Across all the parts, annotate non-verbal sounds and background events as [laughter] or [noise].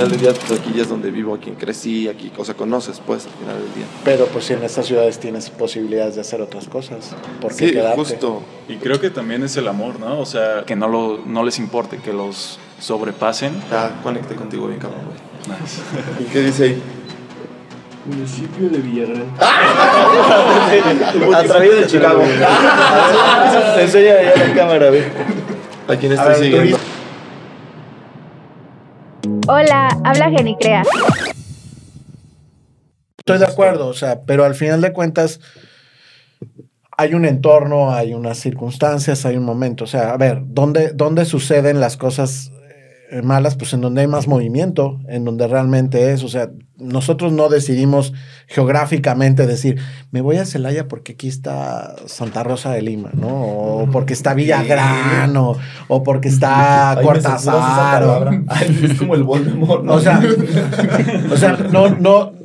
final del día, pues aquí ya es donde vivo, aquí crecí, aquí, o sea, conoces, pues, al final del día. Pero pues si en estas ciudades tienes posibilidades de hacer otras cosas, ¿por qué Sí, quedarte? justo. Y creo que también es el amor, ¿no? O sea, que no, lo, no les importe, que los sobrepasen. Ya conecté contigo bien, cabrón, güey. Nice. ¿Y qué dice ahí? Municipio de Villarreal. [laughs] A través de Chicago. [laughs] Enseña ahí a la cámara, ve. ¿A quién A estoy siguiendo? Hola, habla Genicrea. Estoy de acuerdo, o sea, pero al final de cuentas hay un entorno, hay unas circunstancias, hay un momento. O sea, a ver, ¿dónde, dónde suceden las cosas malas? Pues en donde hay más movimiento, en donde realmente es. O sea, nosotros no decidimos geográficamente decir, me voy a Celaya porque aquí está Santa Rosa de Lima, ¿no? O porque está Villagrán, o, o porque está Cortázar. o- [laughs] es como el Voldemort, ¿no? o sea, o sea, no, no.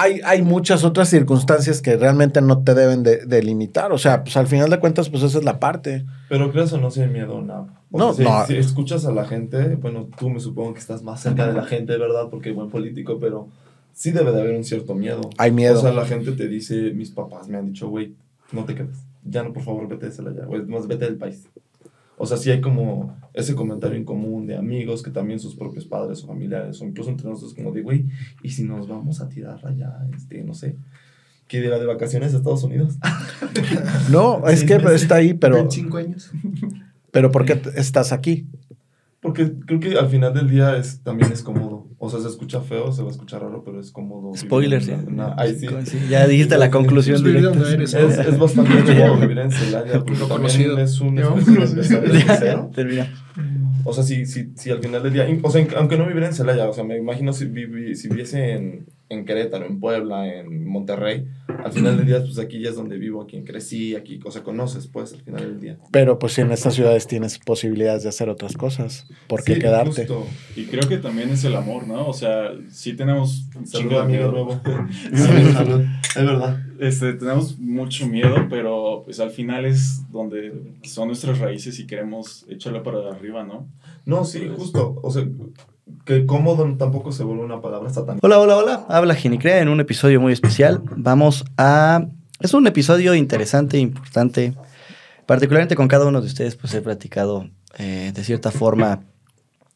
Hay, hay muchas otras circunstancias que realmente no te deben de, de limitar. O sea, pues al final de cuentas, pues esa es la parte. Pero crees o no, sin miedo, no. No, sea, no. Si, si escuchas a la gente, bueno, tú me supongo que estás más cerca de la gente, ¿verdad? Porque buen político, pero sí debe de haber un cierto miedo. Hay miedo. O sea, la gente te dice, mis papás me han dicho, güey, no te quedes. Ya no, por favor, vete de Celaya, güey, más vete del país. O sea, sí hay como ese comentario en común de amigos que también sus propios padres o familiares, o incluso entre nosotros, como de, güey, ¿y si nos vamos a tirar allá, este, no sé, que de, de vacaciones a Estados Unidos? [laughs] No, es que está ahí, pero, 25 años. pero ¿por qué estás aquí? Porque creo que al final del día es, también es cómodo. O sea, se escucha feo, se va a escuchar raro, pero es cómodo. vivir Spoilers, una- sí. Sí, ya dijiste la conclusión directa. [laughs] Es, bastante [laughs] cómodo vivir en Celaya, porque Lo también conocido. es un especie de cero. Termina. O sea, si, si, si al final del día, o sea, aunque no viviera en Celaya, o sea, me imagino si, vivi- si viviese en, en Querétaro, en Puebla, en Monterrey, al final del día, pues aquí ya es donde vivo, aquí crecí, aquí, o sea, conoces, pues, al final del día. Pero pues si en estas ciudades tienes posibilidades de hacer otras cosas, ¿por qué Sí, quedarte? justo. Y creo que también es el amor, ¿no? O sea, sí tenemos de amigo miedo. nuevo. [laughs] Salud, salud. Es verdad. Este, tenemos mucho miedo, pero pues al final es donde son nuestras raíces y queremos echarle para arriba, ¿no? No, sí, justo. O sea, que cómodo tampoco se vuelve una palabra satánica. Hola, hola, hola. Habla Ginicrea en un episodio muy especial. Vamos a... Es un episodio interesante, importante. Particularmente con cada uno de ustedes, pues he platicado eh, de cierta forma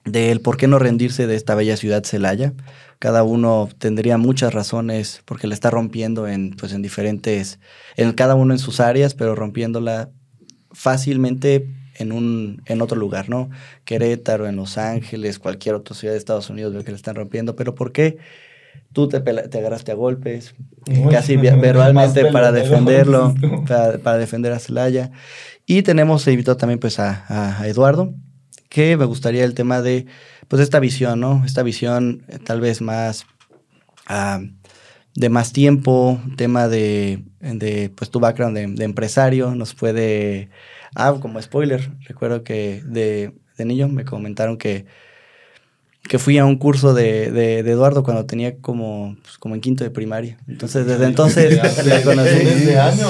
del por qué no rendirse de esta bella ciudad Celaya. Cada uno tendría muchas razones porque la está rompiendo en, pues, en diferentes, en cada uno en sus áreas, pero rompiéndola fácilmente en un en otro lugar, ¿no? Querétaro, en Los Ángeles, cualquier otra ciudad de Estados Unidos veo que la están rompiendo, pero ¿por qué? Tú te, agarraste a golpes, casi vi- [laughs] Más verbalmente para defenderlo, para, para defender a Celaya. Y tenemos invitado también pues a, a- a Eduardo, que me gustaría el tema de pues esta visión, ¿no? Esta visión eh, tal vez más ah, de más tiempo, tema de, de pues tu background de, de empresario, nos puede... Ah, como spoiler, recuerdo que de, de niño me comentaron que, que fui a un curso de, de, de Eduardo cuando tenía como, pues, como en quinto de primaria. Entonces, desde entonces la conocí. Desde años.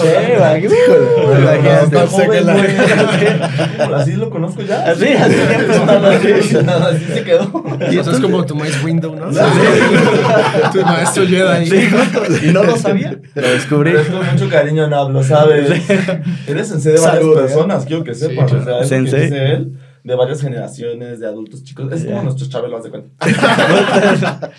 Así lo conozco ya. Así, así siempre estaba así. Así se quedó. Y eso es como tu Mace Window, ¿no? tu maestro Jedi. Sí. Y no lo sabía. Lo descubrí. Pero es con mucho cariño, no lo sabes. [laughs] Eres sensei de varias personas, quiero que sepas. O sea, es él, de varias generaciones, de adultos chicos. Es como nuestros chabelos, de cuenta. [laughs]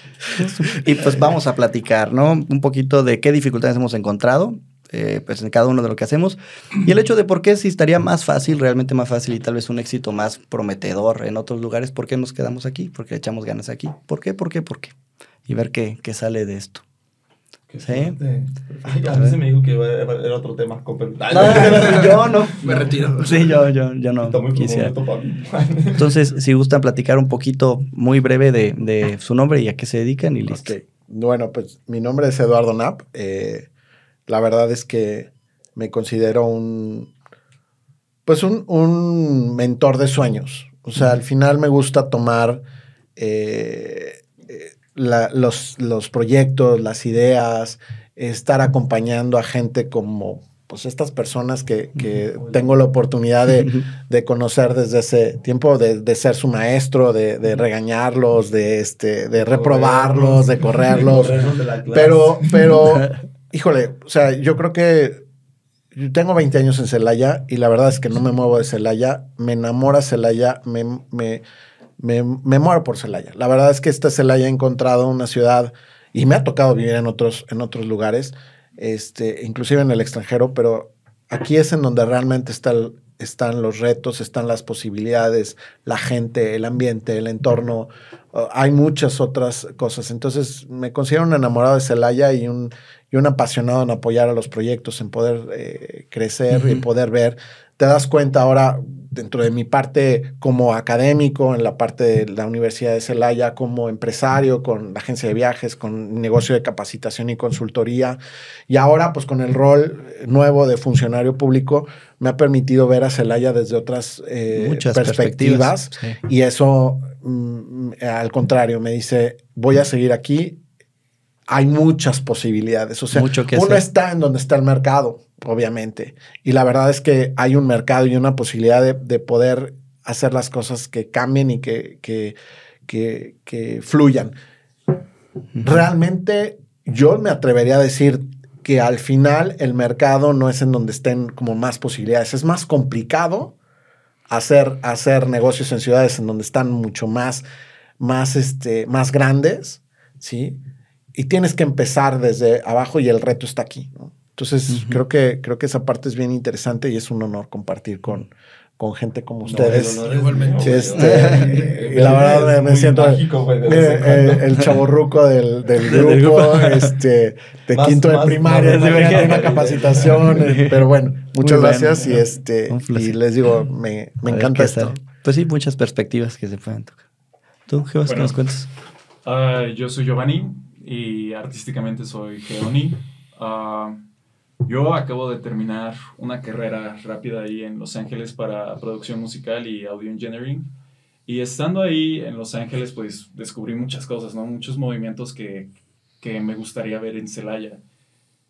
Y pues vamos a platicar, ¿no? Un poquito de qué dificultades hemos encontrado, eh, pues en cada uno de lo que hacemos. Y el hecho de por qué si estaría más fácil, realmente más fácil y tal vez un éxito más prometedor en otros lugares, ¿por qué nos quedamos aquí? ¿Por qué echamos ganas aquí? ¿Por qué? ¿Por qué? ¿Por qué? Y ver qué, qué sale de esto. Sí. a mí se me dijo que iba- era otro tema. Ay, No, yo no. Me retiro. Sí, yo, yo, yo no quisiera. profundo para mí. Entonces, si gustan platicar un poquito muy breve de, de su nombre y a qué se dedican y listo. Ok. Bueno, pues mi nombre es Eduardo Knapp. Eh, la verdad es que me considero un, pues un, un mentor de sueños. O sea, al final me gusta tomar eh, la- los, los proyectos, las ideas, estar acompañando a gente como, pues estas personas que, que tengo la oportunidad de, [laughs] de conocer desde ese tiempo, de, de ser su maestro, de, de regañarlos, de, este, de reprobarlos, de correrlos. Pero, pero, [laughs] híjole, o sea, yo creo que yo tengo 20 años en Celaya y la verdad es que no me muevo de Celaya. Me enamora Celaya, me, me, me, me muero por Celaya. La verdad es que esta Celaya he encontrado una ciudad y me ha tocado vivir en otros, en otros lugares, este, inclusive en el extranjero, pero aquí es en donde realmente está el- están los retos, están las posibilidades, la gente, el ambiente, el entorno. Uh, hay muchas otras cosas. Entonces, me considero un enamorado de Celaya y un, y un apasionado en apoyar a los proyectos, en poder eh, crecer y poder ver. Te das cuenta ahora, dentro de mi parte como académico, en la parte de la Universidad de Celaya, como empresario, con la agencia de viajes, con negocio de capacitación y consultoría, y ahora pues con el rol nuevo de funcionario público, me ha permitido ver a Celaya desde otras eh, Muchas perspectivas. perspectivas. sí. Y eso, mm, al contrario, me dice, voy a seguir aquí. Hay muchas posibilidades. O sea, Mucho que uno hacer. está en donde está el mercado, obviamente. Y la verdad es que hay un mercado y una posibilidad de, de poder hacer las cosas que cambien y que, que, que, que fluyan. Realmente yo me atrevería a decir que al final el mercado no es en donde estén como más posibilidades. Es más complicado hacer, hacer negocios en ciudades en donde están mucho más, más, este, más grandes, ¿sí? Y tienes que empezar desde abajo y el reto está aquí, ¿no? Entonces, creo, que, creo que esa parte es bien interesante y es un honor compartir con, con gente como No, ustedes. Igualmente. Este, y la verdad me- me siento- mágico, güey, de eh, el chaborruco del, del Del grupo, este, de [laughs] Más- quinto de primaria, más- una capacitación, [laughs] eh, pero bueno, muchas gracias y este, y les digo, me, me ver encanta qué esto. sale. Pues sí, muchas perspectivas que se pueden tocar. ¿Tú, Jebas, qué Bueno. nos cuentas? Ah, yo soy Giovanni y artísticamente soy Geoni. Ah, yo acabo de terminar una carrera rápida ahí en Los Ángeles para producción musical y audio engineering. Y estando ahí en Los Ángeles, pues descubrí muchas cosas, ¿no? Muchos movimientos que, que me gustaría ver en Celaya.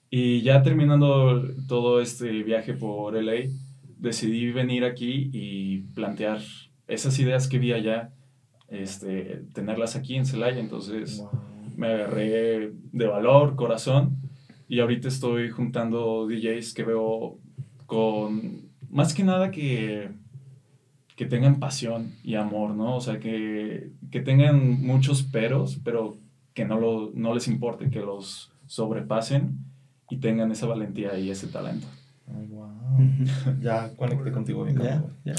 Y ya terminando todo este viaje por LA, decidí venir aquí y plantear esas ideas que vi allá, este, tenerlas aquí en Celaya. Entonces Wow. Me agarré de valor, corazón, y ahorita estoy juntando DJs que veo con, más que nada que, que tengan pasión y amor, ¿no? O sea, que, que tengan muchos peros, pero que no, lo, no les importe, que los sobrepasen y tengan esa valentía y ese talento. Ay, wow. Ya conecté contigo bien. Ya, ya.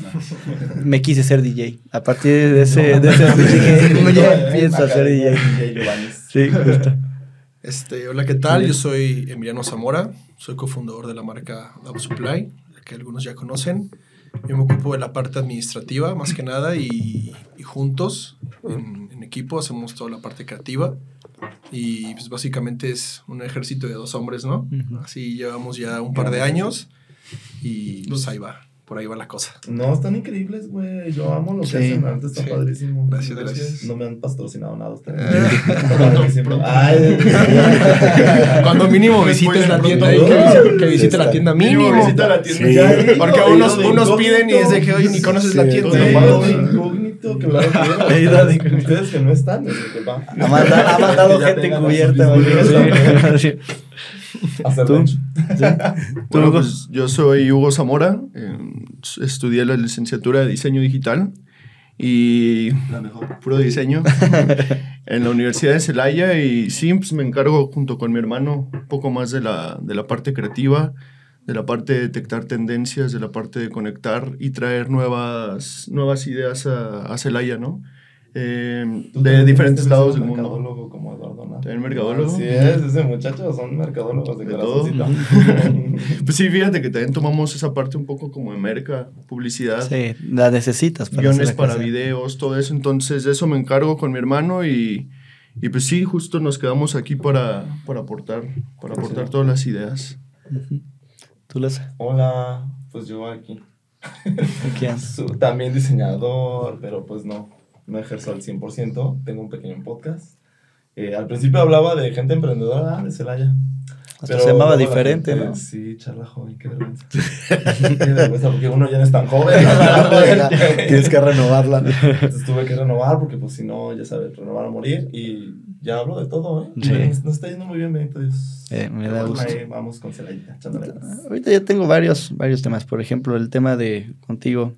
Me quise ser DJ. A partir de ese, de ese dije, ya empiezo a ser DJ. Giovanni. Sí, justo. [laughs] Este, hola, ¿qué tal? Yo soy Emiliano Zamora, soy cofundador de la marca Love Supply, que algunos ya conocen. Yo me ocupo de la parte administrativa, más que nada, y, y juntos, en, en equipo, hacemos toda la parte creativa. Y pues básicamente es un ejército de dos hombres, ¿no? Así llevamos ya un par de años y pues ahí va, por ahí va la cosa. No, están increíbles, güey. Yo amo lo que Sí, hacen. Antes está sí. padrísimo. Gracias, gracias. No me han patrocinado nada ustedes. Eh. [laughs] [laughs] Ay, [laughs] Cuando mínimo visites la tienda, ahí, que visite, que visite la tienda mínimo. visita la tienda. Sí. Ya he ido, Porque unos, unos piden y es de que, oye, ni conoces Sí, la tienda. Claro que. Ustedes que no están. Ha mandado, ha mandado gente tengan encubierta. a sus dispositivos Sí. Hacer ¿Tú? lunch. [laughs] ¿Tú, Bueno, pues yo soy Hugo Zamora, eh, estudié la licenciatura de diseño digital y La mejor. puro diseño [laughs] en la Universidad de Celaya y sí, pues me encargo junto con mi hermano un poco más de la, de la parte creativa, de la parte de detectar tendencias, de la parte de conectar y traer nuevas, nuevas ideas a, a Celaya, ¿no? Eh, de diferentes lados del mundo. ¿También mercadólogo? Sí, es, ese muchacho son mercadólogos de, De todo. [laughs] Pues sí, fíjate que también tomamos esa parte un poco como de merca, publicidad. Sí, la necesitas para guiones hacer la para cosa. videos, todo eso. Entonces, de eso me encargo con mi hermano y, y pues sí, justo nos quedamos aquí para, para aportar, para aportar todas las ideas. ¿Tú las Hola, pues yo aquí. ¿Quién? [laughs] También diseñador, pero pues no, no ejerzo al 100%. Tengo un pequeño podcast. Eh, al principio hablaba de gente emprendedora de Celaya. Hasta se llamaba diferente, gente, ¿no? Sí, charla joven, qué vergüenza. [laughs] qué vergüenza, porque uno ya no es tan joven. ¿no? [laughs] [laughs] Tienes que renovarla. Entonces tuve que renovar porque pues si no, ya sabes, renovar o morir y ya hablo de todo, ¿eh? Sí. Nos, nos está yendo muy bien, bendito Dios. Eh, me da Pero, gusto. ahí vamos con echándole ganas. Ahorita ya tengo varios, varios temas. Por ejemplo, el tema de contigo,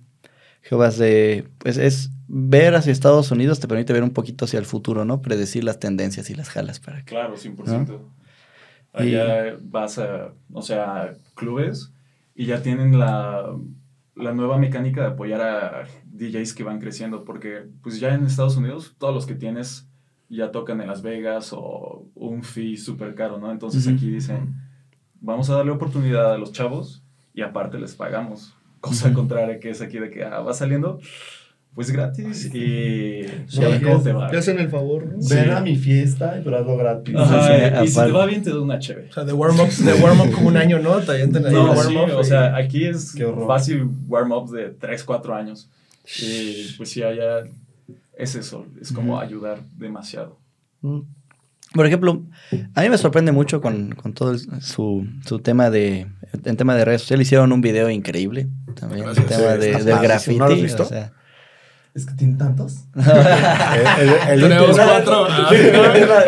Jehová, de, pues es ver hacia Estados Unidos te permite ver un poquito hacia el futuro, ¿no? Predecir las tendencias y las jalas para que. Claro, 100%. Allá vas a, o sea, a clubes y ya tienen la, la nueva mecánica de apoyar a DJs que van creciendo, porque pues ya en Estados Unidos todos los que tienes ya tocan en Las Vegas o un fee súper caro, ¿no? Entonces aquí dicen, vamos a darle oportunidad a los chavos y aparte les pagamos. Cosa contraria que es aquí de que ah, va saliendo, pues gratis y... Sí, y cómo es- te va. Te hacen el favor, ¿no? Ven a mi fiesta, pero hazlo gratis. Ajá, Sí, y si te va bien te da una chévere. O sea, de warm-up de warm -up como un año, ¿no? Te No, el sí, warm-up o y- sea, aquí es Qué horror. fácil warm-ups de 3, 4 años. Y pues sí, allá es eso, es como ayudar demasiado. Mm. Por ejemplo, a mí me sorprende mucho con, con todo el- su, su tema de. En tema de redes sociales, hicieron un video increíble también. El tema Sí, de, está del graffiti. ¿No lo has visto? o sea, Es que tienen tantos. [laughs] El, el- el Tenemos último- cuatro. [laughs] Sí,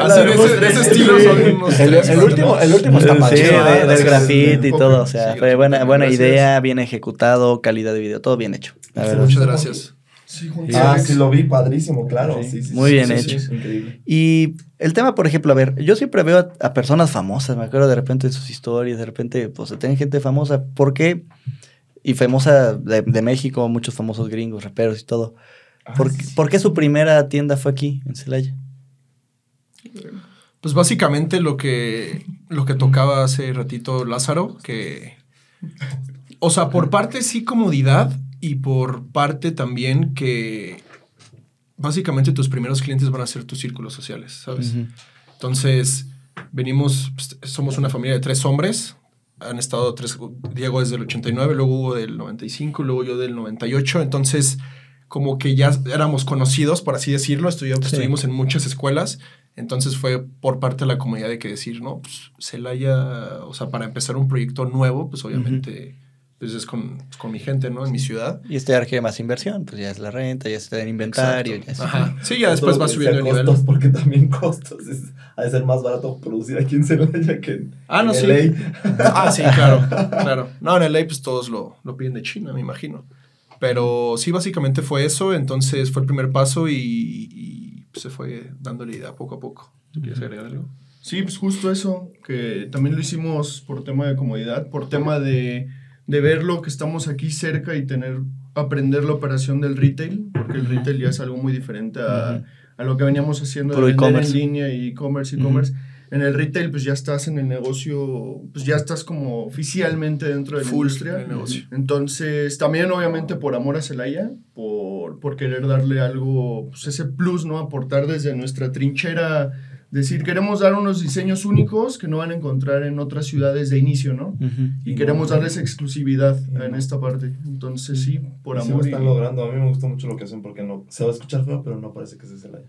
Así de ese, de estilo son unos El, el último, el último está Sí, de- del gracias. graffiti y todo. O sea, Sí, fue buena, buena idea, bien ejecutado, calidad de video, todo bien hecho. Muchas gracias. Sí, Ah, sí, lo vi, padrísimo, claro. Sí, sí, Muy sí, bien sí, hecho. sí, increíble. Y el tema, por ejemplo, a ver, yo siempre veo a, a personas famosas, me acuerdo de repente en sus historias, de repente, pues, tienen gente famosa. ¿Por qué? Y famosa de, de México, muchos famosos gringos, raperos y todo. Ah, ¿Por, sí, por qué su primera tienda fue aquí, en Celaya? Pues básicamente lo que, lo que tocaba hace ratito Lázaro, que... O sea, por parte sí comodidad y por parte también que básicamente tus primeros clientes van a ser tus círculos sociales, ¿sabes? Ujú. Entonces, venimos, pues, somos una familia de tres hombres. Han estado tres, Diego desde el 89, luego Hugo del 95, luego yo del 98. Entonces, como que ya éramos conocidos, por así decirlo. Estudiamos, Sí. Estuvimos en muchas escuelas. Entonces fue por parte de la comunidad de que decir, no, pues Celaya, o sea, para empezar un proyecto nuevo, pues obviamente pues es con, pues, con mi gente, ¿no? En mi ciudad. Y este requiere más inversión, pues ya es la renta, ya está el inventario. Ya es- Ajá. Sí, ya después va subiendo de nivel. costos, porque también costos. Es, ha de ser más barato producir aquí en Celaya que en, Ah, no, en sí. LA. Ah, sí, claro, claro. No, en LA pues todos lo, lo piden de China, me imagino. Pero sí, básicamente fue eso. Entonces fue el primer paso y, y, se fue dándole idea poco a poco. ¿Quieres agregar algo? Sí, pues justo eso, que también lo hicimos por tema de comodidad, por tema de, de verlo, que estamos aquí cerca y tener, aprender la operación del retail, porque el retail ya es algo muy diferente a, a lo que veníamos haciendo de vender en línea y e-commerce, e-commerce. En el retail, pues ya estás en el negocio, pues ya estás como oficialmente dentro de la Full industria. en el negocio. Entonces, también obviamente por amor a Celaya, por, por querer darle algo, pues ese plus, ¿no? Aportar desde nuestra trinchera, decir, queremos dar unos diseños únicos que no van a encontrar en otras ciudades de inicio, ¿no? Y Y queremos darles exclusividad en esta parte. Entonces, sí, por Y sí amor. están y- logrando. A mí me gusta mucho lo que hacen porque no se va a escuchar feo, pero no parece que se Celaya.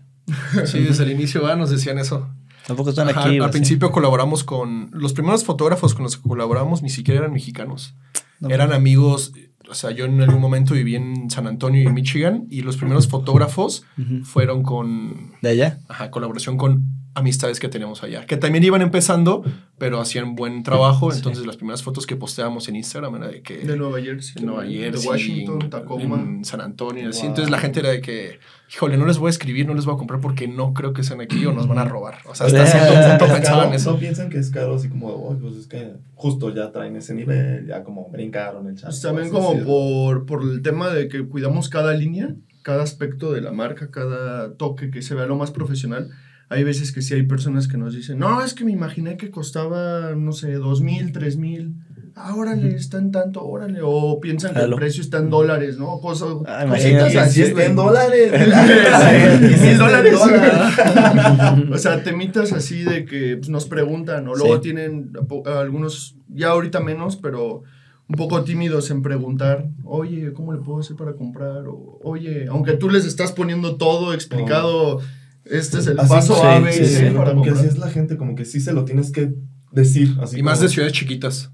Sí, desde el inicio ah, nos decían eso. Tampoco están Ajá, aquí. al principio colaboramos con... Los primeros fotógrafos con los que colaboramos ni siquiera eran mexicanos. No, eran amigos... O sea, yo en algún momento viví en San Antonio y en Michigan y los primeros fotógrafos fueron con... ¿De allá? Ajá, colaboración con amistades que teníamos allá, que también iban empezando, pero hacían buen trabajo. Sí. Entonces, las primeras fotos que posteábamos en Instagram era de que... De Nueva Jersey. en Nueva de Jersey, Washington, en- Tacoma. en San Antonio, y así. Wow. Entonces la gente era de que, híjole, no les voy a escribir, no les voy a comprar porque no creo que sean aquí o nos van a robar. O sea, hasta cierto [laughs] punto Es pensaban eso. No piensan que es caro, así como, "Oy, pues es que justo ya traen ese nivel, ya como brincaron el chat. Pues también como por, por el tema de que cuidamos cada línea, cada aspecto de la marca, cada toque que se vea lo más profesional. Hay veces que sí hay personas que nos dicen, no, es que me imaginé que costaba, no sé, dos mil, tres mil. Ah, órale, está en tanto, órale. O piensan que el precio está en dólares, ¿no? Cosas, Ah, cositas así, está en dólares. [laughs] Mil dólares. o sea, temitas así de que pues, nos preguntan, o luego Sí. tienen algunos, ya ahorita menos, pero un poco tímidos en preguntar, oye, ¿cómo le puedo hacer para comprar? O, oye, aunque tú les estás poniendo todo explicado, este es el Así paso sí, A, B y sí, C sí, para como que así comprar. es la gente, como que sí se lo tienes que decir. Así Y más de ciudades chiquitas.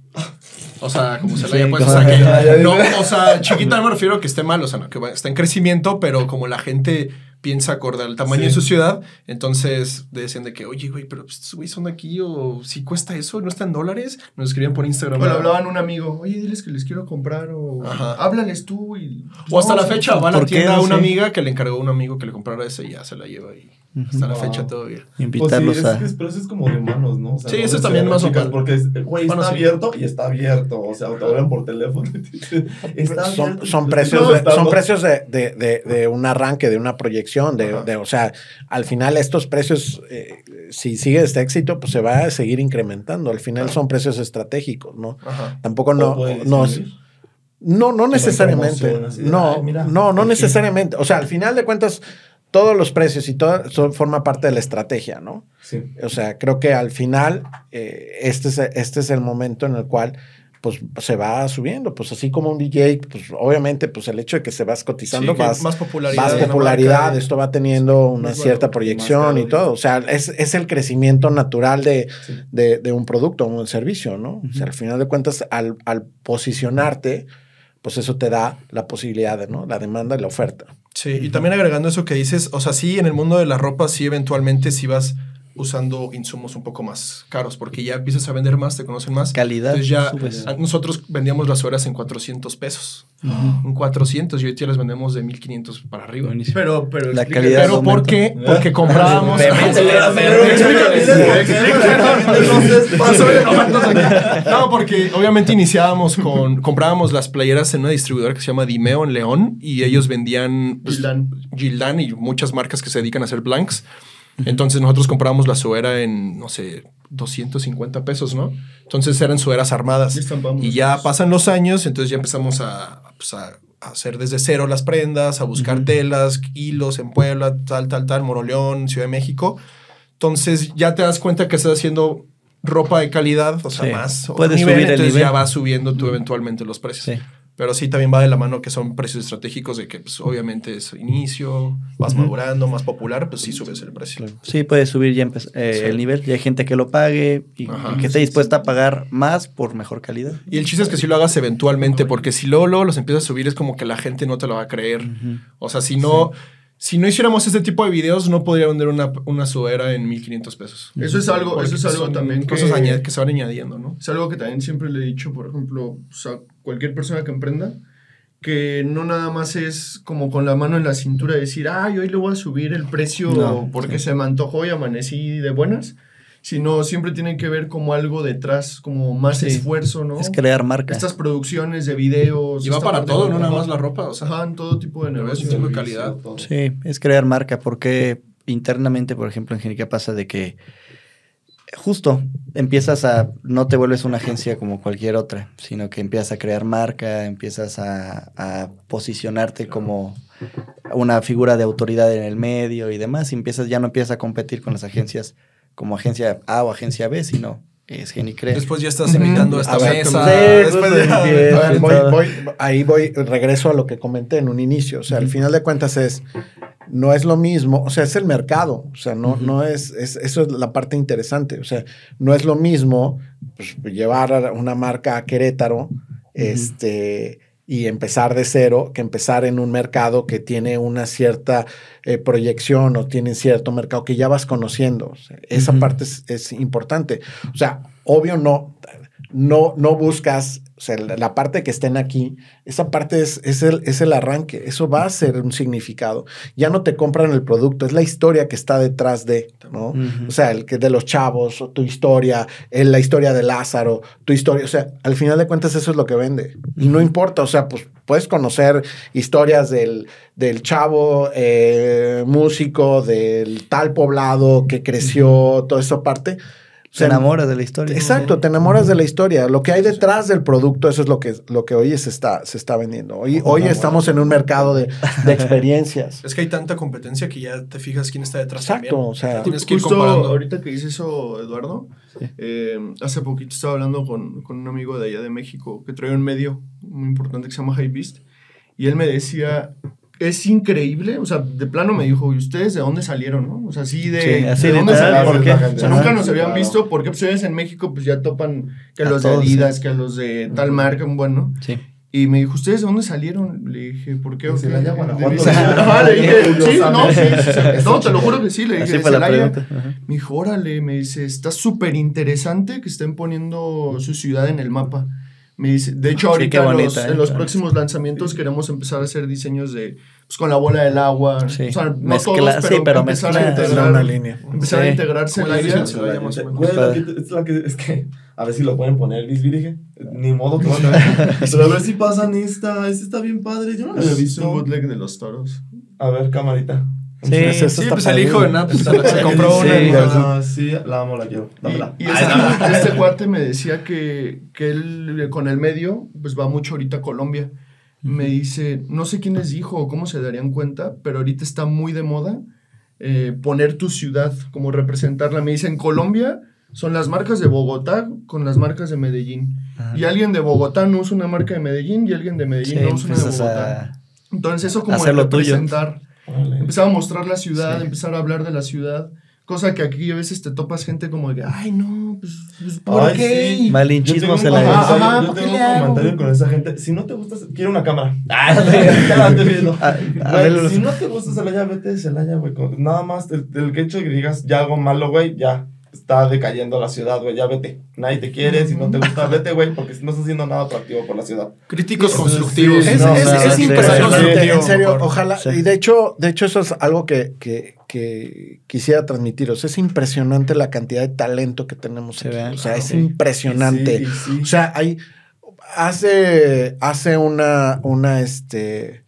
O sea, como se Sí, le pues, o sea, que, [laughs] no, o sea, chiquita no me refiero a que esté mal, o sea, no, que está en crecimiento, pero como la gente piensa acorde al tamaño Sí. de su ciudad, entonces decían de que, oye, güey, pero pues, estos güeyes son de aquí o si cuesta eso, no está en dólares, nos escribían por Instagram. O le ¿verdad? hablaban a un amigo, oye, diles que les quiero comprar o Ajá. háblales tú y... O hasta No, la fecha va a la tienda a una Sí. amiga que le encargó a un amigo que le comprara ese y ya se la lleva y hasta la Wow. fecha todavía. Pues sí, Invitarlos es, a... es- pero eso es como de humanos, ¿no? O sea, Sí, no eso es también más chicas. Porque, es, güey, Bueno, está sí. abierto y está abierto. O sea, te hablan por teléfono. [laughs] está son, son precios, de, son precios de, de- de- de un arranque, de una proyección, de, de- o sea, al final estos precios, eh, si sigue este éxito, pues se va a seguir incrementando. Al final son precios estratégicos, ¿no? Ajá. Tampoco no, no, no, no necesariamente. No, "Ay, mira, no, no aquí". necesariamente. O sea, al final de cuentas, todos los precios y todo eso forma parte de la estrategia, ¿no? Sí. O sea, creo que al final eh, este, es, este es el momento en el cual pues se va subiendo, pues así como un DJ, pues obviamente pues el hecho de que se vas cotizando, Sí, que vas, más popularidad. más popularidad, marca esto va teniendo una cierta proyección y todo, o sea, es, es el crecimiento natural de, Sí. de, de un producto o un servicio, ¿no? O sea, al final de cuentas, al, al posicionarte, pues eso te da la posibilidad de, ¿no? La demanda y la oferta. Sí, y también agregando eso que dices, o sea, sí, en el mundo de la ropa, sí, eventualmente sí vas usando insumos un poco más caros, porque ya empiezas a vender más, te conocen más. Calidad. Entonces ya subes. nosotros vendíamos las horas en 400 pesos. En 400 y hoy ya las vendemos de 1500 para arriba. Buenísimo. Pero, pero La calidad Pero ¿por qué? Porque comprábamos... No, porque obviamente iniciábamos con... Comprábamos las playeras en una distribuidora que se llama Dimeo en León y ellos vendían... pues, Gildan. Gildan y muchas marcas que se dedican a hacer blanks. Entonces nosotros comprábamos la suera en, no sé, 250 pesos, ¿no? Entonces eran sueras armadas. Y ya pasan los años, entonces ya empezamos a, pues, a- hacer desde cero las prendas, a buscar telas, hilos en Puebla, tal, tal, tal, Moroleón, Ciudad de México. Entonces ya te das cuenta que estás haciendo ropa de calidad, o sea, Sí. más. Puedes subir el entonces nivel. ya vas subiendo tú eventualmente los precios. Sí. Pero sí también va de la mano que son precios estratégicos de que pues, obviamente es inicio, vas madurando, más popular, pues sí subes el precio. Sí, puedes subir ya eh, Sí. el nivel. Y hay gente que lo pague y, Ajá. y que esté dispuesta a pagar más por mejor calidad. Y el chiste es que sí lo hagas eventualmente, porque si luego, luego los empiezas a subir es como que la gente no te lo va a creer. O sea, si no, si no hiciéramos este tipo de videos, no podría vender una, una sudadera en 1500 pesos. Eso es algo, Porque eso es algo también que, Cosas añad- que se van añadiendo, ¿no? es algo que también siempre le he dicho, por ejemplo, pues, a cualquier persona que emprenda, que no nada más es como con la mano en la cintura decir, ay, hoy le voy a subir el precio No, porque se me antojó y amanecí de buenas, sino siempre tiene que ver como algo detrás, como más Sí. esfuerzo, ¿no? Es crear marca. Estas producciones de videos. Y va para todo, no nada más la ropa, o sea. Ajá, en todo tipo de negocios. de calidad. todo. Sí, es crear marca, porque internamente, por ejemplo, en Genica pasa de que justo empiezas a, no te vuelves una agencia como cualquier otra, sino que empiezas a crear marca, empiezas a, a posicionarte como una figura de autoridad en el medio y demás, y empiezas, ya no empiezas a competir con las agencias como agencia A o agencia B, sino es Genicrea. Después ya estás invitando a esta A mesa. después. A ver, voy- voy- ahí voy, regreso a lo que comenté en un inicio. O sea, al final de cuentas es, no es lo mismo, o sea, es el mercado. O sea, no, no es, es, eso es la parte interesante. O sea, no es lo mismo pues, llevar a una marca a Querétaro, este y empezar de cero que empezar en un mercado que tiene una cierta eh, proyección o tiene cierto mercado que ya vas conociendo. O sea, esa parte es, es importante. O sea, obvio no, no, no buscas, o sea, la, parte que estén aquí, esa parte es, es, el, es el arranque, eso va a ser un significado. Ya no te compran el producto, es la historia que está detrás de, ¿no? Ujú. O sea, el que de los chavos, tu historia, el- la historia de Lázaro, tu historia, o sea, al final de cuentas eso es lo que vende. Y no importa, o sea, pues puedes conocer historias del, del chavo eh, músico, del tal poblado que creció, toda esa parte. O Se enamora de la historia. Exacto, te enamoras de la historia. Lo que hay detrás del producto, eso es lo que, lo que hoy se está, se está vendiendo. Hoy, hoy estamos en un mercado de, de experiencias. [laughs] Es que hay tanta competencia que ya te fijas quién está detrás Exacto, también. o sea, Tienes que ir Justo comparando. ahorita que dice eso, Eduardo, eh, hace poquito estaba hablando con, con un amigo de allá de México que trae un medio muy importante que se llama High Beast y él me decía es increíble, o sea, de plano me dijo, ¿y ustedes de dónde salieron, no? O sea, así de, Sí, así ¿de de dónde tal, salieron? ¿por qué? O sea, nunca nos habían Claro. visto, porque pues ustedes en México pues ya topan que A los todos, de Adidas, sí. que los de tal marca, bueno. Sí. Y me dijo, ¿ustedes de dónde salieron? Le dije, ¿por qué? De o qué?" Celaya, Guanajuato. Ajá, le dije, sí, no, sí, sí, no, te lo juro que sí, le dije, Celaya. Me dijo, órale, me dice, está súper interesante que estén poniendo su ciudad en el mapa. Me dice, de hecho, Sí, ahorita qué bonita, los- eh, en los próximos lanzamientos queremos empezar a hacer diseños de, pues con la bola del agua. Sí. O sea, no Mezcla- todos, pero, sí, pero empezar mezcla- a integrar, una línea. empezar Sí. a integrarse Como la idea. es, la que, es que, a ver si lo pueden poner, Luis. Ni modo que [laughs] van a ver. [laughs] Pero a ver si pasan esta. Este está bien padre. Yo no lo había Es un visto. bootleg de los toros. A ver, camarita. Sí, Sí, pues el hijo de. Nap se, se compró Sí. una. y- Ah, sí, la amo, la quiero. Dámela. Y, y este, este cuate me decía que, que él con el medio, pues va mucho ahorita a Colombia. Me dice, no sé quién les dijo o cómo se darían cuenta, pero ahorita está muy de moda eh, poner tu ciudad, como representarla. Me dice, en Colombia son las marcas de Bogotá con las marcas de Medellín. Y alguien de Bogotá no usa una marca de Medellín y alguien de Medellín Sí, no usa una de Bogotá. a... Entonces eso como el tuyo. Órale. empezar a mostrar la ciudad, Sí. empezar a hablar de la ciudad. Cosa que aquí a veces te topas gente como de, ay, no, pues, pues, ¿por Ay, qué? sí. Malinchismo Yo se tengo un la Ajá, comentario- ajá, Yo ¿por qué tengo un comentario con esa gente. Si no te gusta, quiero una cámara. [laughs] Ah, ya la estoy viendo. A- a Güey, ver, si no te gusta Celaya, vete de Celaya, güey. Nada más el, el que hecho de que digas ya algo malo, güey, ya está decayendo la ciudad, güey. Ya vete. Nadie te quiere. Si no te gusta, vete, güey, porque no estás haciendo nada atractivo por la ciudad. Críticos constructivos. sí, Es, no, es- no, es sí, impresionante, sí. en serio, Mejor. ojalá, Sí. y de hecho, de hecho eso es algo que, que, que quisiera transmitiros, es impresionante la cantidad de talento que tenemos Se aquí. o sea, es Sí. impresionante. Sí, sí, sí. O sea, hay, hace, hace una, una, este,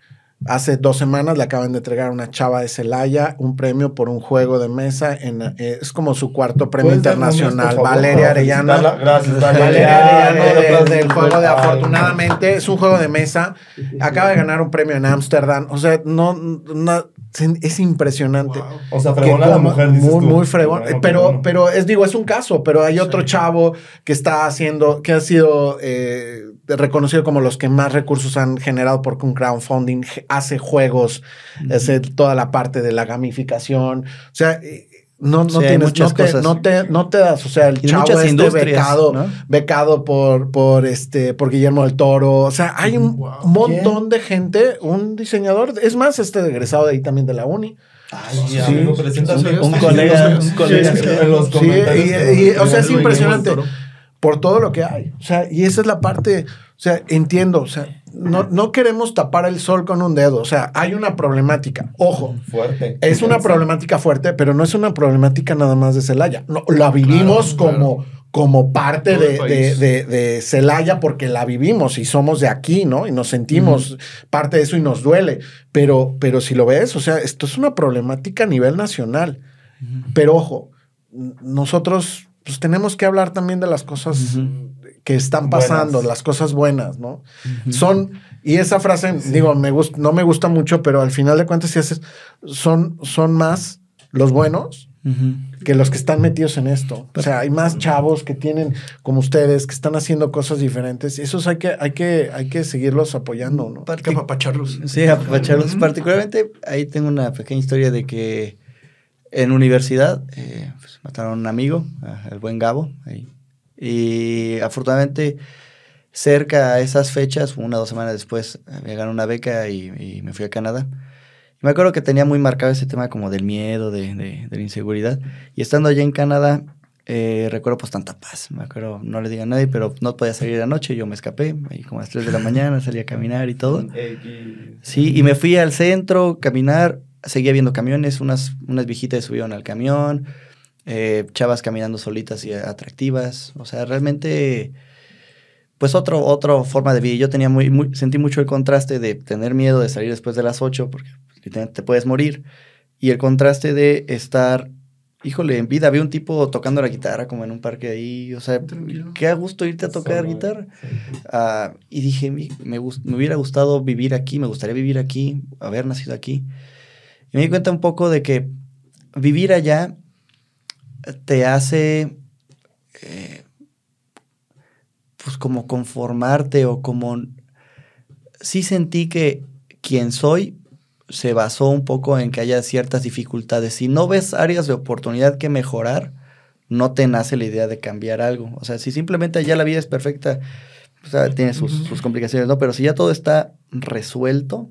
hace dos semanas le acaban de entregar a una chava de Celaya un premio por un juego de mesa, en, eh, es como su cuarto premio ¿Puedes dar nombres, internacional, favor, Valeria para Arellano. felicitarla? Gracias, Valeria de- del juego de afortunadamente es un juego de mesa acaba de ganar un premio en Ámsterdam o sea no, no es impresionante Wow. O sea, que fregona la como- mujer, dices muy, tú. muy fregón. Bueno, pero, bueno. pero es, digo, es un caso, pero hay otro Sí. chavo que está haciendo, que ha sido eh, reconocido como los que más recursos han generado porque un crowdfunding hace juegos, hace toda la parte de la gamificación. O sea, eh, no, no Sí, tienes, muchas no te, cosas. no te, no te das, o sea, el Y chavo este becado, ¿no? becado por, por este, por Guillermo del Toro. O sea, hay un Wow. montón de gente, un diseñador, es más, este egresado de ahí también de la uni. Ay, Sí. amigo. Un- un colega- un colega. Sí, en los Sí, comentarios. y- y- o sea, es impresionante por todo lo que hay. O sea, y esa es la parte, o sea, entiendo, o sea, no, no queremos tapar el sol con un dedo, o sea, hay una problemática. Ojo, Fuerte. es una problemática fuerte, pero no es una problemática nada más de Celaya. No, la vivimos Claro, como, como parte de, de, de- de Celaya porque la vivimos y somos de aquí, ¿no? Y nos sentimos parte de eso y nos duele. Pero, pero si lo ves, o sea, esto es una problemática a nivel nacional. Pero ojo, nosotros pues, tenemos que hablar también de las cosas. Que están pasando, Buenas. las cosas buenas, ¿no? Son, y esa frase, digo, me gust- no me gusta mucho, pero al final de cuentas, si haces, son, son más los buenos Ujú. que los que están metidos en esto. O sea, hay más chavos que tienen, como ustedes, que están haciendo cosas diferentes. Y esos hay que, hay que, hay que seguirlos apoyando, ¿no? Hay que apapacharlos. Sí, apapacharlos. Particularmente, ahí tengo una pequeña historia de que en universidad eh, pues, mataron a un amigo, al buen Gabo. ahí. Y afortunadamente, cerca a esas fechas, una o dos semanas después, me ganó una beca y, y me fui a Canadá. Y me acuerdo que tenía muy marcado ese tema como del miedo, de, de- de la inseguridad. Y estando allá en Canadá, eh, recuerdo pues tanta paz. Me acuerdo, no le diga a nadie, pero no podía salir anoche. Yo me escapé, ahí como a las 3 de la mañana, salí a caminar y todo. [laughs] Sí, y me fui al centro, caminar, seguía viendo camiones, unas, unas viejitas subieron al camión, eh, chavas caminando solitas y atractivas, o sea, realmente, pues otro, otra forma de vida. Yo tenía muy, muy, sentí mucho el contraste de tener miedo de salir después de las 8, porque te puedes morir, y el contraste de estar, híjole, en vida, vi un tipo tocando la guitarra como en un parque ahí, o sea, Tranquilo. qué a gusto irte a tocar Solo, guitarra. sí. Ah, y dije, "Mi- me, gus- me hubiera gustado vivir aquí, me gustaría vivir aquí, haber nacido aquí. Y me di cuenta un poco de que vivir allá te hace, eh, pues como conformarte o como... Sí sentí que quien soy se basó un poco en que haya ciertas dificultades. Si no ves áreas de oportunidad que mejorar, no te nace la idea de cambiar algo. O sea, si simplemente ya la vida es perfecta, o sea, tiene sus, sus complicaciones, ¿no? Pero si ya todo está resuelto,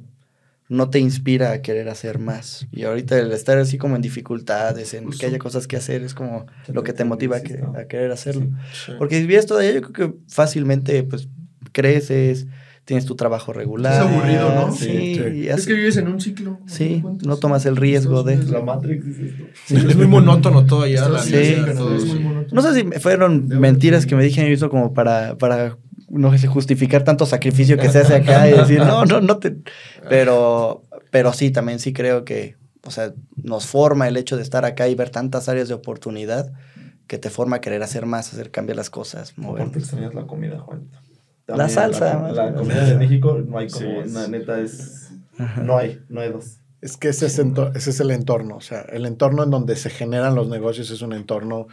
no te inspira a querer hacer más. Y ahorita el estar así como en dificultades, en que haya cosas que hacer, es como lo que te motiva a, que- a querer hacerlo. Sí. Porque si vives todavía, yo creo que fácilmente, pues, creces, tienes tu trabajo regular. Es aburrido, ¿no? Sí, Es que vives en un ciclo. ¿no Sí, no tomas el riesgo de- La Matrix dice esto. Es muy monótono todo. Estás la Sí. todo es muy monótono. No sé si me- fueron mentiras que me dijeron eso como para, para, no sé, justificar tanto sacrificio que se hace acá y decir, no, no, no te... Pero, pero sí, también sí creo que, o sea, nos forma el hecho de estar acá y ver tantas áreas de oportunidad que te forma a querer hacer más, hacer cambiar las cosas, mover. Extrañas la comida, Juanito. La salsa, La, la menos. comida de México no hay como, Sí, una neta es... No hay, no hay dos. Es que ese es, ento- ese es el entorno, o sea, el entorno en donde se generan los negocios es un entorno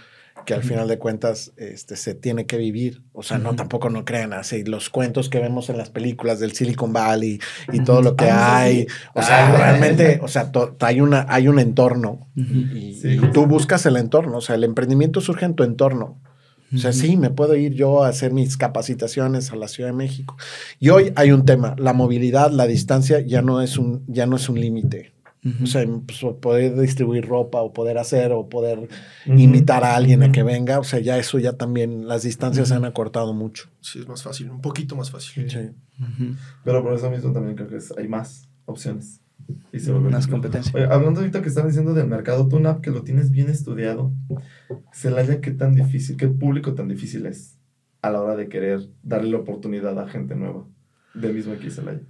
que al final de cuentas este, se tiene que vivir. O sea, no tampoco no crean así. Los cuentos que vemos en las películas del Silicon Valley y todo lo que Ah, hay. sí. O sea, Ah. realmente, o sea, hay, una, hay un entorno y, Sí, y justo. tú buscas el entorno. O sea, el emprendimiento surge en tu entorno. O sea, sí, me puedo ir yo a hacer mis capacitaciones a la Ciudad de México. Y hoy hay un tema, la movilidad, la distancia ya no es un, ya no es un límite. Ujú. O sea, pues, poder distribuir ropa o poder hacer o poder Ujú. invitar a alguien a Ujú. que venga, o sea, ya eso ya también, las distancias se han acortado mucho. Sí, es más fácil, un poquito más fácil. Sí. Pero por eso mismo también creo que es- hay más opciones. Y se vuelve Más complejo. competencia. Oye, hablando ahorita que están diciendo del mercado TUNAP, que lo tienes bien estudiado, Celaya, ¿qué tan difícil, qué público tan difícil es a la hora de querer darle la oportunidad a gente nueva? Del mismo aquí Celaya.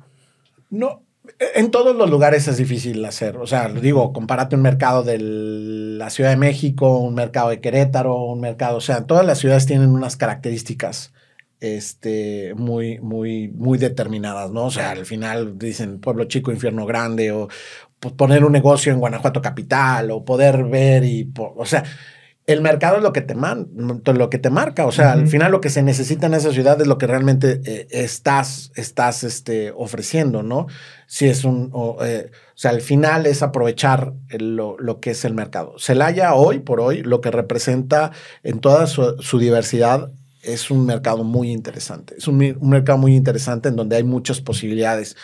No, en todos los lugares es difícil hacer. O sea, digo, compárate un mercado de la Ciudad de México, un mercado de Querétaro, un mercado, o sea, todas las ciudades tienen unas características este, muy, muy, muy determinadas, ¿no? O sea, al final dicen pueblo chico, infierno grande, o pues, poner un negocio en Guanajuato capital, o poder ver y, o sea, el mercado es lo que te, man, lo que te marca. O sea, al final lo que se necesita en esa ciudad es lo que realmente eh, estás, estás este, ofreciendo, ¿no? Si es un. O, eh, o sea, al final es aprovechar el- lo, lo que es el mercado. Celaya, hoy por hoy, lo que representa en toda su, su diversidad es un mercado muy interesante. Es un mercado muy interesante en donde hay muchas posibilidades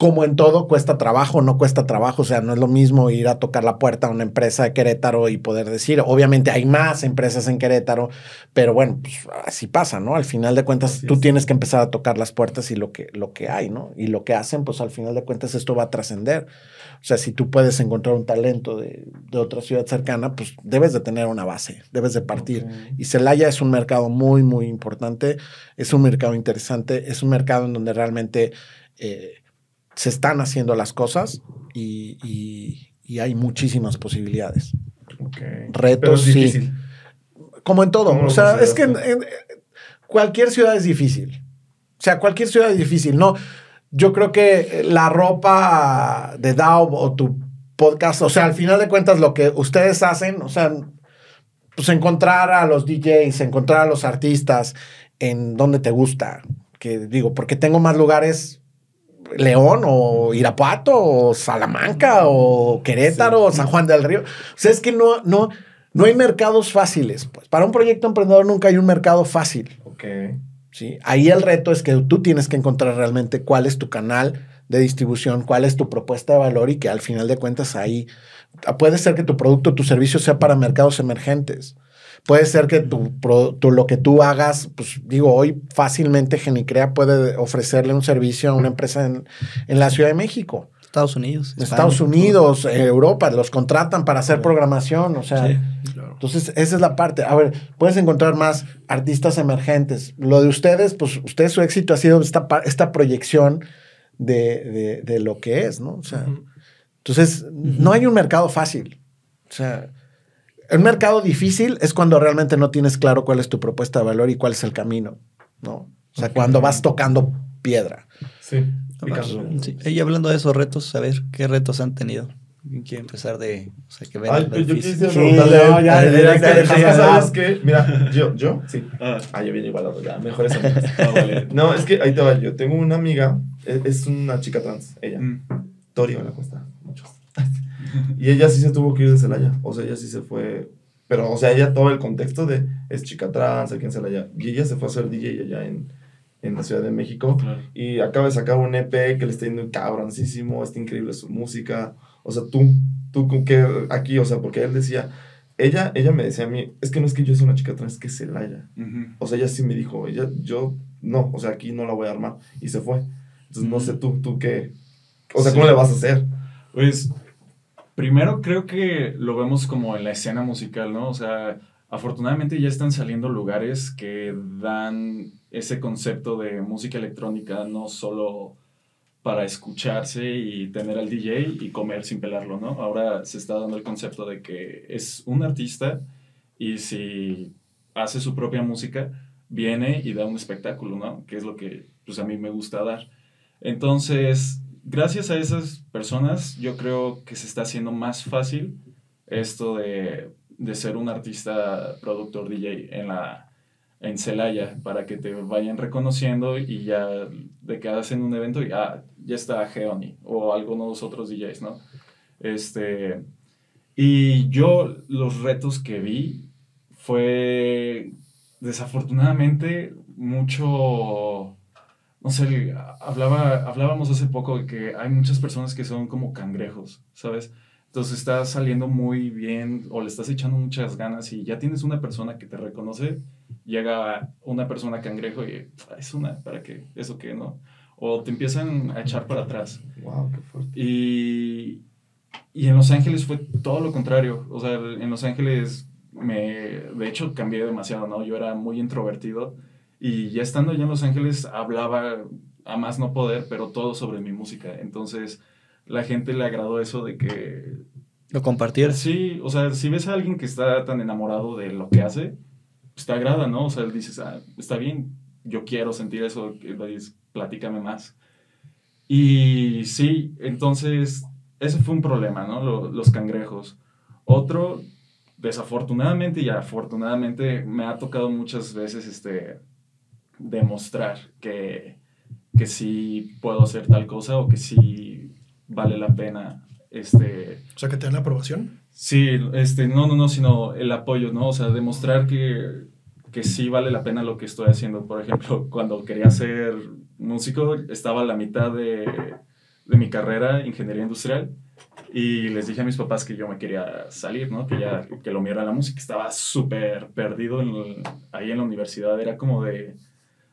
como en todo, cuesta trabajo, no cuesta trabajo. O sea, no es lo mismo ir a tocar la puerta a una empresa de Querétaro y poder decir, obviamente hay más empresas en Querétaro, pero bueno, pues así pasa, ¿no? Al final de cuentas, Así tú es. tienes que empezar a tocar las puertas y lo que, lo que hay, ¿no? Y lo que hacen, pues al final de cuentas, esto va a trascender. O sea, si tú puedes encontrar un talento de, de otra ciudad cercana, pues debes de tener una base, debes de partir. Y Celaya es un mercado muy, muy importante, es un mercado interesante, es un mercado en donde realmente eh, se están haciendo las cosas y, y- y hay muchísimas posibilidades. Retos, Pero es sí. Como en todo, ¿Cómo o sea, es que en- consideras en- cualquier ciudad es difícil. O sea, cualquier ciudad es difícil, ¿no? Yo creo que la ropa de Daub o tu podcast, o sea, al final de cuentas lo que ustedes hacen, o sea, pues encontrar a los DJs, encontrar a los artistas en donde te gusta, que digo, porque tengo más lugares, León o Irapuato o Salamanca o Querétaro o San Juan del Río. O sea, es que no, no, no hay mercados fáciles. Pues para un proyecto emprendedor nunca hay un mercado fácil. Ok. ¿sí? Ahí el reto es que tú tienes que encontrar realmente cuál es tu canal de distribución, cuál es tu propuesta de valor y que al final de cuentas ahí puede ser que tu producto, tu servicio sea para mercados emergentes. Puede ser que tu, lo que tú hagas, pues digo, hoy fácilmente Genicrea puede ofrecerle un servicio a una empresa en, en la Ciudad de México, Estados Unidos. España. Estados Unidos, eh, Europa, los contratan para hacer programación, o sea, Sí. Claro. entonces, esa es la parte. A ver, puedes encontrar más artistas emergentes. Lo de ustedes, pues, ustedes su éxito ha sido esta, esta proyección de, de- de lo que es, ¿no? O sea, entonces, no hay un mercado fácil. O sea, el mercado difícil es cuando realmente no tienes claro cuál es tu propuesta de valor y cuál es el camino, ¿no? O sea, Ok. cuando vas tocando piedra. Sí. Sí. Y hablando de esos retos, a ver, ¿qué retos han tenido? ¿Quién quiere empezar de...? O sea, que Ay, pues yo quisiera Sí, preguntarle. no, ya, Eh, ¿sabes qué? Mira, yo, yo, sí. Ah, Ah, yo bien igualado, ya, mejores amigos. ah, vale. No, es que ahí te va, yo tengo una amiga, es, es una chica trans, ella. Mm. Tori me la cuesta mucho. Y ella sí se tuvo que ir de Celaya. O sea, ella sí se fue. Pero, o sea, ella todo el contexto de es chica trans aquí en Celaya. Y ella se fue a hacer DJ allá en, en la Ciudad de México. Claro. Y acaba de sacar un EP que le está yendo cabroncísimo. Está increíble su música. O sea, tú, tú con que aquí, o sea, porque él decía. Ella, ella me decía a mí, es que no es que yo sea una chica trans, es que Celaya. Ujú. O sea, ella sí me dijo, ella, yo, no, o sea, aquí no la voy a armar. Y se fue. Entonces, no sé tú, tú qué. O sea, Sí. ¿cómo le vas a hacer? Pues, primero creo que lo vemos como en la escena musical, ¿no? O sea, afortunadamente ya están saliendo lugares que dan ese concepto de música electrónica no solo para escucharse y tener al DJ y comer sin pelarlo, ¿no? Ahora se está dando el concepto de que es un artista y si hace su propia música, viene y da un espectáculo, ¿no? Que es lo que pues a mí me gusta dar. Entonces, gracias a esas personas, yo creo que se está haciendo más fácil esto de, de ser un artista, productor, DJ en la en Celaya para que te vayan reconociendo y ya de que hacen un evento y ah, ya está Geoni o algunos otros DJs, ¿no? Este, y yo los retos que vi fue desafortunadamente mucho, no sé, hablaba, hablábamos hace poco de que hay muchas personas que son como cangrejos, ¿sabes? Entonces estás saliendo muy bien o le estás echando muchas ganas y ya tienes una persona que te reconoce, llega una persona cangrejo y "Ah, es una, ¿para qué? ¿Eso qué, no? O te empiezan a echar para atrás. Wow, qué fuerte. Y, y en Los Ángeles fue todo lo contrario. O sea, en Los Ángeles me, de hecho, cambié demasiado, ¿no? Yo era muy introvertido y ya estando allá en Los Ángeles hablaba a más no poder, pero todo sobre mi música. Entonces, la gente le agradó eso de que... Lo compartieras. Sí, o sea, si ves a alguien que está tan enamorado de lo que hace, pues te agrada, ¿no? O sea, dices, ah, está bien, yo quiero sentir eso, dices, platícame más. Y sí, entonces, ese fue un problema, ¿no? Lo- los cangrejos. Otro, desafortunadamente y afortunadamente, me ha tocado muchas veces este, demostrar que, que sí puedo hacer tal cosa o que sí vale la pena este, O sea, que te dan la aprobación. Sí, este, no, no, no, sino el apoyo, ¿no? O sea, demostrar que, que sí vale la pena lo que estoy haciendo. Por ejemplo, [laughs] cuando quería ser músico, estaba a la mitad de, de mi carrera, ingeniería industrial, y les dije a mis papás que yo me quería salir, ¿no? Que ya, que lo mío era la música. Estaba súper perdido en el- ahí en la universidad, era como de,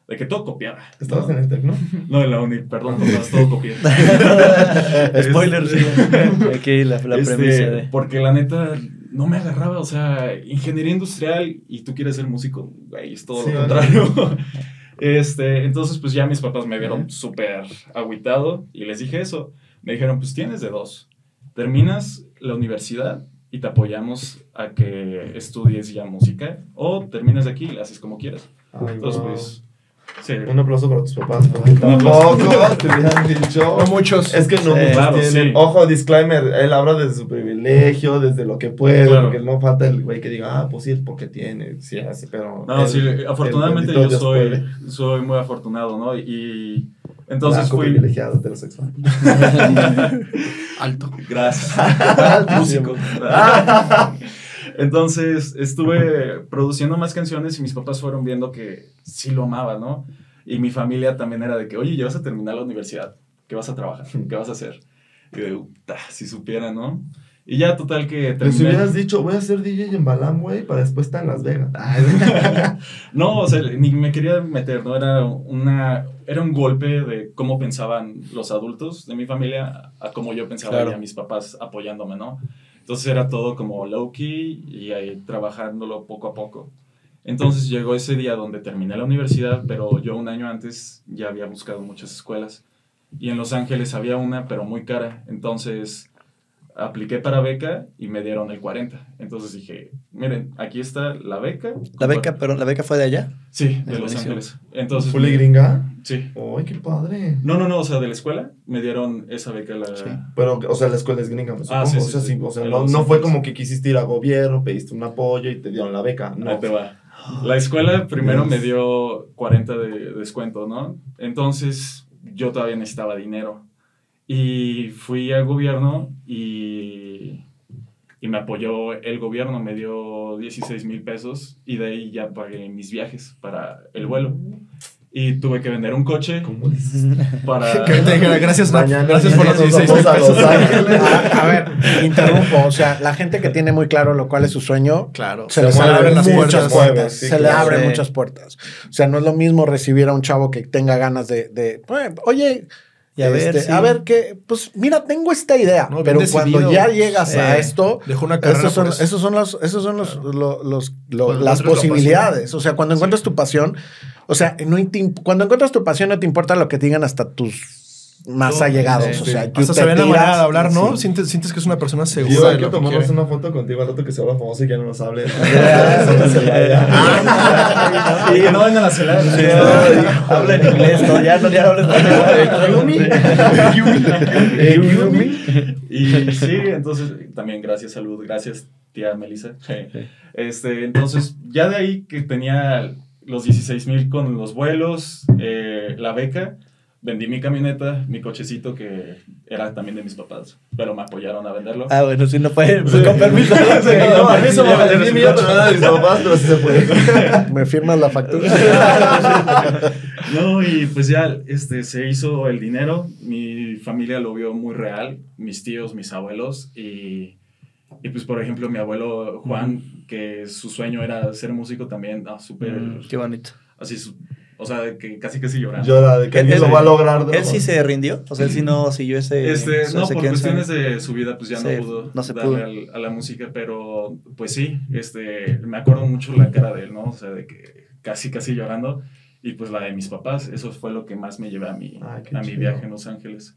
de que todo copiaba. ¿Estabas ¿no? en el Tec, no? No, en la uni, perdón, todo copiaba. [laughs] Spoiler, sí. Aquí la, la Este, premisa de. Porque la neta no me agarraba, o sea, ingeniería industrial y tú quieres ser músico, güey, es todo Sí, lo contrario. [laughs] este, entonces, pues ya mis papás me vieron súper agüitado y les dije eso. Me dijeron, pues tienes de dos. Terminas la universidad y te apoyamos a que estudies ya música o terminas aquí y la haces como quieras. Ay, Entonces, wow. pues, sí. Un aplauso para tus papás. Tampoco [laughs] te hubieran dicho. No muchos. Es que no Sí, muchos claro, tienen. sí. Ojo, disclaimer. Él habla desde su privilegio, desde lo que puede. Claro. Porque no falta el güey que diga, ah, pues sí, es porque tiene. Sí, así, pero. No, él- sí, afortunadamente yo soy, puede. soy muy afortunado, ¿no? Y entonces Blanco, fui... privilegiado, heterosexual. [laughs] Alto. Gracias. [laughs] Músico. Entonces estuve produciendo más canciones y mis papás fueron viendo que sí lo amaba, ¿no? Y mi familia también era de que, oye, ya vas a terminar la universidad, ¿qué vas a trabajar? ¿Qué vas a hacer? Y de, "Uta, si supiera, ¿no? Y ya total que terminé. hubieras dicho, voy a ser DJ en Balam, güey, para después estar en Las Vegas. [laughs] [laughs] No, o sea, ni me quería meter, ¿no? Era, una, era un golpe de cómo pensaban los adultos de mi familia a cómo yo pensaba Claro. y a mis papás apoyándome, ¿no? Entonces era todo como low-key y ahí trabajándolo poco a poco. Entonces llegó ese día donde terminé la universidad, pero yo un año antes ya había buscado muchas escuelas. Y en Los Ángeles había una, pero muy cara. Entonces apliqué para beca y me dieron el 40. Entonces dije, miren, aquí está la beca. La beca, pero la beca fue de allá. Sí, de Es Los. Ángeles. Entonces, ¿Fule gringa? Sí. Ay, qué padre. No, no, no, o sea, de la escuela me dieron esa beca. La... Sí. Pero, o sea, la escuela es gringa, me supongo. Ah, sí, o sí, sea, sí. sí, o sea, no, no fue como que quisiste ir a gobierno, pediste un apoyo y te dieron la beca. No. Ahí te va. La escuela primero Dios. me dio 40 de descuento, ¿no? Entonces yo todavía necesitaba dinero. Y fui al gobierno y, y me apoyó el gobierno, me dio 16 mil pesos y de ahí ya pagué mis viajes para el vuelo. Y tuve que vender un coche ¿Cómo dices? [laughs] para... [laughs] Que te dijera, gracias, Mañana gracias por los nos 16 vamos mil pesos. A, a ver, interrumpo. O sea, la gente que tiene muy claro lo cual es su sueño, Claro. se, Se les le abren abren las muchas puertas. puertas. Sí, se le claro. abren Sí. muchas puertas. O sea, no es lo mismo recibir a un chavo que tenga ganas de, de, "Eh, oye, Y a ver, este, sí. a ver qué, pues mira, tengo esta idea, No, pero decidido. cuando ya llegas a esto, una esos son, eso. esos son los, esos son los, las posibilidades. O sea, cuando encuentras tu pasión, o sea, no te cuando encuentras tu pasión no te importa lo que te digan hasta tus más allegados. sí, o sea, tú Hasta te se ven a tiras, manera de hablar, ¿no? sí. Sientes, sientes que es una persona Yo segura hay que que tomarnos una foto contigo al rato que se haga famoso y ya no nos hable. [laughs] [laughs] Y que no vengan a celar. Habla en inglés, ¿no? Ya no, ya habla español. [laughs] Y sí, entonces también gracias, salud, gracias, tía Melissa. Este, entonces, ya de ahí que tenía los 16 mil con los vuelos, eh, la beca, vendí mi camioneta, mi cochecito que era también de mis papás, pero me apoyaron a venderlo. Ah, bueno, sí, no puede. Pues, con permiso. [laughs] No, a mí eso me vendí mi nada de mis papás, pero sí se puede. [laughs] Me firmas la factura. [laughs] No, y pues ya este, se hizo el dinero, mi familia lo vio muy real, mis tíos, mis abuelos, y, y pues por ejemplo mi abuelo Juan, que su sueño era ser músico también, ah, súper, Mm, Qué bonito. así, o sea, que casi casi llorando. Llora de que Él- lo va a lograr. ¿no? ¿Él sí se rindió? O sea, él sí no siguió ese. Este, no, por cuestiones de su vida, pues ya Sí, no pudo no se darle pudo. al- a la música, pero pues sí, este, me acuerdo mucho la cara de él, ¿no? O sea, de que casi, casi llorando, y pues la de mis papás, eso fue lo que más me llevé a mi, Ay, qué a mi viaje en Los Ángeles.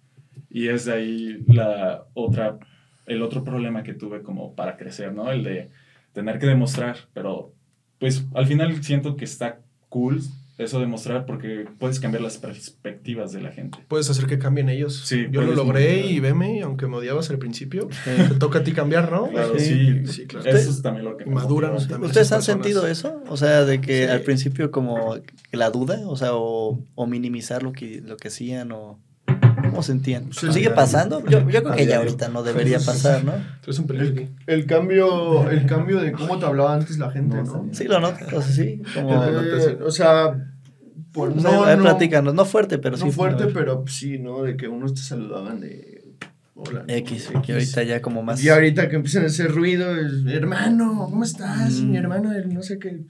Y es de ahí la otra, el otro problema que tuve como para crecer, ¿no? El de tener que demostrar, pero pues al final siento que está cool eso de mostrar porque puedes cambiar las perspectivas de la gente. Puedes hacer que cambien ellos. Sí, Yo lo logré y veme, aunque me odiabas al principio, [laughs] te toca a ti cambiar, ¿no? Claro, Sí. sí, Sí, claro. Eso es también lo que me Maduran. ¿Ustedes han sentido eso? O sea, de que Sí. al principio como la duda, o sea, o, o minimizar lo que, lo que hacían o... ¿Cómo sentían? Sí, ¿Sigue ya. pasando? Yo, yo creo A que ya ahorita no debería [laughs] pasar, ¿no? Aquí. El cambio, el cambio de cómo te hablaba antes la gente, ¿no? Sí, lo noto, o sea, sí, como... Eh, o sea, por, No, no, no, platícanos, no fuerte, pero no sí. fuerte, a ver. pero sí, ¿no? De que unos te saludaban de... Hola. ¿no? X, que ahorita ya como más... Y ahorita que empiezan a hacer ruido, es, hermano, ¿cómo estás? Mm. Mi hermano, el no sé qué.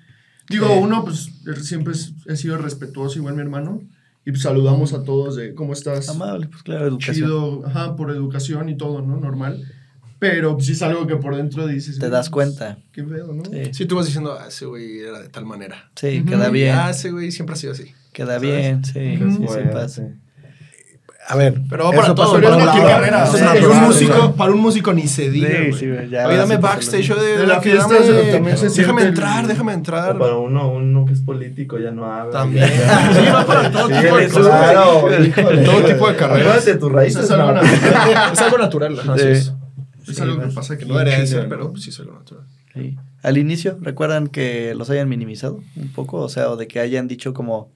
Digo, Sí. uno, pues siempre he sido respetuoso, igual mi hermano. Y pues saludamos a todos de cómo estás. Amable, pues claro, educación. Chido, ajá, por educación y todo, ¿no? Normal. Pero pues, sí es algo que por dentro dices. Te "Güey, das cuenta. Qué pedo, ¿no? Sí, Sí, tú vas diciendo, ah, ese güey era de tal manera. sí, queda bien, Ah, ese güey siempre ha sido así. queda bien, sí, sí, sí, pasa. sí. A ver. Pero va para todo, para por un cualquier lado. carrera. Para un músico, para un músico ni se diga. Sí, sí, Oye, dame backstage, yo de, De la que fiesta dame- se- también se Déjame el- entrar, déjame entrar. O para uno, uno que es político ya no habla. También. Sí, [laughs] va para todo tipo de cosas. claro. Todo tipo de carreras. De tus raíces. Es algo natural. Es Sí. es. Algo que pasa aquí. No debería ser, pero sí es algo natural. Sí. Al inicio, ¿recuerdan que los hayan minimizado un poco? O sea, o de que hayan dicho como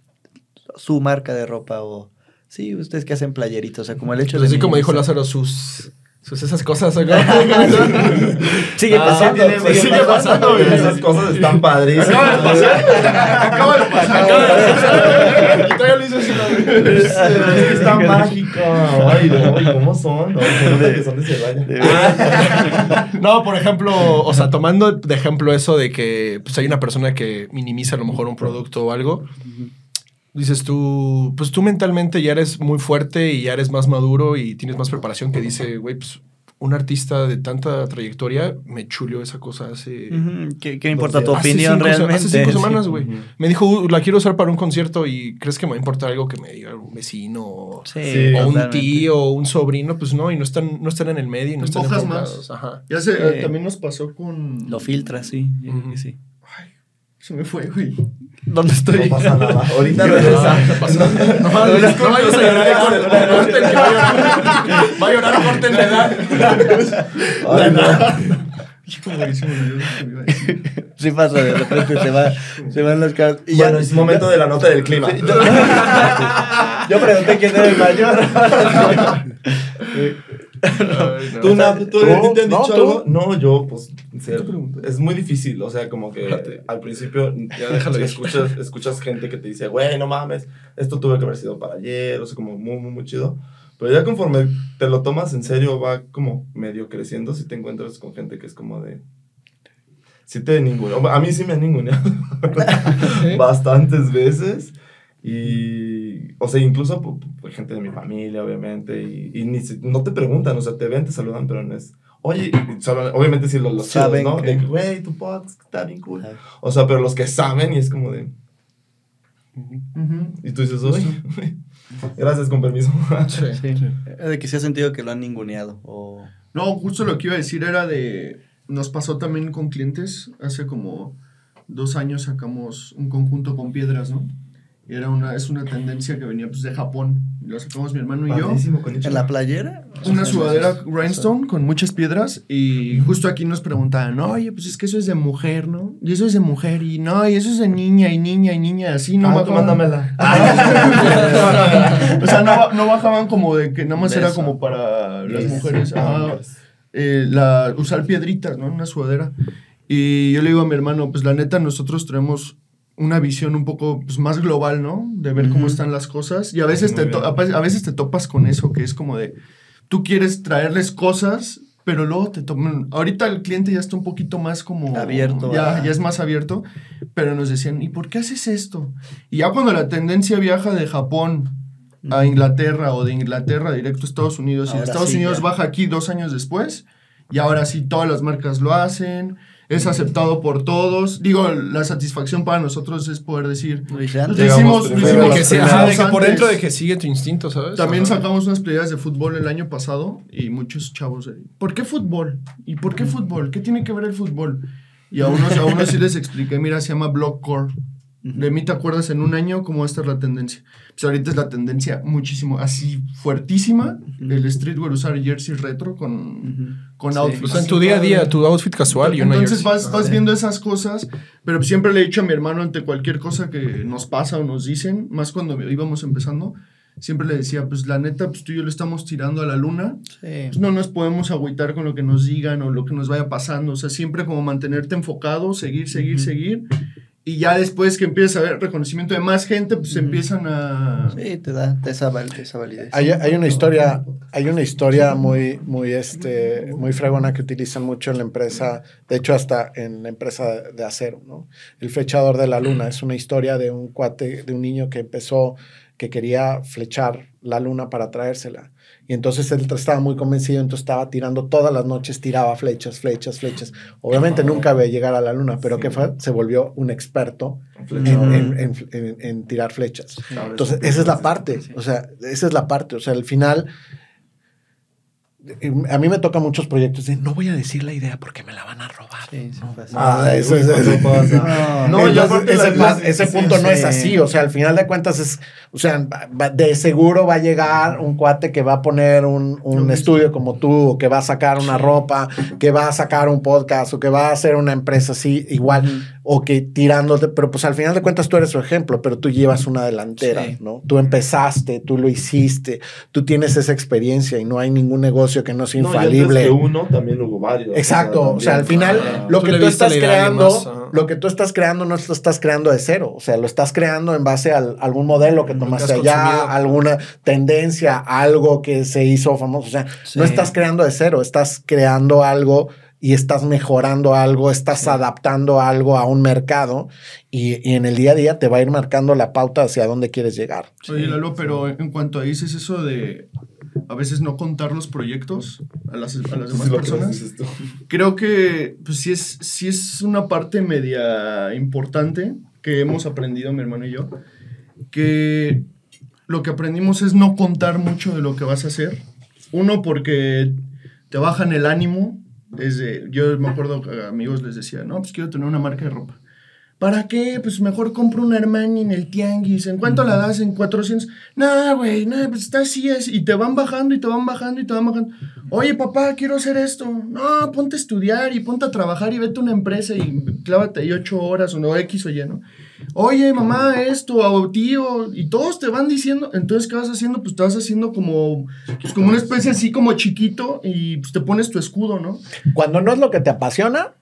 su marca de ropa o... Sí, ustedes que hacen playeritos, o sea, como el hecho Pues de... así como dijo. Lázaro, sus, sus esas cosas. acá. [laughs] Sigue Ah, pasando, tiene- sigue sigue pasando. Esas cosas están padrísimas. Acaba de pasar. Acaba de pasar. Acaba de pasar. Está [laughs] mágico. Ay, no, ¿y ¿cómo son? No, que son de Celaya. No, por ejemplo, o sea, tomando de ejemplo eso de que pues, hay una persona que minimiza a lo mejor un producto o algo, dices tú, pues tú mentalmente ya eres muy fuerte y ya eres más maduro y tienes más preparación que dice, güey, pues un artista de tanta trayectoria me chuleó esa cosa hace... ¿Qué, qué importa tu opinión cinco realmente? Hace cinco semanas, güey. Me dijo, "Uh, la quiero usar para un concierto y crees que me va a importar algo que me diga un vecino o, Sí, o un tío o un sobrino, pues no, y no están, no están en el medio y no están enfocados. Ajá. Ya sé, eh, también nos pasó con. Lo filtras, sí. sí, sí. Se me fue, güey. ¿Dónde estoy? No pasa nada. [laughs] Ahorita No, regresa. ¿qué pasó? No, no, no, no vayas a llorar, corten, que va a llorar. Va a llorar, corten de edad. Ay, no. Hijo, güey, se me olvidó lo que me iba a decir. Sí pasa, de repente se, va, se van las caras. Y ya- Bueno, es momento de la nota del clima. Yo pregunté quién era el mayor. [laughs] [laughs] No. ¿Tú, Nap, ¿tú, No, ¿te han no, dicho algo? No, yo, pues, es muy difícil. O sea, como que al principio ya Déjalo escuchas, escuchas gente que te dice, güey, no mames, esto tuve que haber sido para ayer, o sea, como muy, muy, muy chido. Pero ya conforme te lo tomas en serio, va como medio creciendo si te encuentras con gente que es como de... Sí te ninguneó. A mí sí me han ninguneado [laughs] bastantes veces. Y, o sea, incluso por, por gente de mi familia, obviamente. Y, y ni si- no te preguntan, o sea, te ven, te saludan, pero no es. Oye, obviamente sí los, los chidos, Saben ¿no? que- De güey, tu podcast está bien cool. Ajá. O sea, pero los que saben y es como de. Y tú dices, oye, gracias, con permiso. [laughs] Sí. Sí. De que se ha sentido que lo han ninguneado. O... No, justo lo que iba a decir era de. Nos pasó también con clientes. Hace como dos años sacamos un conjunto con piedras, ¿no? Y era una, es una tendencia que venía pues, de Japón. Lo sacamos mi hermano y yo. Padrísimo, ¿En la playera? Una sudadera rhinestone con muchas piedras y justo aquí nos preguntaban, oye, pues es que eso es de mujer, ¿no? Y eso es de mujer y no, y eso es de niña y niña y niña, así no Ah, tú bajaban. mándamela. o sea, no, no bajaban como de que nada más De era eso. como para las mujeres. Ah, eh, la, usar piedritas, ¿no? En Una sudadera. Y yo le digo a mi hermano, pues la neta, nosotros tenemos una visión un poco pues, más global, ¿no? De ver cómo están las cosas. Y a veces, Muy te a veces te topas con eso, que es como de, tú quieres traerles cosas, pero luego te toman... Ahorita el cliente ya está un poquito más como... Abierto, Ya, ya es más abierto, pero nos decían, ¿y por qué haces esto? Y ya cuando la tendencia viaja de Japón a Inglaterra o de Inglaterra directo a Estados Unidos y de Estados sí, Unidos ya. baja aquí dos años después y ahora sí todas las marcas lo hacen, es aceptado por todos. Digo, la satisfacción para nosotros es poder decir, Lo Llegamos hicimos, lo primero. hicimos De que, sí, lo ajá, de hicimos que por dentro de que sigue tu instinto, ¿sabes? También Ajá. sacamos unas playas de fútbol el año pasado y muchos chavos, de, ¿por qué fútbol? ¿Y por qué fútbol? ¿Qué tiene que ver el fútbol? Y a unos, a unos sí les expliqué, mira, se llama Blockcore. De mí te acuerdas en un año cómo esta es la tendencia. Pues ahorita es la tendencia muchísimo, así fuertísima, el streetwear usar jersey retro con, Ujú. con Sí. outfits. O sea, en tu día a día, tu outfit casual y una Entonces jersey. vas, vas viendo esas cosas, pero siempre le he dicho a mi hermano ante cualquier cosa que nos pasa o nos dicen, más cuando íbamos empezando, siempre le decía, pues la neta, pues tú y yo le estamos tirando a la luna, Sí. pues no nos podemos agüitar con lo que nos digan o lo que nos vaya pasando, o sea, siempre como mantenerte enfocado, seguir, seguir, Ujú. seguir, y ya después que empiezas a ver reconocimiento de más gente, pues empiezan a... Sí, te da esa, val- esa validez. Hay, hay una historia, hay una historia muy, muy, este, muy fregona que utilizan mucho en la empresa, de hecho hasta en la empresa de acero, ¿no? El flechador de la luna es una historia de un cuate, de un niño que empezó, que quería flechar la luna para traérsela. Y entonces él estaba muy convencido, entonces estaba tirando todas las noches, tiraba flechas, flechas, flechas. Obviamente nunca a llegar a la luna, pero Sí. ¿qué fue? Se volvió un experto en, Flechador. en- en- en- en tirar flechas. Entonces, esa es la parte, o sea, esa es la parte, o sea, al final, a mí me tocan muchos proyectos de no voy a decir la idea porque me la van a robar. Sí. Ah, eso es- ¿Cuándo eso- pasa? [laughs] No, No, ya aparte ese, la- pa- la- ese sí, punto no sí. es así, o sea, al final de cuentas es, o sea, de seguro va a llegar un cuate que va a poner un, un estudio como tú, o que va a sacar una ropa, que va a sacar un podcast, o que va a hacer una empresa así, igual, o que tirándote, pero pues al final de cuentas tú eres su ejemplo, pero tú llevas una delantera, Sí. ¿no? Tú empezaste, tú lo hiciste, tú tienes esa experiencia y no hay ningún negocio que no sea No, y antes infalible. que uno, también hubo varios. Exacto, o sea, al final también. lo que tú estás creando, más, lo que tú estás creando no lo estás creando de cero, o sea, lo estás creando en base a algún modelo que tomaste allá, consumido. alguna tendencia, algo que se hizo famoso, o sea, Sí. no estás creando de cero, estás creando algo y estás mejorando algo, estás adaptando algo a un mercado y, y en el día a día te va a ir marcando la pauta hacia dónde quieres llegar. Oye, Lalo, pero en cuanto a dices eso de a veces no contar los proyectos a las, a las demás personas, creo que pues, sí, es, sí es una parte media importante que hemos aprendido mi hermano y yo, que lo que aprendimos es no contar mucho de lo que vas a hacer. Uno, porque te bajan el ánimo. Desde, yo me acuerdo que amigos les decía, no, pues quiero tener una marca de ropa. ¿Para qué? Pues mejor compro una Armani en el tianguis. ¿En cuánto la das? En 400. No, güey, no, pues está así. Es. Y te van bajando y te van bajando y te van bajando. Oye, papá, quiero hacer esto. No, ponte a estudiar y ponte a trabajar y vete a una empresa y clávate ahí ocho horas o no, X o Y, ¿no? Oye, mamá, esto, o tío, y todos te van diciendo, entonces, ¿qué vas haciendo? Pues te vas haciendo como, pues, como una especie así como chiquito y pues te pones tu escudo, ¿no? Cuando no es lo que te apasiona,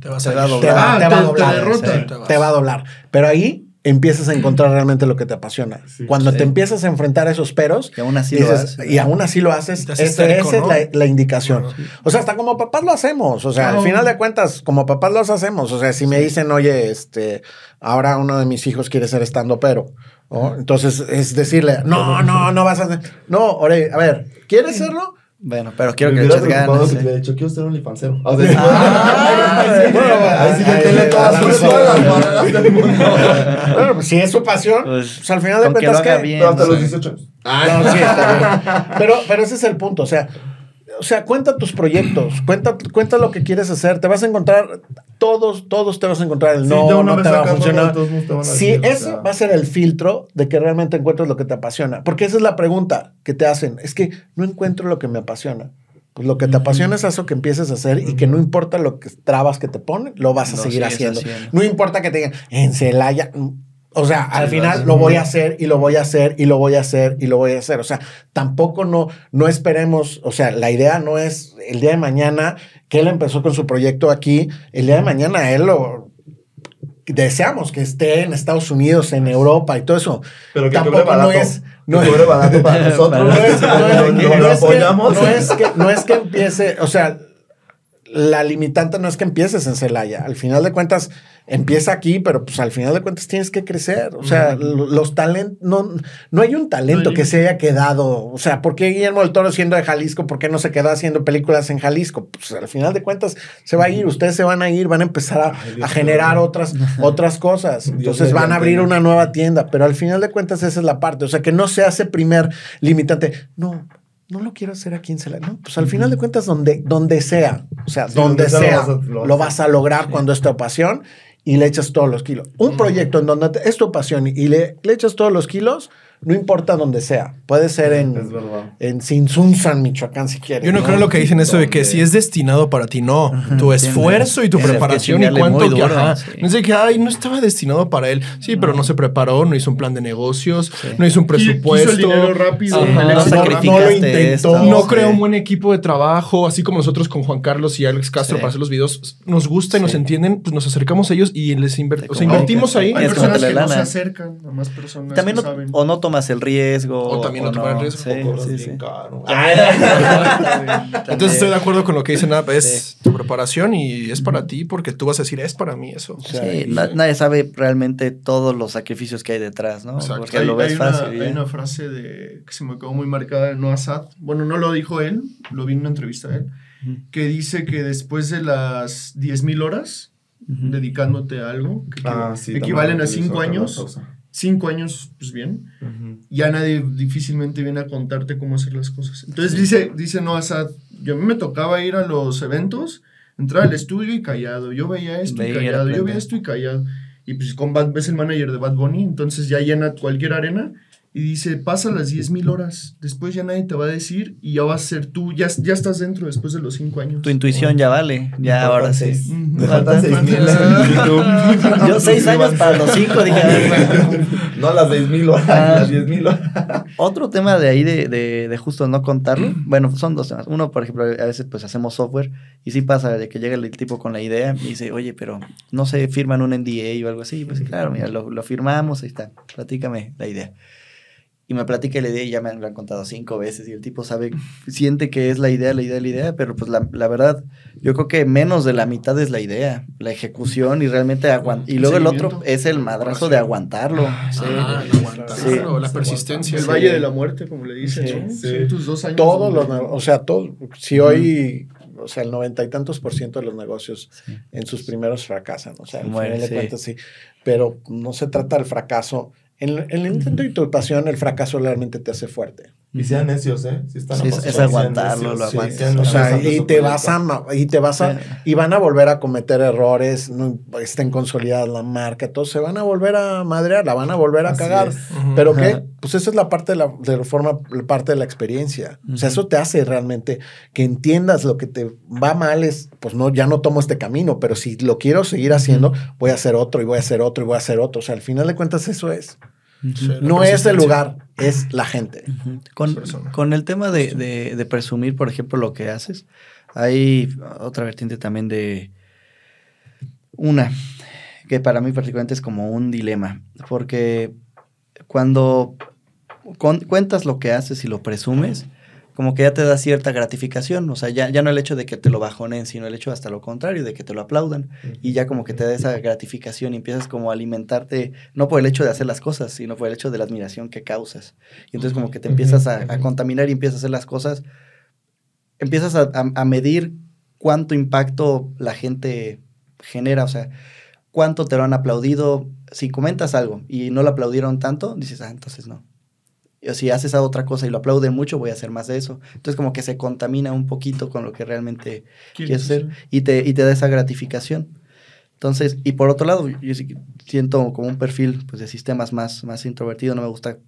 Te vas Te a va a te doblar. va, Ah, te va a te doblar. derrota. Sí, te va a doblar. Pero ahí empiezas a encontrar realmente lo que te apasiona. Cuando Sí. te empiezas a enfrentar a esos peros, Y aún así lo haces. y aún así lo haces, esa, es la, la indicación. O sea, hasta como papás lo hacemos. O sea, al final de cuentas, como papás los hacemos. O sea, si me dicen, oye, este, ahora uno de mis hijos quiere ser estando pero. ¿no? Entonces es decirle, no, no, no vas a hacer. No, ore, a ver, ¿quieres serlo? Bueno, pero quiero Me que preocupado ganas. si ¿eh? te hubiera dicho, quiero ser un lifancero. O sea, Ah, [laughs] sí, bueno, ahí sí que tiene todas las barreras del mundo. [laughs] Bueno, pues si es su pasión, Pues, pues, al final de cuentas que. bien. Pero hasta los 18 años. No, sí, está bien. Pero, pero ese es el punto. O sea, o sea, cuenta tus proyectos, cuenta, cuenta lo que quieres hacer. Te vas a encontrar, todos, todos te vas a encontrar el Sí, no, no te va a funcionar. Sí, o ese sea. va a ser el filtro de que realmente encuentres lo que te apasiona. Porque esa es la pregunta que te hacen. Es que no encuentro lo que me apasiona. Pues lo que te apasiona es eso que empieces a hacer y que no importa lo que trabas que te ponen, lo vas a seguir haciendo. haciendo. No importa que te digan, en Celaya. O sea, al final lo voy a hacer y lo voy a hacer y lo voy a hacer y lo voy a hacer. O sea, tampoco no, no esperemos. O sea, la idea no es el día de mañana que él empezó con su proyecto aquí. El día de mañana él lo deseamos que esté en Estados Unidos, en Europa y todo eso. Pero que Tampoco barato. [laughs] no es- no es- barato para nosotros. No es que empiece, o sea, la limitante no es que empieces en Celaya. Al final de cuentas, empieza aquí, pero pues al final de cuentas tienes que crecer. O sea, lo- los talentos, no, no hay un talento No hay- que se haya quedado. O sea, ¿por qué Guillermo del Toro siendo de Jalisco? ¿Por qué no se quedó haciendo películas en Jalisco? Pues al final de cuentas se va a ir, ustedes se van a ir, van a empezar a, Ay, Dios a generar otras, [laughs] otras cosas. Dios Entonces van a abrir una nueva tienda, pero al final de cuentas esa es la parte. O sea, que no se hace primer limitante. No, no lo quiero hacer aquí en Celaya. No, pues al final de cuentas, donde, donde sea, o sea, Sí, donde, donde sea, lo vas a- lo lo vas a- vas a lograr cuando es tu pasión y le echas todos los kilos. Un proyecto en donde es tu pasión y le, le echas todos los kilos, no importa donde sea. Puede ser en, Es en Sinsunzan, Michoacán, si quieres. Yo no, creo en lo que dicen eso de que si es destinado para ti, no. Tu esfuerzo y tu preparación y cuánto que, duro, ajá. sí. No es de que, ay, no estaba destinado para él. Sí, pero no se preparó, no hizo un plan de negocios, no hizo un Quiso presupuesto. el dinero rápido. Ajá. el No lo intentó. esto. No creó un buen equipo de trabajo, así como nosotros con Juan Carlos y Alex Castro Sí. para hacer los videos. Nos gusta y nos entienden, pues nos acercamos a ellos y les inver- o sea, invertimos ahí. Hay personas que no se acercan, a más personas También que no- saben. o no tomas el riesgo. O también no tomar el riesgo. Sí, O cobras sí, bien sí. caro. [laughs] Entonces estoy de acuerdo con lo que dicen, ah, es Sí. tu preparación y es para ti porque tú vas a decir, es para mí eso. sea, Sí, nadie sabe realmente todos los sacrificios que hay detrás, ¿no? Exacto. Porque hay, lo ves hay una, fácil. y hay una frase de, que se me quedó muy marcada de Noah Sad. Bueno, no lo dijo él, lo vi en una entrevista de él, Ujú. que dice que después de las 10.000 horas Ujú. dedicándote a algo, que Ah, sí, equivalen a 5 utilizo años, 5 años, pues bien, ya nadie difícilmente viene a contarte cómo hacer las cosas. Entonces dice, dice Noah Sad, yo a mí me tocaba ir a los eventos, entrar al estudio y callado, yo veía esto y callado, yo veía esto y callado. Y pues con Bad, ves el manager de Bad Bunny, entonces ya llena cualquier arena y dice, pasa las 10.000 horas, después ya nadie te va a decir y ya vas a ser tú, ya, ya estás dentro después de los 5 años. Tu intuición ya vale. Ya ahora sí. Me faltan seis mil en YouTube. [laughs] Yo seis años para los cinco, dije. "Ay, bueno". [laughs] No las seis mil horas, Ah. las diez mil horas. Otro tema de ahí de, de, de justo no contarlo. Bueno, son dos temas. Uno, por ejemplo, a veces pues hacemos software y sí pasa de que llega el tipo con la idea y dice, oye, pero no se firman un NDA o algo así. Pues sí, claro, mira, lo, lo firmamos, ahí está. Platícame la idea. Y me platica la idea y ya me lo han contado cinco veces y el tipo sabe, siente que es la idea, la idea, la idea, pero pues la, la verdad, yo creo que menos de la mitad es la idea, la ejecución y realmente aguantar. Y luego el otro es el madrazo de aguantarlo. Sí. Ah, el aguantarlo, Sí. la persistencia. El sí. Valle de la Muerte, como le dicen, Sí, ¿no? sí. Sí, tus dos años. todos donde- los, o sea, todo, si hoy, o sea, el noventa y tantos por ciento de los negocios Sí. en sus primeros fracasan, o sea, al Muere, final de cuentas sí, pero no se trata del fracaso. En, en el intento y tu el fracaso realmente te hace fuerte. Y sean necios, ¿eh? Si están Sí, es- aguantarlo, necios, lo sí, aguantas. sean O sea, y te vas a y te vas a y van a volver a cometer errores, no estén consolidadas la marca, todo se van a volver a madrear, la van a volver a Así cagar. es. Pero Ajá. que, pues esa es la parte de la, de la forma, la parte de la experiencia. O sea, eso te hace realmente que entiendas lo que te va mal es, pues no, ya no tomo este camino, pero si lo quiero seguir haciendo, voy a hacer otro y voy a hacer otro y voy a hacer otro. O sea, al final de cuentas eso es. No es el lugar, es la gente. Con, con el tema de, de- de presumir, por ejemplo, lo que haces, hay otra vertiente también de una que para mí particularmente es como un dilema, porque cuando con- cuentas lo que haces y lo presumes, como que ya te da cierta gratificación, o sea, ya, ya no el hecho de que te lo bajonen, sino el hecho hasta lo contrario, de que te lo aplaudan, y ya como que te da esa gratificación y empiezas como a alimentarte, no por el hecho de hacer las cosas, sino por el hecho de la admiración que causas. Y entonces como que te empiezas a, a contaminar y empiezas a hacer las cosas, empiezas a, a- a medir cuánto impacto la gente genera, o sea, cuánto te lo han aplaudido. Si comentas algo y no lo aplaudieron tanto, dices, ah, entonces no. O si haces a otra cosa y lo aplauden mucho, voy a hacer más de eso. Entonces como que se contamina un poquito con lo que realmente quieres hacer y te, y te da esa gratificación. Entonces, y por otro lado, yo siento como un perfil pues, de sistemas más, más introvertido, no me gusta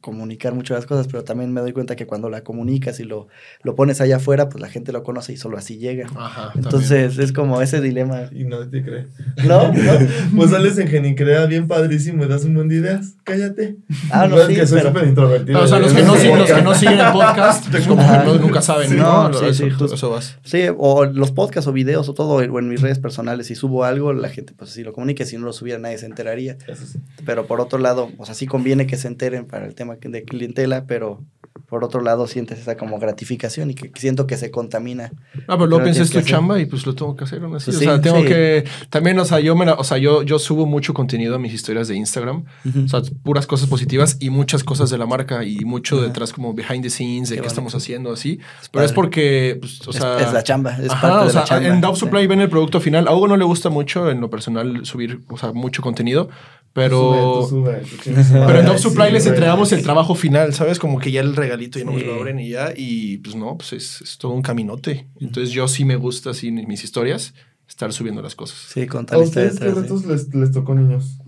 comunicar mucho las cosas, pero también me doy cuenta que cuando la comunicas y lo, lo pones allá afuera, pues la gente lo conoce y solo así llega. Ajá. Entonces es como ese dilema. Y nadie te cree. ¿No? ¿No? [laughs] Pues sales en Genicrea bien padrísimo y das un buen de ideas. Cállate. Ah, no, Ves sí, que soy pero- súper introvertido. No, o sea, los que no, siguen, los que no siguen el podcast, [laughs] pues como que no- nunca saben. Sí, ¿no? no, sí, eso, sí, justo. eso vas. Sí, o los podcasts o videos o todo, o en mis redes personales, si subo algo, la gente pues si lo comunica, si no lo subiera nadie se enteraría. Eso sí. Pero por otro lado, o sea, sí conviene que se enteren para el tema de clientela, pero por otro lado sientes esa como gratificación y que siento que se contamina. Ah, pero luego Pero piensas es tu hacer. chamba y pues lo tengo que hacer aún así. Pues o sí, sea, tengo sí. que. También, o sea, yo me la- o sea, yo, yo subo mucho contenido a mis historias de Instagram. O sea, puras cosas positivas y muchas cosas de la marca y mucho Ajá. detrás como behind the scenes de Qué qué, estamos haciendo así. Es Pero es porque, pues, o Es- sea. es, la chamba, es Ajá, parte o de sea, la chamba. en Dove sí. Supply ven el producto final. A Hugo no le gusta mucho en lo personal subir, o sea, mucho contenido, pero... Sube, tú sube, tú. Pero en Dove Ay, Supply sí, les entregamos el trabajo final, ¿sabes? Como que ya el regalito ya no me lo abren y ya. Y pues no, pues es, es todo un caminote. Entonces yo sí me gusta así en mis historias estar subiendo las cosas. Sí, con ¿A ustedes qué retos les, les tocó niños?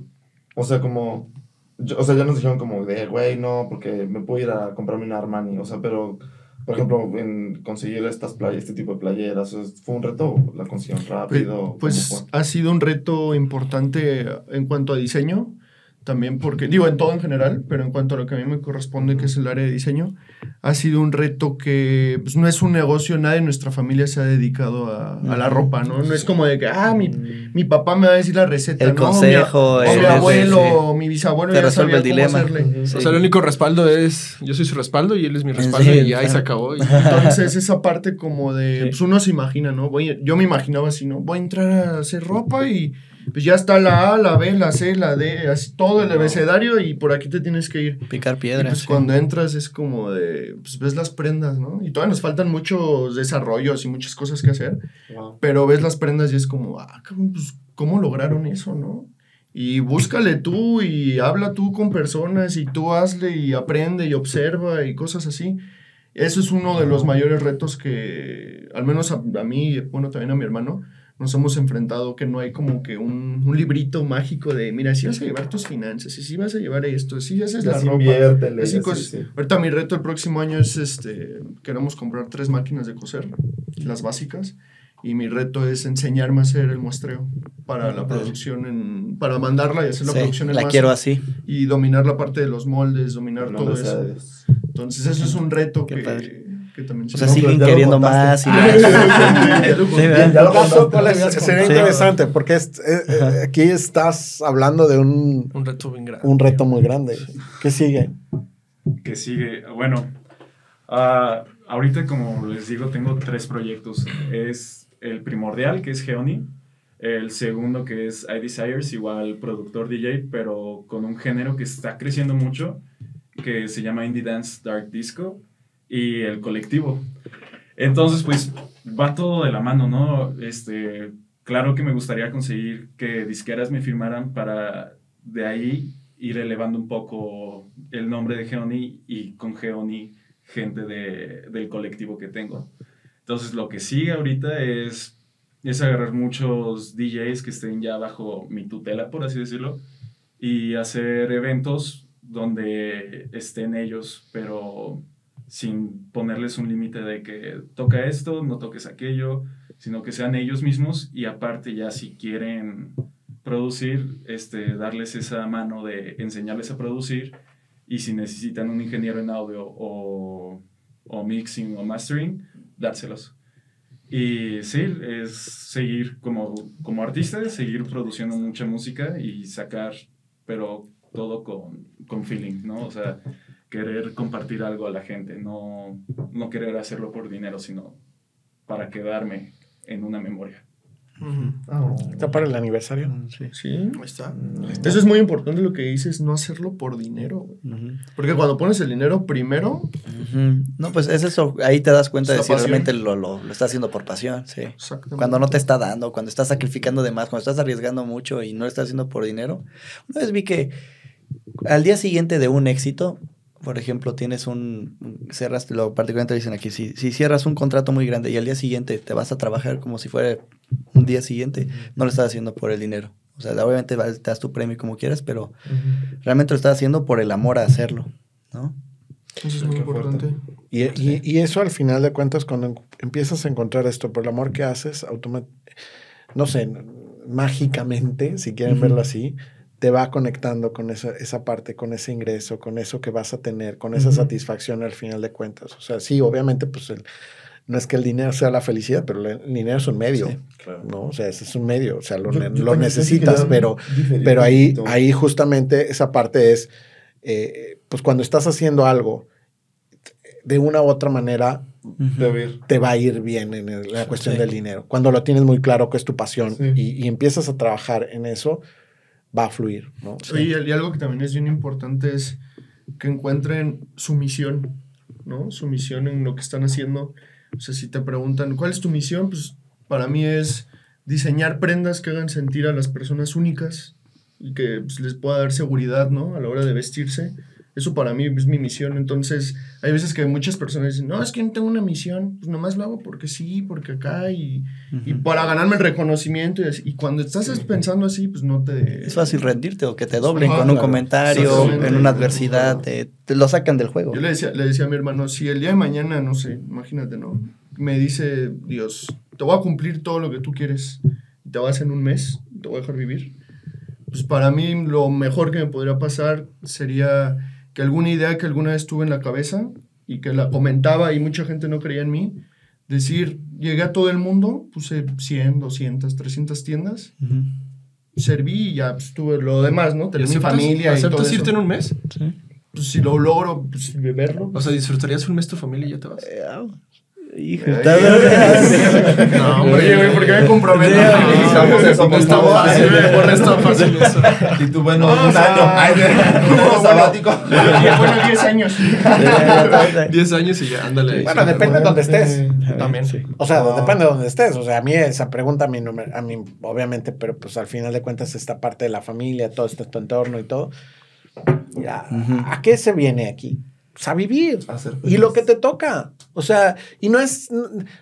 O sea, como... yo- o sea, ya nos dijeron como de, güey, no, porque me puedo ir a comprarme una Armani. O sea, pero, por ejemplo, en conseguir estas playas, este tipo de playeras, ¿fue un reto la consiguieron rápido? Pues ¿Cómo fue? ha sido un reto importante en cuanto a diseño, también porque, digo, en todo en general, pero en cuanto a lo que a mí me corresponde, que es el área de diseño, ha sido un reto que pues, no es un negocio, nadie en nuestra familia se ha dedicado a, a la ropa, ¿no? No es como de que, ah, mi, mi papá me va a decir la receta, El ¿no? consejo, Mi, o el- mi abuelo, sí. o mi bisabuelo Te ya resuelve sabía el cómo dilema. hacerle. Sí. O sea, el único respaldo es, yo soy su respaldo y él es mi respaldo Sí, y ya, y se claro. acabó. Y- [laughs] Entonces, esa parte como de, Sí. pues uno se imagina, ¿no? Voy, yo me imaginaba así, ¿no? Voy a entrar a hacer ropa y pues ya está la A, la B, la C, la D, así todo el abecedario y por aquí te tienes que ir. Picar Y piedras. pues sí. cuando entras es como de, pues ves las prendas, ¿no? Y todavía nos faltan muchos desarrollos y muchas cosas que hacer, Wow. pero ves las prendas y es como, ah, pues, ¿cómo lograron eso, no? Y búscale tú y habla tú con personas y tú hazle y aprende y observa y cosas así. Eso es uno de los mayores retos que, al menos a, a mí, bueno, también a mi hermano, nos hemos enfrentado, que no hay como que un, un librito mágico de, mira, si vas a llevar tus finanzas, y si vas a llevar esto, si haces la ropa. Así cosas. sí. Ahorita mi reto el próximo año es, este, queremos comprar tres máquinas de coser, las básicas, y mi reto es enseñarme a hacer el muestreo para la producción, en, para mandarla y hacer la Sí, producción en la masa quiero así. y dominar la parte de los moldes, dominar No, todo eso. Dios. Entonces eso es un reto Qué que, padre. Que también O sea, No, siguen queriendo más y Sería interesante porque es- eh, eh, aquí estás hablando de un, Un reto bien grande. un reto muy grande. ¿Qué sigue? que sigue. Bueno, ah, ahorita como les digo, tengo tres proyectos. Es el primordial, que es Geoni. El segundo, que es I Desires, igual productor DJ, pero con un género que está creciendo mucho, que se llama Indie Dance Dark Disco. Y el colectivo. Entonces, pues va todo de la mano, ¿no? Este, claro que me gustaría conseguir que disqueras me firmaran para de ahí ir elevando un poco el nombre de Geoni y con Geoni gente de, del colectivo que tengo. Entonces lo que sigue ahorita es, es agarrar muchos DJs que estén ya bajo mi tutela, por así decirlo, y hacer eventos donde estén ellos, pero sin ponerles un límite de que toca esto, no toques aquello, sino que sean ellos mismos y aparte ya si quieren producir, este, darles esa mano de enseñarles a producir y si necesitan un ingeniero en audio o, o mixing o mastering, dárselos. Y sí, es seguir como, como artista, seguir produciendo mucha música y sacar, pero todo con, con feeling, ¿no? O sea, querer compartir algo a la gente, no, no querer hacerlo por dinero, sino para quedarme en una memoria. ¿Está para el aniversario? Sí. Sí. Ahí está. Eso es muy importante lo que dices, no hacerlo por dinero. güey. Ujú. Porque cuando pones el dinero primero. No, pues es eso. Ahí te das cuenta de si pasión. realmente lo, lo, lo estás haciendo por pasión. Sí. exactamente. Cuando no te está dando, cuando estás sacrificando de más, cuando estás arriesgando mucho y no lo estás haciendo por dinero. Una vez vi que al día siguiente de un éxito, por ejemplo, tienes un, cerras, lo particularmente dicen aquí, si, si cierras un contrato muy grande y al día siguiente te vas a trabajar como si fuera un día siguiente, no lo estás haciendo por el dinero. O sea, obviamente te das tu premio como quieras, pero realmente lo estás haciendo por el amor a hacerlo, ¿no? Eso es muy importante. Y, y- y eso al final de cuentas, cuando empiezas a encontrar esto por el amor que haces, automa- no sé, mágicamente, si quieren verlo así, te va conectando con esa, esa parte, con ese ingreso, con eso que vas a tener, con esa Ujú. satisfacción al final de cuentas. O sea, sí, obviamente, pues el- no es que el dinero sea la felicidad, pero el dinero es un medio, Sí. Claro. ¿no? O sea, ese es un medio, o sea, lo, Yo- yo lo necesitas, pero, pero ahí, ahí justamente esa parte es, eh, pues cuando estás haciendo algo, de una u otra manera Debe ir. te va a ir bien en el- la cuestión Sí. del dinero. Cuando lo tienes muy claro que es tu pasión Sí. y, y empiezas a trabajar en eso, va a fluir, ¿no? Y y algo que también es bien importante es que encuentren su misión, ¿no? Su misión en lo que están haciendo. O sea, si te preguntan, ¿cuál es tu misión? Pues para mí es diseñar prendas que hagan sentir a las personas únicas y que pues, les pueda dar seguridad, ¿no? A la hora de vestirse. Eso para mí es mi misión. Entonces, hay veces que muchas personas dicen, no, es que no tengo una misión. Pues nomás lo hago porque sí, porque acá y, y para ganarme el reconocimiento. Y, así. Y cuando estás pensando así, pues no te... Es fácil rendirte o que te doblen Ajá, con un claro. comentario, Exactamente. en una adversidad, te, te lo sacan del juego. Yo le decía, le decía a mi hermano, si el día de mañana, no sé, imagínate, ¿no? Me dice Dios, te voy a cumplir todo lo que tú quieres, te vas en un mes, te voy a dejar vivir. Pues para mí lo mejor que me podría pasar sería que alguna idea que alguna vez tuve en la cabeza y que la comentaba y mucha gente no creía en mí, decir, llegué a todo el mundo, puse 100, 200, 300 tiendas, serví y ya pues, tuve lo demás, ¿no? ¿Y Tener mi aceptas, familia y todo aceptas eso. irte en un mes? Sí. Pues si lo logro, pues beberlo. O sea, ¿disfrutarías un mes tu familia y ya te vas? Eh, Hijo, está- [laughs] No, Oye, güey, ¿por qué me comprometo? Somos eso, [laughs] no está fácil, por está fácil eso. Y tú, bueno, No, un o sea, año. [laughs] Ay, un sabático. Bueno, 10 años. 10 años y ya, ándale. Bueno, depende de dónde estés. También. Sí. O sea, depende de dónde estés. O sea, a mí esa pregunta, a mí, a mí obviamente, pero pues al final de cuentas esta parte de la familia, todo este tu entorno y todo. ¿A qué se viene aquí? Pues a vivir. A Y lo que te toca. O sea, y no es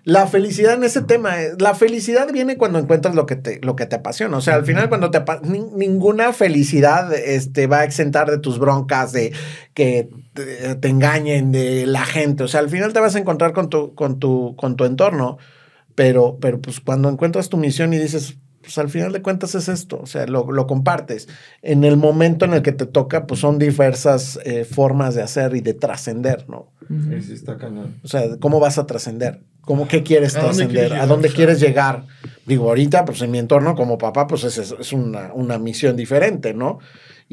la felicidad en ese tema. eh, La felicidad viene cuando encuentras lo que te, lo que te apasiona. O sea, al final, cuando te ni- ninguna felicidad este, va a exentar de tus broncas, de que te, te engañen, de la gente. O sea, al final te vas a encontrar con tu, con tu, con tu entorno. Pero, pero pues cuando encuentras tu misión y dices, pues al final de cuentas es esto, o sea, lo, lo compartes. En el momento en el que te toca, pues son diversas eh, formas de hacer y de trascender, ¿no? Sí, sí, está cañón. O sea, ¿cómo vas a trascender? ¿Cómo qué quieres ¿A dónde trascender? ¿A dónde quieres llegar? Digo, ahorita, pues en mi entorno como papá, pues es, es una, una misión diferente, ¿no?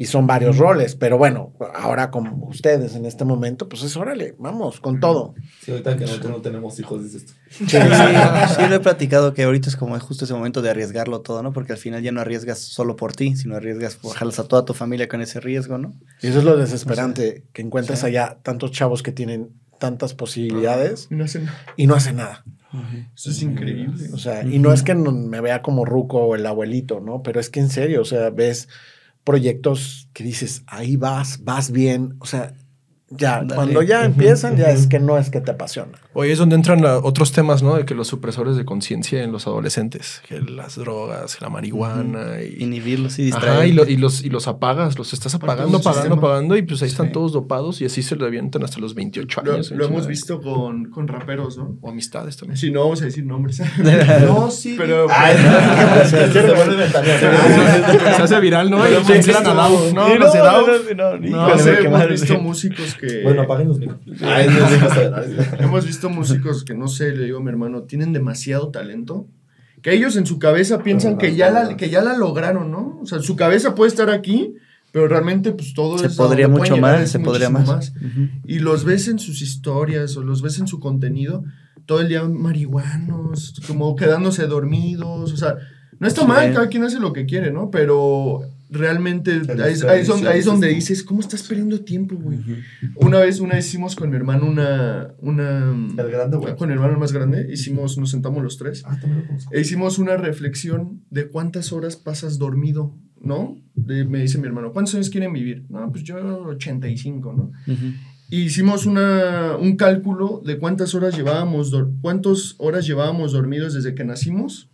Y son varios roles, pero bueno, ahora como ustedes en este momento, pues es órale, vamos, con todo. Sí, ahorita que nosotros no tenemos hijos, dices tú. Sí, sí, lo he platicado que ahorita es como justo ese momento de arriesgarlo todo, ¿no? Porque al final ya no arriesgas solo por ti, sino arriesgas, por jalas a toda tu familia con ese riesgo, ¿no? Y eso es lo desesperante, que encuentras allá tantos chavos que tienen tantas posibilidades No hacen nada. y no hacen nada. Eso es increíble. O sea, y no es que no- me vea como ruco o el abuelito, ¿no? Pero es que en serio, o sea, ves proyectos que dices, ahí vas, vas bien. O sea, Ya, Dale. cuando ya empiezan, ya es que no es que te apasiona. Oye, es donde entran la- otros temas, ¿no? De que los supresores de conciencia en los adolescentes, que las drogas, la marihuana y... Inhibirlos y Ajá, distraerlos. y, lo- y los, y los apagas, los estás apagando, apagando, sistema. apagando, y pues ahí están Sí. todos dopados y así se le avientan hasta los 28 Lo, años. lo hemos 29. visto con, con raperos, ¿no? O amistades también. Sí, no vamos a decir nombres. No, sí. Pero- Ay, no, se vuelve ventaneando. Se hace viral, ¿no? Pero Y cancelan a Dao. No, Sí, los de Dao. no, no, no, No, híjole, sé, me hemos quemaron. visto músicos que... Bueno, apaguen los micrófonos. Ay, no, sí, está bien. Hemos visto músicos que, no sé, le digo a mi hermano, tienen demasiado talento. Que ellos en su cabeza piensan que ya, la, que ya la lograron, ¿no? O sea, su cabeza puede estar aquí, pero realmente pues todo Se es... podría mucho llegar, más, es se podría muchísimo más. Ujú. Y los ves en sus historias o los ves en su contenido todo el día marihuanos, como quedándose dormidos, o sea, no está Sí. mal, cada quien hace lo que quiere, ¿no? Pero realmente ahí, es- ahí donde, ahí es donde dices, ¿cómo estás perdiendo tiempo, güey? Una vez, una vez hicimos con mi hermano una... una El grande, güey. Con mi hermano el más grande, hicimos, nos sentamos los tres Ah, también lo conozco. e hicimos una reflexión de cuántas horas pasas dormido, ¿no? De- me dice mi hermano, ¿cuántos años quieren vivir? No, pues yo 85, ¿no? Ujú. Y hicimos una, un cálculo de cuántas horas llevábamos, cuántas horas llevábamos dormidos desde que nacimos.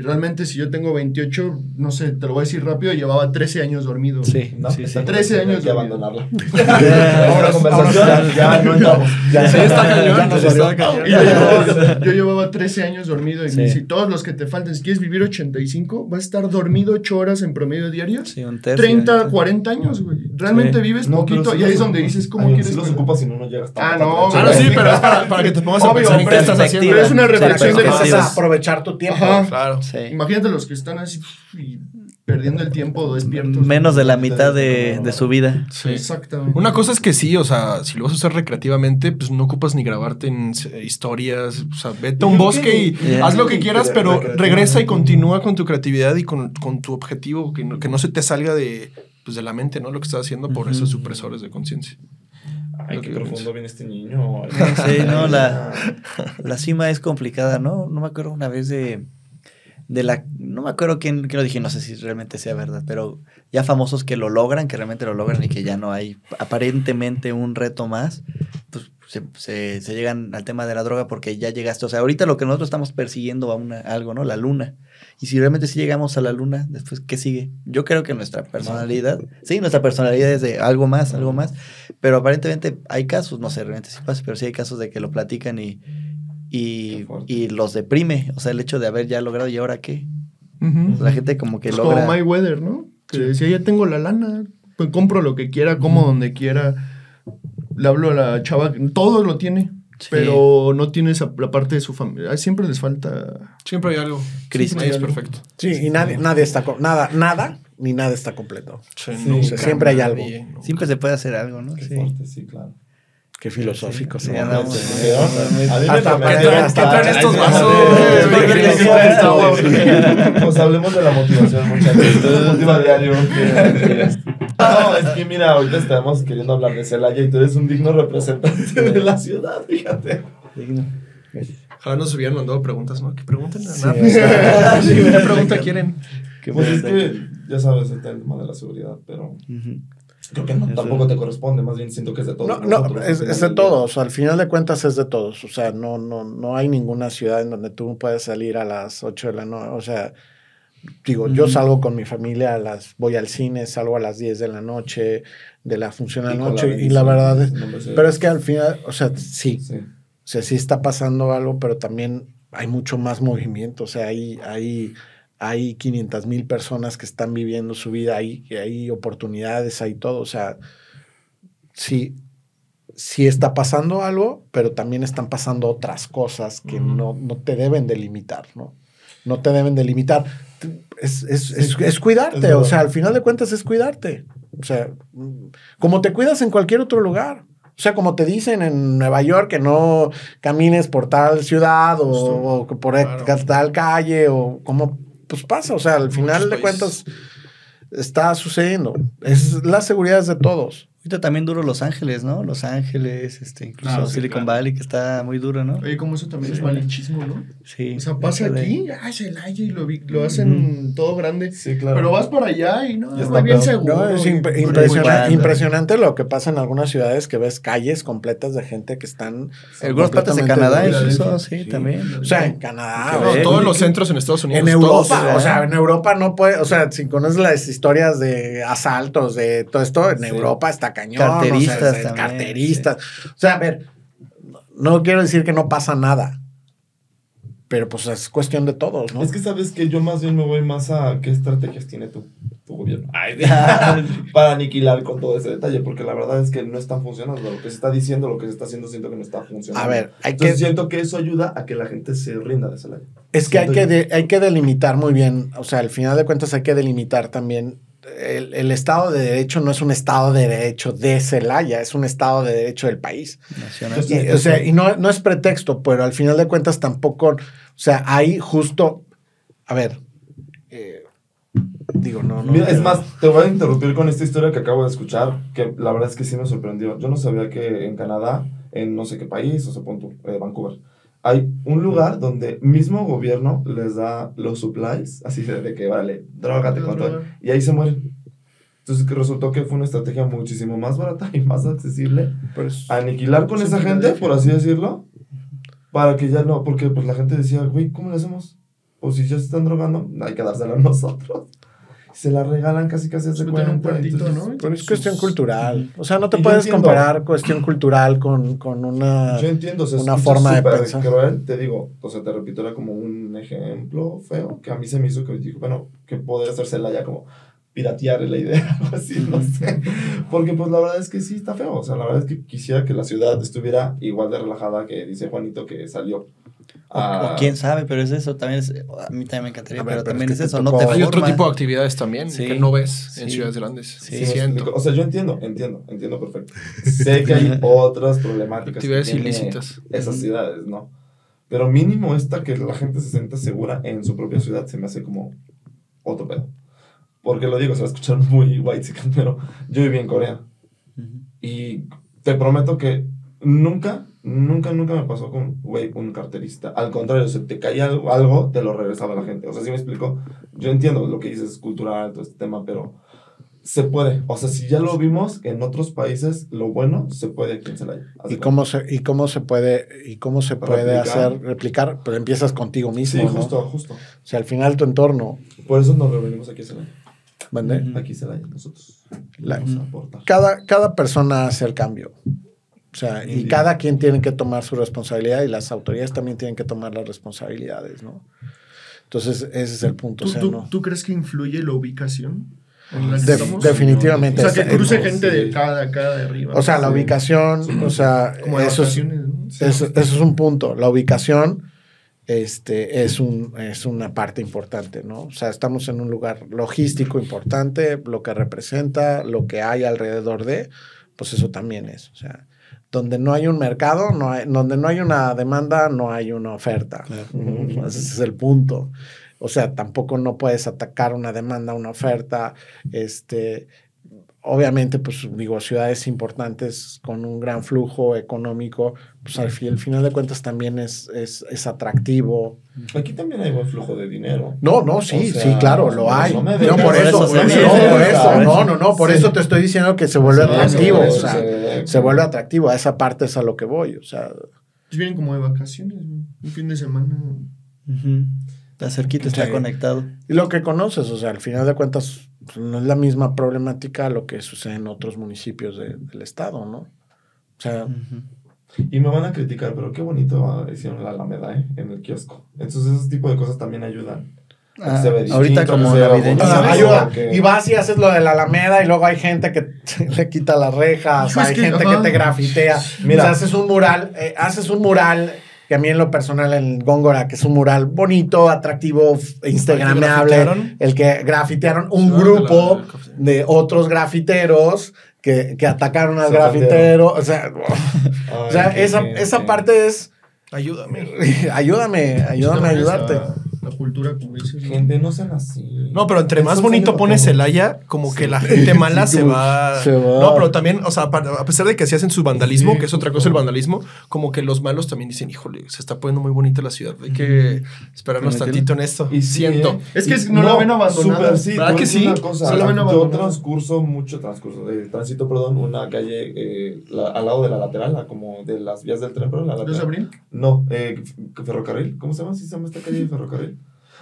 Y realmente si yo tengo 28, no sé, te lo voy a decir rápido, llevaba 13 años dormido. Sí, No, sí, sí. está 13 años que de abandonarla. [laughs] Ya, Ahora conversación, ya no entramos. Ya, está cañón, ya nos está dolió. cañón. Y [laughs] yo, llevaba, yo llevaba 13 años dormido. Y Sí. dice, todos los que te faltan, si quieres vivir 85, vas a estar dormido 8 horas en promedio diarios. Sí, un tercio. 30, 40 años, güey. Realmente Sí. vives No, pero poquito. y ahí es donde dices, ¿cómo Ay, quieres? Sí los que- ocupas si no, no llegas Ah, no, Ah, no, sí, pero es para, para que te pongas a pensar en qué pero estás haciendo. perspectiva. Es una reflexión de a aprovechar tu tiempo. Claro. Sí. Imagínate los que están así y perdiendo el tiempo despiertos. Menos de la mitad de, de su vida. Sí. Exactamente. Una cosa es que sí, o sea, si lo vas a usar recreativamente, pues no ocupas ni grabarte en eh, historias, o sea, vete a un bosque y Yeah. haz lo que quieras, pero regresa y continúa con tu creatividad y con, con tu objetivo, que no, que no se te salga de, pues, de la mente, ¿no? Lo que estás haciendo por esos supresores de conciencia. Ay, qué profundo viene este niño. Sí, no, la, [laughs] la cima es complicada, ¿no? No me acuerdo una vez de, de la... No me acuerdo quién, quién lo dije, no sé si realmente sea verdad, pero ya famosos que lo logran, que realmente lo logran y que ya no hay aparentemente un reto más, pues se, se- llegan al tema de la droga porque ya llegaste. O sea, ahorita lo que nosotros estamos persiguiendo a una, algo, ¿no? La luna. Y si realmente sí llegamos a la luna, después, ¿qué sigue? Yo creo que nuestra personalidad, sí, nuestra personalidad es de algo más, algo más, pero aparentemente hay casos, no sé realmente si pasa, pero sí hay casos de que lo platican y, y, y los deprime. O sea, el hecho de haber ya logrado, ¿y ahora qué? La gente como que Es logra... como My Weather, ¿no? Que decía, ya tengo la lana, pues compro lo que quiera, como donde quiera. Le hablo a la chava, todo lo tiene, Sí. pero no tiene esa, la parte de su familia. Siempre les falta... Siempre hay algo. Cristo. Nadie es perfecto. Sí, y nadie, nadie está, nada, nada, ni nada está completo. Sí, Sí, nunca, siempre hay algo. nadie. Siempre se puede hacer algo, ¿no? Qué Sí. fuerte, sí, claro. Qué filosófico. Sí, ¿no? andamos- Sí, ¿no? A mí me Hasta me- para- me- ¿qué traen- hasta- qué traen estos vasos? [laughs] Pues hablemos de la motivación, muchachos. [laughs] Esto es diario. [laughs] No, es que mira, ahorita estamos queriendo hablar de Celaya y tú eres un digno representante de la ciudad, fíjate. Ojalá nos hubieran mandado preguntas, ¿no? Que pregunten a nada. ¿Qué pregunta quieren? Pues es que ya sabes el tema de la seguridad, pero. Creo que no, tampoco te corresponde, más bien siento que es de todos. No, es, de todos. Al final de cuentas es de todos. O sea, no, no, no hay ninguna ciudad en donde tú puedes salir a las 8 de la noche. O sea, digo, yo salgo con mi familia a las, voy al cine, salgo a las 10 de la noche, de la función de la noche, y la verdad es, no pero es que al final, o sea, sí, Sí. o sea, sí está pasando algo, pero también hay mucho más movimiento. O sea, hay, hay, hay 500 mil personas que están viviendo su vida, hay, hay oportunidades, hay todo. O sea, sí, sí está pasando algo, pero también están pasando otras cosas que no, no te deben delimitar, ¿no? No te deben delimitar. Es, es, es, es cuidarte, o sea, al final de cuentas es cuidarte. O sea, como te cuidas en cualquier otro lugar. O sea, como te dicen en Nueva York que no camines por tal ciudad o, o por Claro. tal calle o como pues pasa. O sea, al final de cuentas está sucediendo. Es la seguridad es de todos. Ahorita también duro Los Ángeles, ¿no? Los Ángeles, este, incluso Ah, sí, Silicon claro. Valley, que está muy duro, ¿no? Oye, como eso también es malinchismo, ¿no? Sí. O sea, pasa Eso de- aquí, ah, Celaya, y lo, vi- lo hacen todo grande. Sí, claro. Pero vas para allá y no, está bien seguro. No, es imp- impresionante lo que pasa en algunas ciudades que ves calles completas de gente que están. Algunas partes de Canadá, incluso, sí, también. O sea, en Canadá. Que No, ver. todos los centros en Estados Unidos. En Europa, todos. o sea, en Europa no puede, o sea, si conoces las historias de asaltos, de todo esto, en Sí. Europa está cañón. Carteristas o sea, es- también, Carteristas. O sea, a ver, no quiero decir que no pasa nada, pero pues es cuestión de todos, ¿no? Es que sabes que yo más bien me voy más a qué estrategias tiene tu, tu gobierno Ay, [laughs] [laughs] para aniquilar con todo ese detalle, porque la verdad es que no están funcionando. Lo que se está diciendo, lo que se está haciendo, siento que no está funcionando. A ver, hay Entonces que, siento que eso ayuda a que la gente se rinda de ese lado. es que hay que, de- hay que delimitar muy bien, o sea, al final de cuentas hay que delimitar también. El, el Estado de Derecho no es un Estado de Derecho de Celaya, es un Estado de Derecho del país. Nacional. Y, o sea, y no, no es pretexto, pero al final de cuentas tampoco, o sea, hay justo, a ver, eh, digo, no, no. Mira, es más, te voy a interrumpir con esta historia que acabo de escuchar, que la verdad es que sí me sorprendió. Yo no sabía que en Canadá, en no sé qué país, o sea, pon tú, eh, Vancouver, hay un lugar donde mismo gobierno les da los supplies, así de, que, vale, drogate con todo, y ahí se mueren. Entonces que resultó que fue una estrategia muchísimo más barata y más accesible. Pues, Aniquilar con esa gente, por así decirlo, para que ya no, porque pues la gente decía, güey, ¿cómo le hacemos? Pues si ya se están drogando, hay que dársela a nosotros. Se la regalan casi casi hace un cuenta. entonces, ¿no? pero es cuestión cultural. O sea, no te Y puedes entiendo. comparar cuestión cultural con, con una... Yo entiendo, o sea, una forma de súper pensar. cruel, te digo, o sea, te repito, era como un ejemplo feo que a mí se me hizo que dijo, bueno, que podría hacérsela ya como piratear la idea, [laughs] algo así, no sé. Porque pues la verdad es que sí está feo, o sea, la verdad es que quisiera que la ciudad estuviera igual de relajada que dice Juanito que salió. O, o quién sabe, pero es eso, también es, a mí también me encantaría, ver, pero, pero también es es, que te eso, no te Hay otro forma. tipo de actividades también Sí. que no ves en Sí. ciudades grandes. Sí, siento. O sea, yo entiendo, entiendo, entiendo perfecto. Sé que hay [laughs] otras problemáticas. que Actividades tiene ilícitas. Esas ciudades, ¿no? Pero mínimo esta que la gente se sienta segura en su propia ciudad se me hace como otro pedo. Porque lo digo, se va a escuchar [laughs] muy white pero yo viví en Corea. Ujú. Y te prometo que nunca, nunca, nunca me pasó con, güey, un carterista. Al contrario, se te caía algo, algo, te lo regresaba la gente. O sea, si me explico? Yo entiendo lo que dices, cultural, todo este tema, pero se puede. O sea, si ya lo vimos en otros países, lo bueno se puede aquí en Celaya. ¿Y cómo se, y cómo se puede, y cómo se puede Replicar. hacer, replicar? Pero empiezas contigo mismo, Sí, ¿no? justo, justo. O sea, al final tu entorno, Por eso nos reunimos aquí en Celaya. ¿vale? Aquí en Celaya, nosotros. La- vamos a aportar. cada, cada persona hace el cambio. O sea, y cada quien tiene que tomar su responsabilidad y las autoridades también tienen que tomar las responsabilidades, ¿no? Entonces, ese es el punto. o ¿Tú, sea, tú- no. tú crees que influye la ubicación en la que De- estamos? definitivamente. O sea, que cruce no, gente sí. de cada, cada de arriba. O sea, la Sí. ubicación, o sea, como eso es, ¿no? eso, eso es un punto. La ubicación este, es, un, es una parte importante, ¿no? O sea, estamos en un lugar logístico importante, lo que representa, lo que hay alrededor de, pues eso también es. O sea, donde no hay un mercado, no hay, donde no hay una demanda, no hay una oferta. Ese es el punto. O sea, tampoco no puedes atacar una demanda, una oferta. Este, obviamente, pues digo, ciudades importantes con un gran flujo económico, pues al, fi- al final de cuentas también es, es, es atractivo. Aquí también hay buen flujo de dinero. No, no, sí, O sea, sí, claro, no, lo no, hay. no No, por eso, eso, por eso, por. No, no, no, por Sí. eso te estoy diciendo que se vuelve Sí, atractivo. eso o sea, se- se vuelve atractivo. A esa parte es a lo que voy. O sea, Ellos vienen como de vacaciones, un fin de semana. Está cerquita, está Sí. conectado. y lo que conoces, o sea, al final de cuentas, pues, no es la misma problemática lo que sucede en otros municipios de- del estado, ¿no? O sea. Y me van a criticar, pero qué bonito hicieron la Alameda, ¿eh? En el kiosco. Entonces, esos tipos de cosas también ayudan. Ah, ahorita como navideño. o sea, ¿sabes? ayuda. Y vas y haces lo de la Alameda y luego hay gente que [laughs] le quita las rejas, hay que, gente que te grafitea. Mira. O sea, haces un mural, eh, haces un mural que a mí en lo personal en Góngora, que es un mural bonito, atractivo, instagramable, el que grafitearon un Ah, de grupo de otros grafiteros que, que atacaron al grafitero. O sea, [laughs] o sea esa, esa parte es, Ayúdame. [laughs] ayúdame, ayúdame a ayudarte. La cultura, como dices. ¿no? Gente, no sean así. No, pero entre más bonito pones no. Celaya, como que la [laughs] gente mala Sí, se, va... se va. No, pero también, o sea, a pesar de que se hacen su vandalismo, Sí, que es otra cosa el vandalismo, como que los malos también dicen, híjole, se está poniendo muy bonita la ciudad, hay que esperarnos tantito en esto. Y Siento. ¿eh? Es que Y- no la ven abandonada. Súper, sí. ¿Verdad que sí? Una cosa, Sí la ven yo transcurso, mucho transcurso, de transito, perdón, una calle eh, la- al lado de la lateral, la- como de las vías del tren, pero la ¿Luis lateral. Abril? No, eh, f- ferrocarril. ¿Cómo se llama? ¿Sí se llama esta calle de ferrocarril?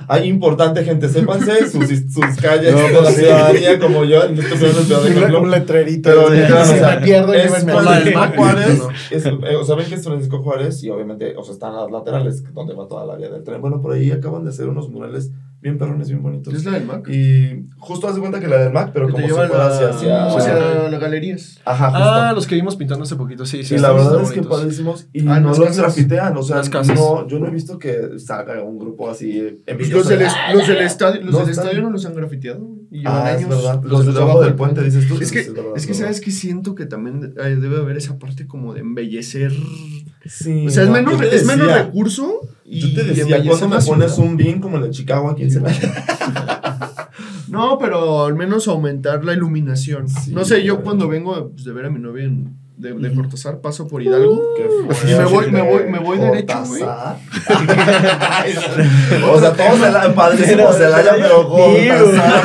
Hay importante, gente, sépanse sus, sus calles [laughs] No, de la pues sí. ciudadanía como yo. No estoy hablando de Ejemplo. un letrerito. Pero de- literal, si o sea, me pierdo, es Francisco Juárez, es, eh, o sea, ven que es Francisco Juárez y obviamente, o sea, están las laterales donde va toda la vía del tren. Bueno, por ahí acaban de hacer unos murales bien perrones, bien bonitos. ¿Es la del Mac? Y justo hace cuenta que la del Mac, pero Que como te si la- hacia, hacia, hacia las galerías. Ajá, justo. Ah, los que vimos pintando hace poquito, sí, sí. y la verdad es que bonitos. padrísimos y Ah, no los casas. grafitean, o sea, Las casas. no, yo no he visto que salga un grupo así eh, envidioso. los del, "Ah, los del ya". estadio, los No del estadio no los han grafiteado. Y llevan Ah, es años. verdad. Los de debajo del puente, dices tú. Es que, verdad, es que verdad. sabes que siento que también eh, debe haber esa parte como de embellecer. Sí, O sea, es no, menos, es menos recurso. Y Yo te decía, ¿cuándo me la pones ciudad. un bin como de Chicago aquí en Celaya? No, pero al menos aumentar la iluminación. Sí, no sé, yo cuando vengo pues, de ver a mi novia en- de, de Cortázar, paso por Hidalgo. Qué Y me voy- me voy- me voy derecho, güey. [laughs] O sea, todos se la, padrísimo Celaya, pero Cortázar.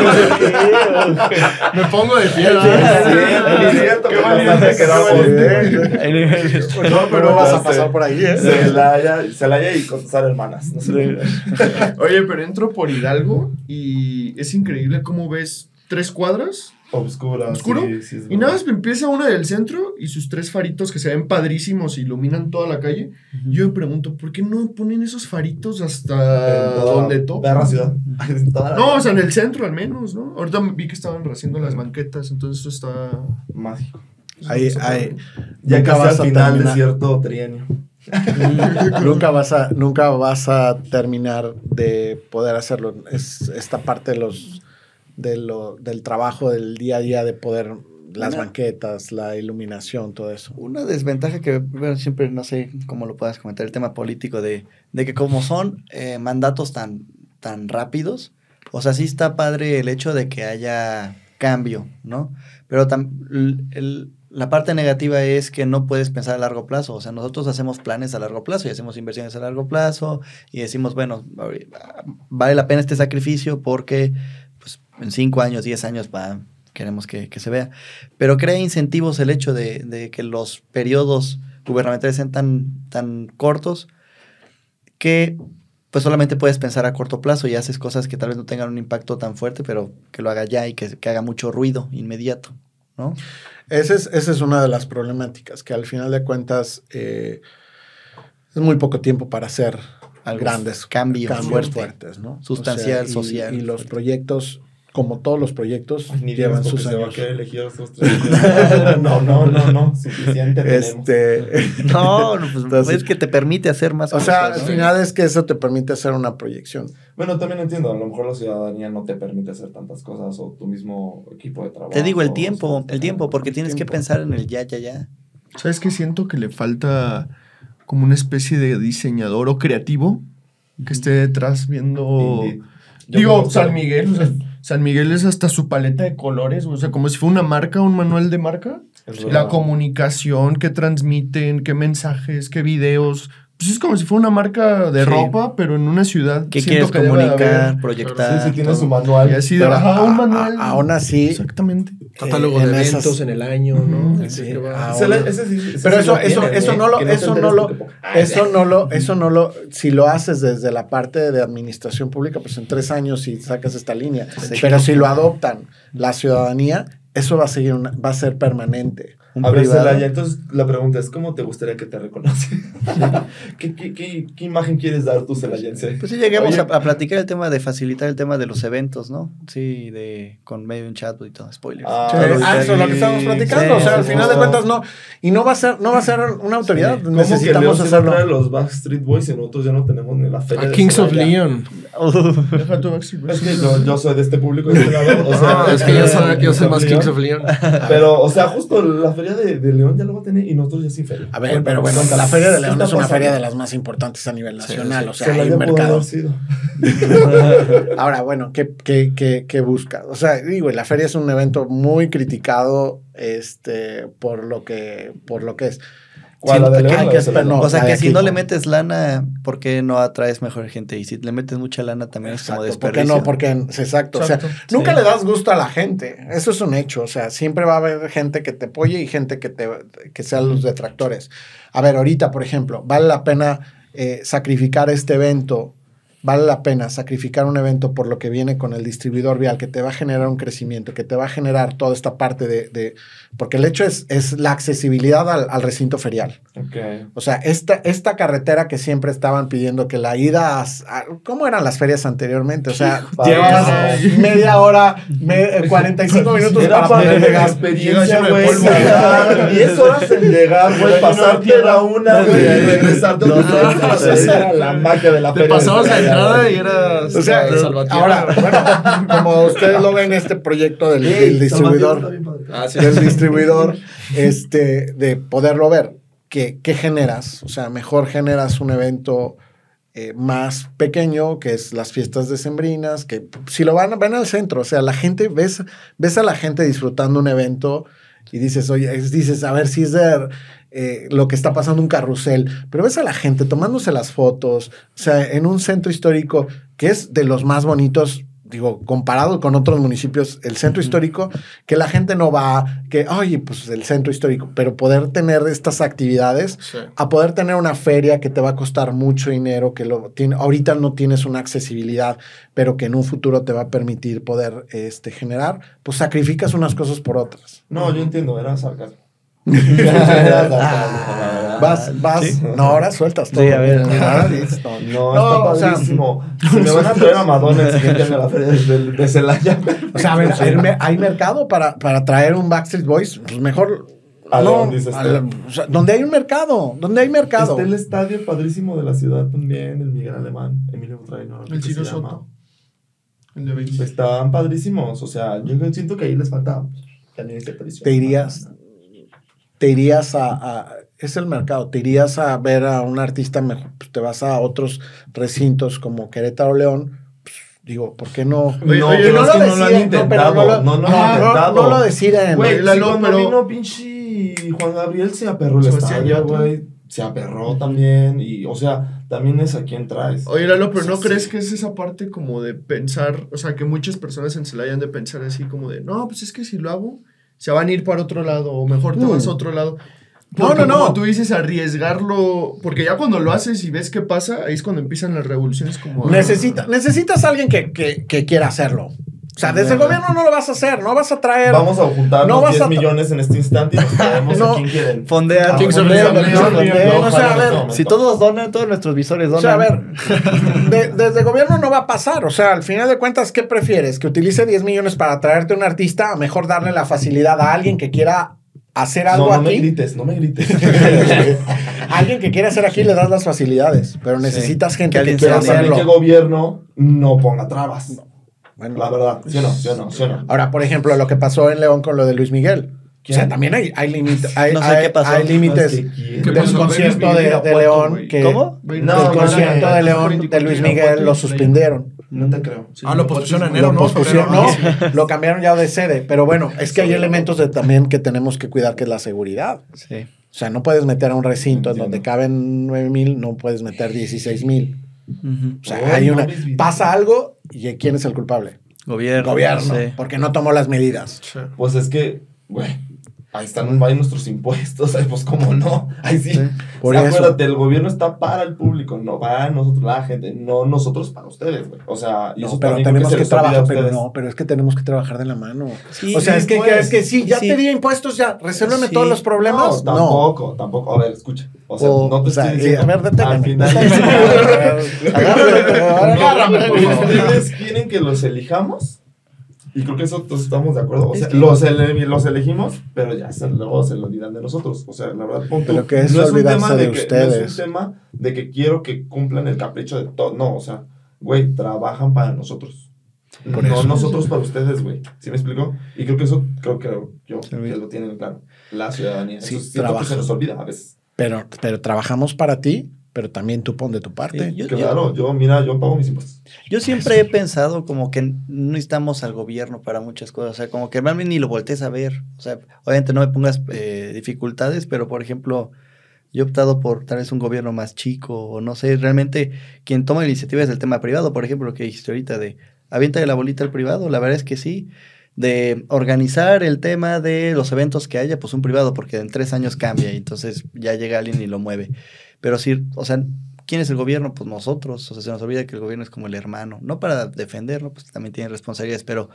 Me pongo de pie, Qué quedamos. [laughs] Niveles. No, pero no vas a pasar por ahí, ¿eh? Celaya, Celaya y Cortázar hermanas. No sé. Oye, pero entro por Hidalgo y es increíble cómo ves tres cuadras Obscura. ¿Oscuro? sí, sí, es y nada más empieza una del centro y sus tres faritos que se ven padrísimos y iluminan toda la calle. Yo me pregunto, ¿por qué no ponen esos faritos hasta toda donde la toca? perra ciudad. [laughs] La- No, o sea, en el centro al menos, ¿no? Ahorita vi que estaban haciendo las banquetas, entonces eso está... Mágico. Ahí, ahí. Ya Nunca vas a al final de cierto trienio. [laughs] nunca vas a nunca vas a terminar de poder hacerlo es esta parte de los de lo, del trabajo del día a día de poder las Una- banquetas la iluminación todo eso Una desventaja que bueno, siempre no sé cómo lo puedas comentar, el tema político de, de que como son eh, mandatos tan, tan rápidos, o sea, sí está padre el hecho de que haya cambio, ¿no? Pero el- la parte negativa es que no puedes pensar a largo plazo, o sea, nosotros hacemos planes a largo plazo y hacemos inversiones a largo plazo y decimos, bueno, vale la pena este sacrificio porque en 5 años, 10 años queremos que, que se vea. Pero crea incentivos el hecho de, de que los periodos gubernamentales sean tan, tan cortos que pues solamente puedes pensar a corto plazo y haces cosas que tal vez no tengan un impacto tan fuerte, pero que lo haga ya y que, que haga mucho ruido inmediato, ¿no? Esa es, esa es una de las problemáticas, que al final de cuentas eh, es muy poco tiempo para hacer Algo grandes cambio cambios fuerte. fuertes, ¿no? Sustancial, y- social. Y los proyectos, como todos los proyectos, Ni llevan sus se va a años. tres. [laughs] no, no, no, no. Suficiente tenemos. Este, [laughs] No, no, pues Entonces- es que te permite hacer más o sea, al cosas, ¿no? final es que eso te permite hacer una proyección. Bueno, también entiendo, a lo mejor la ciudadanía no te permite hacer tantas cosas o tu mismo equipo de trabajo. Te digo el o tiempo, sea, el tiempo, porque tienes que pensar en el ya, ya, ya. ¿Sabes qué? Siento que le falta como una especie de diseñador o creativo que esté detrás viendo... Digo, San Miguel, o sea, San Miguel es hasta su paleta de colores, o sea, como si fuera una marca, un manual de marca. La comunicación, qué transmiten, qué mensajes, qué videos. Pues es como si fuera una marca de Sí. ropa, pero en una ciudad. ¿Qué quieres que de comunicar, proyectar? Sí, sí, tiene todo. su manual. Y así de, Pero ajá, a- un manual. a- aún así, Exactamente. Catálogo Eh, de en eventos esas- en el año, ¿no? Pero eso, eso, eso ¿eh? no lo, eso no lo, eso no lo, eso no lo, si lo haces desde la parte de administración pública, pues en tres años si sacas esta línea. Pero si lo adoptan la ciudadanía, eso va a seguir, una- va a ser permanente. Un A ver, privado. Celaya, entonces la pregunta es, ¿cómo te gustaría que te reconocen? [laughs] ¿Qué, qué, qué, qué imagen quieres dar tú, celayense? Pues sí, lleguemos a, a platicar el tema de facilitar el tema de los eventos, ¿no? Sí, de con medio un chat y todo, spoilers. Ah, Sí, ah, eso es lo que estamos platicando. o sea, al sí, final de sí. cuentas no. Y no va a ser, no va a ser una autoridad. ¿Cómo que Necesitamos hacerlo. los Backstreet Boys y nosotros ya no tenemos ni la feria A de Kings of? Leon. [laughs] Deja tu Backstreet Es que yo, yo soy de este público de este lado, o sea, No, es que yo soy, yo soy más. Kings of Leon. Pero, o sea, justo la feria de, de León ya lo va a tener y nosotros ya sin feria. A ver, pero bueno, la Feria de León ¿Qué es una pasando? feria de las más importantes a nivel nacional, o sea, hay Celaya un mercado. [laughs] Ahora, bueno, ¿qué, qué, qué, qué busca? O sea, digo, la feria es un evento muy criticado este, por, lo que, por lo que es. ¿Cuál, la de Siento que León o que de sea que si no le metes lana, ¿por qué no atraes mejor gente? Y si le metes mucha lana también es como Exacto, ¿Por qué desperdicio. no? Porque, exacto, o sea, Exacto. nunca le das gusto a la gente, eso es un hecho, o sea, siempre va a haber gente que te apoye y gente que, te, que sean los detractores. A ver, ahorita, por ejemplo, ¿vale la pena eh, sacrificar este evento? ¿Vale la pena sacrificar un evento por lo que viene con el distribuidor vial, que te va a generar un crecimiento, que te va a generar toda esta parte de... de- porque el hecho es, es la accesibilidad al, al recinto ferial. Ok. O sea, esta, esta carretera que siempre estaban pidiendo que la ida a, a- ¿Cómo eran las ferias anteriormente? O sea, llevas media hora, me- eh, 45 minutos Era para para poder la llegar. experiencia, güey. lleno de polvo. tardar 10 horas en llegar, güey. Pasarte la una, güey. Y regresarte otra vez. Esa era la magia de la Te feria. pasabas güey. y eras O sea, Salvatierra. ahora, bueno, [laughs] como ustedes lo ven, este proyecto del, del distribuidor, Ah, sí. del distribuidor, este, de poderlo ver, ¿qué, qué generas? O sea, mejor generas un evento eh, más pequeño, que es las fiestas decembrinas, que si lo van, van al centro, o sea, la gente, ves, ves a la gente disfrutando un evento y dices, oye, es- dices, a ver si es de eh, lo que está pasando un carrusel, pero ves a la gente tomándose las fotos, o sea, en un centro histórico que es de los más bonitos, digo, comparado con otros municipios, el centro histórico, que la gente no va, que, oye, pues el centro histórico, pero poder tener estas actividades, Sí. a poder tener una feria que te va a costar mucho dinero, que lo tiene, ahorita no tienes una accesibilidad, pero que en un futuro te va a permitir poder este, generar, pues sacrificas unas cosas por otras. No, yo entiendo, era sarcasmo. Verdad. [laughs] Vas, vas, no, ahora sueltas todo. Sí, a ver. [laughs] Ahora dices todo. No, No, está o sea- padrísimo. [laughs] Se me van a traer a Madonna el siguiente año a la feria de, Celaya. O sea, a ver, hay, me- hay mercado para, para traer un Backstreet Boys, pues mejor. A León, dices a tú. la- o sea, donde hay un mercado, donde hay mercado. Está el estadio padrísimo de la ciudad también, el Miguel Alemán, Emilio Butragueño. El Ciro Soto. El de 20. Están padrísimos, o sea, yo siento que ahí les falta tradición. Te irías, te irías a, a- es el mercado, te irías a ver a un artista mejor, pues te vas a otros recintos como Querétaro León, pues, digo, ¿por qué no? Oye, no, oye, no es que lo no lo han deciden, intentado, no lo- no, lo no- intentado. no lo deciden. Güey, Lalo, si cuando pero- vino pinche Juan Gabriel se aperró el Sebastián estadio, güey. Se aperró también. Y, o sea, también es a quién traes. Oye, Lalo, pero ¿no Sí, crees sí. que es esa parte como de pensar, o sea, que muchas personas en Celaya han de pensar así como de, no, pues es que si lo hago, se van a ir para otro lado, o mejor te Mm. vas a otro lado. No, no, no. Tú dices, arriesgarlo, porque ya cuando lo haces y ves qué pasa, ahí es cuando empiezan las revoluciones como... Necesita, necesitas a alguien que, que, que quiera hacerlo. O sea, desde el gobierno no lo vas a hacer, no vas a traer. Vamos a juntar No los vas 10 a tra- millones en este instante y nos [laughs] traemos No. a quien quieren. Fondea. Kings of o sea, a ver, Leon, Si todos donan, todos nuestros visores donan. O sea, a ver, [laughs] de- desde el gobierno no va a pasar. O sea, al final de cuentas, ¿qué prefieres? ¿Que utilice 10 millones para traerte un artista? A mejor darle la facilidad a alguien que quiera hacer algo No, no me aquí. grites, no me grites. [laughs] alguien que quiera hacer aquí le das las facilidades, pero necesitas gente Que que, quiera también que el hacerlo. gobierno no ponga trabas. Bueno, La verdad, ¿sí o no? ¿Sí o no? ¿Sí o no? Ahora, por ejemplo, lo que pasó en León con lo de Luis Miguel. O sea, también hay, hay límites. Hay, No sé hay- qué pasó. hay límites No, es que quién. ¿Qué del pasó? concierto Luis de, León. Que, ¿Cómo? No, el no, concierto no, de León de Luis Miguel lo suspendieron. No te creo. Sí. Ah, lo pospusieron en enero, Lo ¿no? pospusieron, no, lo cambiaron ya de sede. Pero bueno, es que hay elementos de, también que tenemos que cuidar, que es la seguridad. Sí. O sea, no puedes meter a un recinto en donde caben 9 mil, no puedes meter 16 mil. O sea, Oh, hay no una. Pasa algo y ¿quién es el culpable? Gobierno. Gobierno, sí. porque no tomó las medidas. Sí. Pues es que, güey, ahí están ahí nuestros impuestos, [laughs] pues cómo no, ahí sí. por O sea, eso. acuérdate, el gobierno está para el público, no para nosotros, la gente, no nosotros para ustedes, güey. O sea, y No, eso pero también tenemos se que a trabajar, pero no, pero es que tenemos que trabajar de la mano. Sí, o sea, sí, es que, pues. que- es que sí, ya Sí. te di impuestos, ya, resuélveme Sí. todos los problemas. No, tampoco, tampoco. A ver, escucha. O sea, O- no te o sea, estoy y- diciendo. a ver, deténgame. Al final. Agárrame. ¿Ustedes quieren que los elijamos? Y creo que eso todos estamos de acuerdo. O Es sea, que- los, ele- los elegimos, pero ya se, luego se lo olvidan de nosotros. O sea, la verdad, punto. Pero que es un olvidarse tema de que, No ustedes. es un tema de que quiero que cumplan el capricho de todo. No, o sea, güey, trabajan para nosotros. Por no eso. nosotros para ustedes, güey. ¿Sí me explico? Y creo que eso, creo que yo, Sí, que lo tienen claro. La ciudadanía. Sí, eso siento que se nos olvida a veces. Pero, pero trabajamos para ti, pero también tú pon de tu parte. Sí, yo- Claro, yo, mira, yo pago mis impuestos. Yo siempre he pensado como que no necesitamos al gobierno para muchas cosas. O sea, como que realmente ni lo voltees a ver. O sea, obviamente no me pongas eh, dificultades, pero por ejemplo, yo he optado por tal vez un gobierno más chico o no sé. Realmente quien toma la iniciativa es el tema privado. Por ejemplo, lo que dijiste ahorita de avienta de la bolita al privado. La verdad es que sí. De organizar el tema de los eventos que haya, pues un privado, porque en tres años cambia y entonces ya llega alguien y lo mueve. Pero sí, o sea, ¿quién es el gobierno? Pues nosotros. O sea, se nos olvida que el gobierno es como el hermano. No para defenderlo, pues también tiene responsabilidades, pero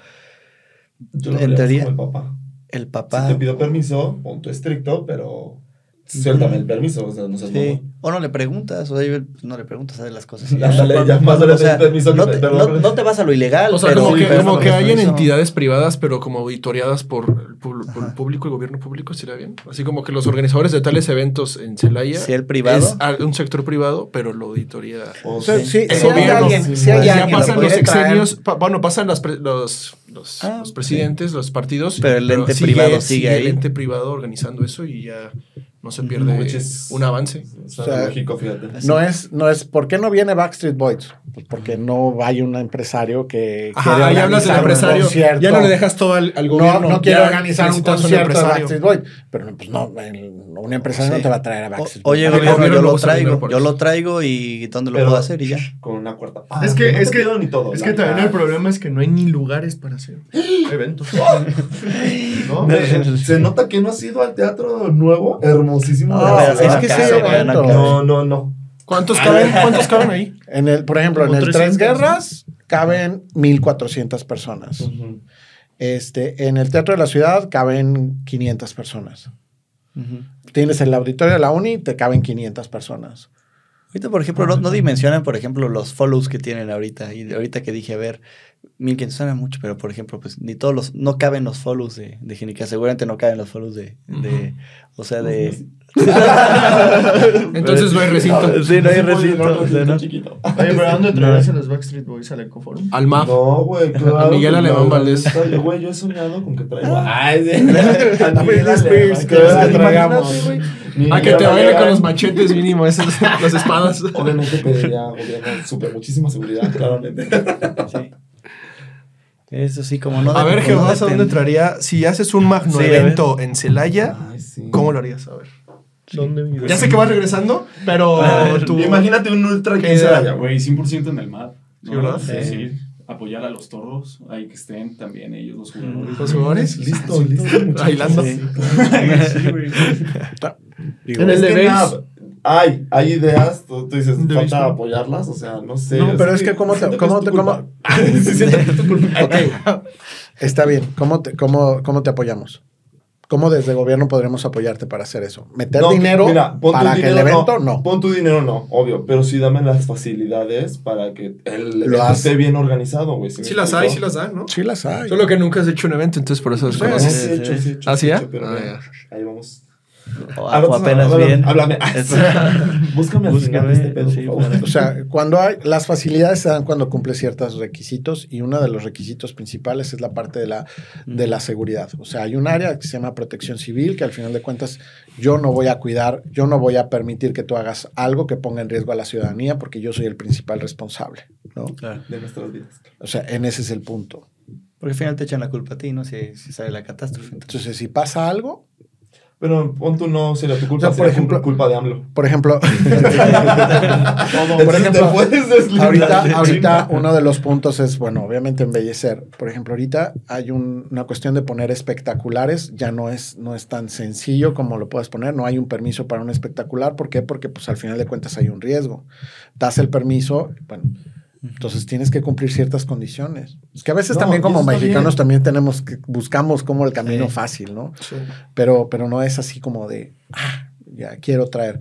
Yo lo En teoría, como el papá. el Si papá. te pido permiso, punto estricto, pero suéltame el permiso. O sea, no seas Sí. O no le preguntas, o sea, yo- no le preguntas a las cosas. y [laughs] ya. Ándale, ya más O sea, permiso no, te- no- no te vas a lo ilegal. O sea, pero, como que, pero como que hayan permiso. entidades privadas, pero como auditoriadas por por el público, el gobierno público, ¿sería bien? Así como que los organizadores de tales eventos en Celaya Si el privado. es un sector privado, pero lo auditoría. O sea, sí. sí, El si hay gobierno, alguien, si hay sí, ya alguien que pasan lo los exenios, pa- bueno, pasan las pre- los, los, Ah, los presidentes, los partidos. Pero el ente privado sigue ahí. el ente privado organizando eso y ya no se pierde un avance. O sea, lógico, fíjate. No es, no es, ¿por qué no viene Backstreet Boys? Pues porque no hay un empresario que Ajá, quiere ahí hablas del organizar un empresario. concierto. Ya no le dejas todo al, al No, gobierno. no quiere ya organizar un concierto de empresario. Backstreet Boys. Pero pues no, el- un empresario Sí. no te va a traer a Backstreet Oye, El Boys. gobierno, gobierno yo lo traigo. Yo lo traigo y ¿dónde lo Pero- puedo hacer? Y ya. Con una cuarta. Es Ah, que, no es que, ni todo. es que también el problema es que no hay ni lugares para hacer [gasps] eventos. No, [laughs] me- se nota que no has ido al teatro nuevo, hermosísimo. No, es que no eventos. cabe. No, no, no. ¿Cuántos caben, ¿Cuántos caben ahí? En el, por ejemplo, Como en el 300, Tres. Guerras caben 1.400 personas. Este, en el Teatro de la Ciudad caben 500 personas. Tienes el auditorio de la Uni, te caben 500 personas. Ahorita, por ejemplo, no, no dimensionan, por ejemplo, los follows que tienen ahorita. Y ahorita que dije, a ver, mil que suena mucho, pero por ejemplo, pues ni todos los, no caben los follows de, de Ginica. Seguramente no caben los follows de, de o sea, de... [laughs] Entonces no hay recinto. [laughs] Sí, no hay Sí, recinto. sea, ¿no? chiquito. Oye, pero ¿a dónde traerás a los Backstreet Boys al Ecoforum? Al MAF. No, güey, [laughs] claro. A Miguel Alemán no, Valdés. Güey, yo he soñado con que traigo. Ah. Ay, sí. A Britney Spears, que traigamos. güey. A que Ni te baile con los machetes mínimo, esas, las espadas. Obviamente pediría gobierno súper muchísima seguridad, claramente. Sí. Eso sí, como no. A ver, Jehová, no ¿a dónde traería? Si haces un magno Sí, evento en Celaya, Ay, sí. ¿cómo lo harías? A ver. ¿Dónde Ya sé que vas regresando, pero tú... Imagínate un ultra ¿Qué 15 idea? allá, güey. Güey, 100% en el MAD. Sí, ¿verdad? Sí, Sí. sí. Apoyar a los toros, ahí que estén también ellos, los jugadores. ¿Los jugadores? Listo, listo. Bailando. Sí. Sí, güey. [laughs] En el de que hay, hay ideas, tú, tú dices, falta béisbol. apoyarlas, o sea, no sé. No, pero es que cómo te- cómo te- cómo- [laughs] está bien. ¿Cómo te, cómo, ¿Cómo te apoyamos? ¿Cómo desde gobierno podremos apoyarte para hacer eso? ¿Meter No, dinero mira, pon tu para que el dinero, evento? No. Pon tu dinero, no, obvio. Pero sí dame las facilidades para que el Lo evento hace. esté bien organizado, güey. ¿sí me Sí las explico? hay, sí las dan, ¿no? Sí las hay. Solo que nunca has hecho un evento, entonces por eso Sí, desconoces. sí, hecho, sí hecho, ¿Ah, sí hecho, pero Ah, mira, ahí vamos. O, Ahora o apenas háblame, bien. Háblame. [laughs] Es- [laughs] Búscame al final de este pedo, sí, por favor. [laughs] O sea, cuando hay, las facilidades se dan cuando cumple ciertos requisitos y uno de los requisitos principales es la parte de la, de la seguridad. O sea, hay un área que se llama protección civil que al final de cuentas yo no voy a cuidar, yo no voy a permitir que tú hagas algo que ponga en riesgo a la ciudadanía porque yo soy el principal responsable, ¿no? Claro. De nuestras vidas. O sea, en ese es el punto. Porque al final te echan la culpa a ti, ¿no? Si, si sale la catástrofe. Entonces, Entonces, si pasa algo, Pero pon tú no sería tu culpa, por sería ejemplo- culpa de AMLO. por ejemplo, [laughs] por ejemplo, te puedes deslindar ahorita, ahorita uno de los puntos es, bueno, obviamente embellecer. Por ejemplo, ahorita hay un- una cuestión de poner espectaculares, ya no es, no es tan sencillo como lo puedes poner, no hay un permiso para un espectacular. ¿Por qué? Porque pues al final de cuentas hay un riesgo. Das el permiso, bueno, entonces tienes que cumplir ciertas condiciones. Es que a veces No, también como mexicanos también tenemos que, buscamos como el camino Sí. fácil, ¿no? Sí. pero, pero no es así como de, ah, ya quiero traer.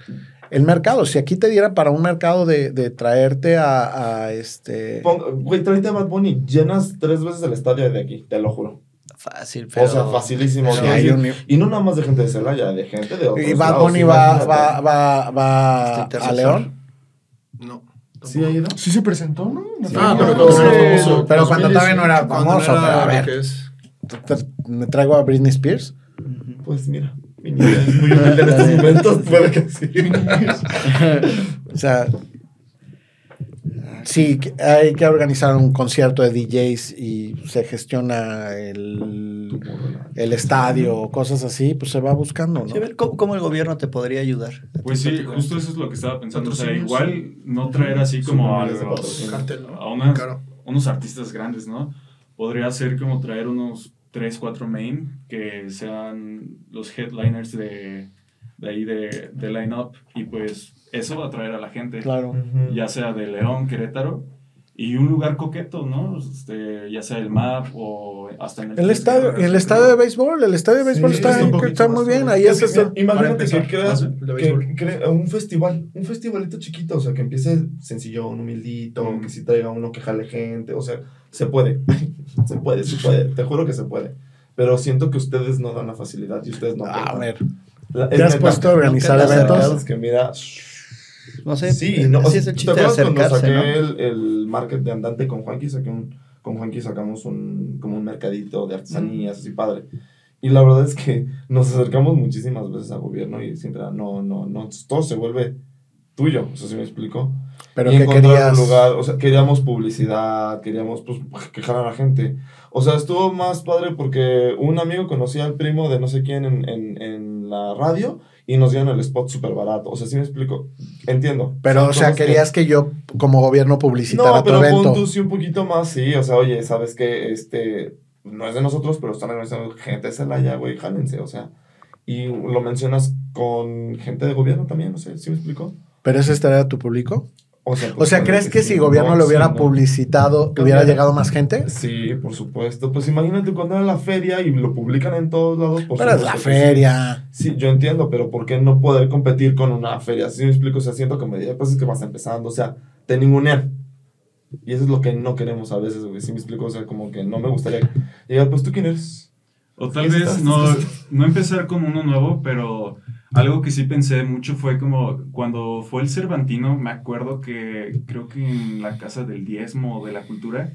El mercado, si aquí te diera para un mercado de, de traerte a, a este... Pon- Güey, tráete a Bad Bunny. Llenas tres veces el estadio de aquí, te lo juro. fácil, pero... o sea, facilísimo. Sí, ¿no? hay Y- un- Y no nada más de gente de Celaya, de gente de otros y Bad lados, Bunny va, va, va, va Este a León. ¿Sí ha ido? Sí se presentó, ¿no? Ah, pero cuando sí. era famoso. Pero cuando todavía no era 2018, famoso, no pero a era ver. Me traigo a Britney Spears. Pues mira, mi niña es muy humilde en estos [laughs] momentos, puede que sí. [laughs] O sea, sí, que hay que organizar un concierto de DJs y se gestiona el, el estadio o cosas así, pues se va buscando, ¿no? Sí, a ver, ¿cómo, cómo el gobierno te podría ayudar? Pues sí, justo eso es lo que estaba pensando. O sea, igual no traer así como a, los- a unas- unos artistas grandes, ¿no? Podría ser como traer unos 3, 4 main que sean los headliners de, de ahí de, de line-up y pues eso va a atraer a la gente. Claro. ya sea de León, Querétaro, y un lugar coqueto, ¿no? Este, ya sea el MAP o hasta en El estadio, el estadio de béisbol, el estadio de béisbol Sí, está, está está muy bien. Ahí Es es Imagínate que creas ¿ah? que, crea un festival, un festivalito chiquito, o sea, que empiece sencillo, un humildito, Mm. que si traiga uno que jale gente, o sea, se puede, [laughs] se puede, se puede, te juro que se puede. Pero siento que ustedes no dan la facilidad y ustedes no A ver, La- ¿te has neta. puesto a organizar eventos? que mira, No sé, sí, no, así es el ¿te de cuando saqué ¿no? el, el market de andante con Juanqui? Saqué un, con Juanqui sacamos un, como un mercadito de artesanías, así padre. Y la verdad es que nos acercamos muchísimas veces al gobierno y siempre no, no, no, todo se vuelve tuyo, eso sí me explico. Pero y que querías. un lugar, o sea, queríamos publicidad, queríamos pues quejar a la gente. O sea, estuvo más padre porque un amigo conocía al primo de no sé quién en, en, en la radio y nos dieron el spot súper barato. O sea, sí me explico. Entiendo. Pero, Son o sea, que- querías que yo, como gobierno, publicitara no, tu pero evento. pon tú sí un poquito más, sí. O sea, oye, sabes que este no es de nosotros, pero están organizando gente de Celaya, güey, jálense, o sea. Y lo mencionas con gente de gobierno también, no sé, ¿sí me explico? Pero ese estaría tu público. O sea, O pues, sea, claro ¿crees que si gobierno no, lo hubiera sí, no. publicitado, hubiera llegado más gente? Sí, por supuesto. Pues imagínate cuando era la feria y lo publican en todos lados. por Pero es la sí. feria. Sí, yo entiendo, pero ¿por qué no poder competir con una feria? Si me explico, o sea, siento que me pues es que vas empezando, o sea, te ningunean. Y eso es lo que no queremos a veces, güey. Si me explico, o sea, como que no me gustaría llegar, pues tú quién eres. O tal vez no, [laughs] no empezar con uno nuevo, pero algo que sí pensé mucho fue como cuando fue el Cervantino, me acuerdo que creo que en la Casa del Diezmo de la Cultura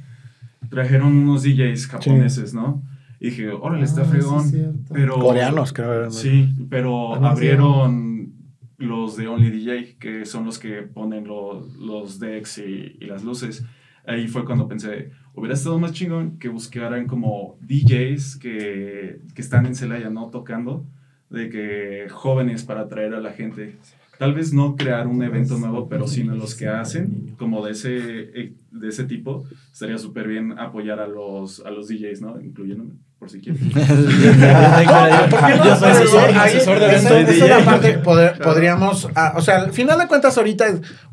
trajeron unos DJs japoneses, ¿no? Y dije, órale, está Ah, sí, fregón. es cierto. pero, Coreanos, creo. Sí, pero Ah, abrieron los de Only DJ, que son los que ponen lo- los decks y, y las luces. Ahí fue cuando pensé, hubiera estado más chingón que buscaran como DJs que, que están en Celaya, ¿no? Tocando, de que jóvenes para atraer a la gente. Tal vez no crear un evento nuevo, pero sino los que hacen, como de ese, eh, de ese tipo, estaría súper bien apoyar a los, a los DJs, ¿no? Incluyéndome, por si quieren. [laughs] [laughs] Yo soy asesor, de esa- eventos. esa es la parte, poder- podríamos, ah, o sea, al final de cuentas ahorita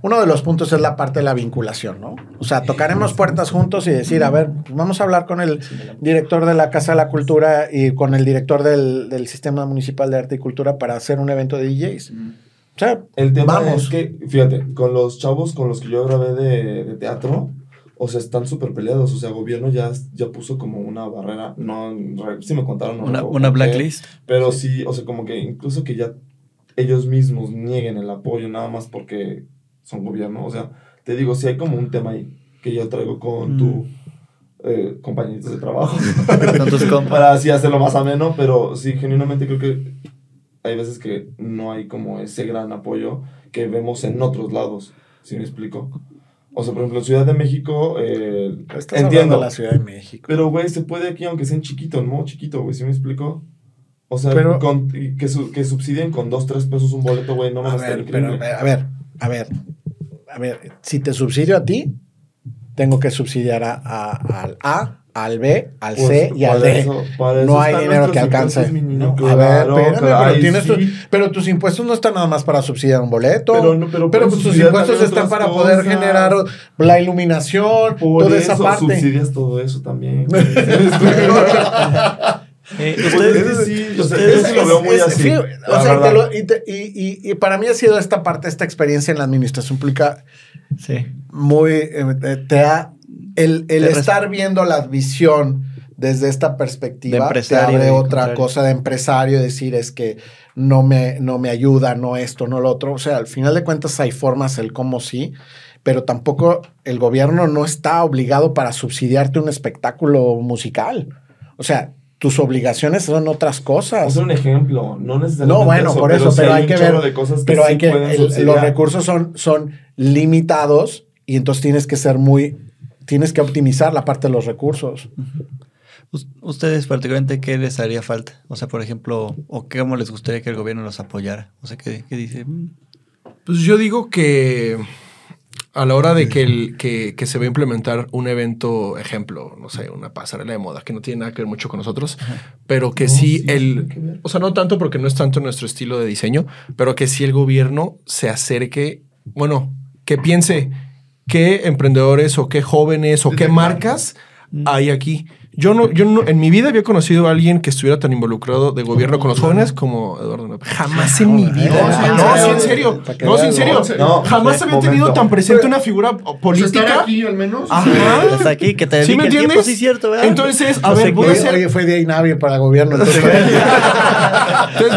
uno de los puntos es la parte de la vinculación, ¿no? O sea, tocaremos puertas juntos y decir, a ver, pues vamos a hablar con el director de la Casa de la Cultura y con el director del, del Sistema Municipal de Arte y Cultura para hacer un evento de DJs. O sea, El tema Vamos. es que, fíjate, con los chavos con los que yo grabé de, de teatro, o sea, están súper peleados. O sea, gobierno ya, ya puso como una barrera. No, si me contaron. no Una, blacklist. Pero sí, o sea, como que incluso que ya ellos mismos nieguen el apoyo nada más porque son gobierno. O sea, te digo, si hay como un tema ahí que yo traigo con Mm. tu eh, compañeritos de trabajo [laughs] Con tus compas. [laughs] para así hacerlo más ameno, pero sí, genuinamente creo que hay veces que no hay como ese gran apoyo que vemos en otros lados, si me explico. O sea, por ejemplo, en Ciudad de México, eh, estás entiendo, de la Ciudad de México. pero güey, se puede aquí aunque sea en chiquito, ¿no? Chiquito, güey, ¿sí me explico? O sea, Pero- con- que, su- que subsidien con dos, tres pesos un boleto, güey, no me A a ver, pero, increíble. a ver, a ver, a ver, si te subsidio a ti, tengo que subsidiar a, a- al A, al B, al C Pues, y al D. eso- no hay dinero que alcance. No, claro, a ver, espérame, claro, pero, tienes sí. tu- pero tus impuestos no están nada más para subsidiar un boleto. Pero no- pero pero puedes pues tus impuestos están para poder generar la iluminación, Por toda eso esa parte. subsidias todo eso también. [laughs] Eh, Eso ustedes, sí, o sea, ustedes- eso lo veo muy Es- así. sí, la o sea, y, te verdad. lo- y te- y- y- y para mí ha sido esta parte, esta experiencia en la administración pública sí. muy eh, te ha el, estar viendo la visión desde esta perspectiva te abre otra contrario. cosa de empresario decir es que no me no me ayuda no esto no lo otro o sea al final de cuentas hay formas el cómo sí pero tampoco el gobierno no está obligado para subsidiarte un espectáculo musical. O sea, tus obligaciones son otras cosas. A un ejemplo, no necesariamente No, bueno, por eso, pero hay un que ver. de cosas que pero sí hay que. el- los recursos son, son limitados y entonces tienes que ser muy. Tienes que optimizar la parte de los recursos. Us- ¿Ustedes particularmente qué les haría falta? O sea, por ejemplo, ¿o cómo les gustaría que el gobierno los apoyara? O sea, ¿qué, qué dice? Mm, Pues yo digo que a la hora de que, el, que, que se va a implementar un evento, ejemplo, no sé, una pasarela de moda, que no tiene nada que ver mucho con nosotros, pero que No, sí, sí, el, o sea, no tanto porque no es tanto nuestro estilo de diseño, pero que sí el gobierno se acerque, bueno, que piense qué emprendedores o qué jóvenes o qué marcas hay aquí. Yo no, yo no, en mi vida había conocido a alguien que estuviera tan involucrado de gobierno con los jóvenes como Eduardo López. Jamás en mi vida. No, No, sí, en serio. No, sí, en serio. No, Jamás había tenido tan presente una figura Pues política. aquí al menos. Ajá. Hasta aquí, que te ¿Sí me entiendes? sí, cierto, ¿verdad? Entonces, a ver, voy a qué- hacer. oye, fue día inhábil para gobierno. Entonces,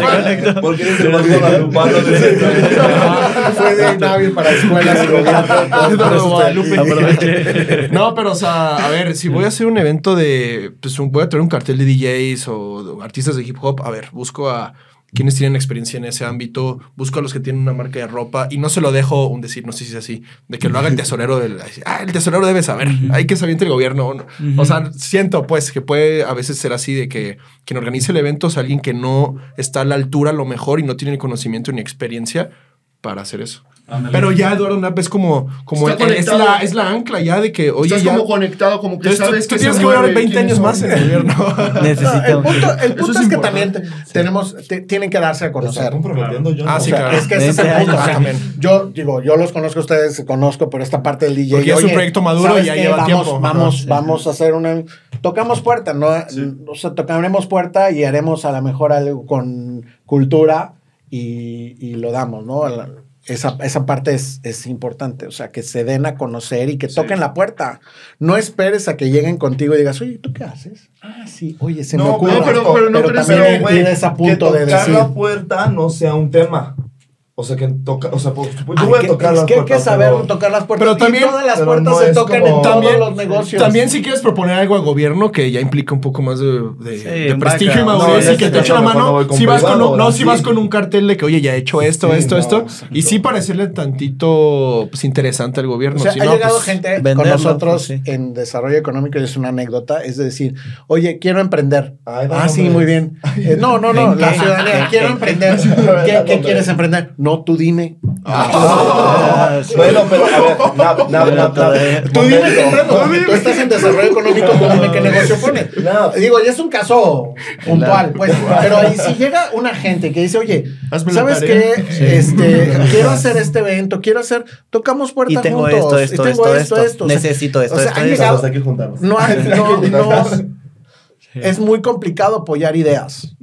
bueno, Porque eres el más guadalupano de fue día inhábil para escuelas y gobierno. Por. No, pero o sea, a ver, si voy a hacer un evento de, pues un- voy a tener un cartel de DJs o artistas de hip hop, a ver, busco a quienes tienen experiencia en ese ámbito, busco a los que tienen una marca de ropa y no se lo dejo un decir, no sé si es así, de que lo haga el tesorero del, ah, el tesorero debe saber, hay que saber entre el gobierno. o sea, siento pues que puede a veces ser así de que quien organice el evento es alguien que no está a la altura a lo mejor y no tiene el conocimiento ni experiencia para hacer eso. Pero ya Eduardo Knapp es como, como es, la, es la ancla ya de que, oye, Estás ya. como conectado, como que Entonces, sabes tú que tienes que durar mueve, 20 años más en el gobierno. [laughs] No, [laughs] el Necesitamos. punto, el punto es es, que también tenemos, te- tienen que darse a conocer. comprometiendo yo. Ah, no. sí, O sea, claro. Es que ese es el 20 punto. o sea, también. yo digo, yo los conozco a ustedes, conozco, pero esta parte del DJ. Porque ya es un oye, proyecto maduro ¿sabes y ya lleva vamos, tiempo. Vamos, vamos a hacer una. Tocamos puerta, ¿no? O sea, tocaremos puerta y haremos a lo mejor algo con cultura y, y lo damos, ¿no? Esa, esa parte es, es importante, o sea, que se den a conocer y que toquen la puerta. No esperes a que lleguen contigo y digas, oye, ¿tú qué haces? Ah, sí, oye, se me No, ocurre. no, pero- pero no crees- también Pero, ir a punto que de tocar decir. la puerta no sea un tema. O sea, que toca, o sea, pues, yo Ay, voy que- a tocar es las que hay que saber pero- tocar las puertas. Pero también- y todas las pero puertas no se es tocan como- en todos También- los negocios. También si quieres proponer algo al gobierno que ya implica un poco más de, de- Sí, de un prestigio y madurez No, y que te eche la mano, si vas con, un, no, si vas con un cartel de que, oye, ya he hecho esto, Sí, esto, no, esto, exacto. y sí parecerle tantito pues, interesante al gobierno. O sea, si ha no, llegado pues, gente con nosotros pues, sí. en desarrollo económico y es una anécdota, es de decir, oye, quiero emprender. Ay, ah, sí, muy bien. Eh, no, no, no, ¿En la ciudadanía, quiero [laughs] emprender. ¿Qué, qué quieres emprender? No, tú dime. [laughs] Ah, sí. Bueno, pero a ver, nap, nap, nap. Tú dime emprendo. Tú estás en desarrollo económico, tú dime qué negocio pones. No. Digo, y es un caso puntual, pues. Pero ahí si llega una gente que dice, oye, ¿sabes qué? Este, [laughs] quiero hacer este evento, quiero hacer, tocamos puertas Y tengo juntos. esto, esto, y tengo esto, esto. O sea, Necesito esto, o sea, esto, han esto. llegado- Vamos, hay que juntarnos. no, hay- [laughs] no, no- es muy complicado apoyar ideas.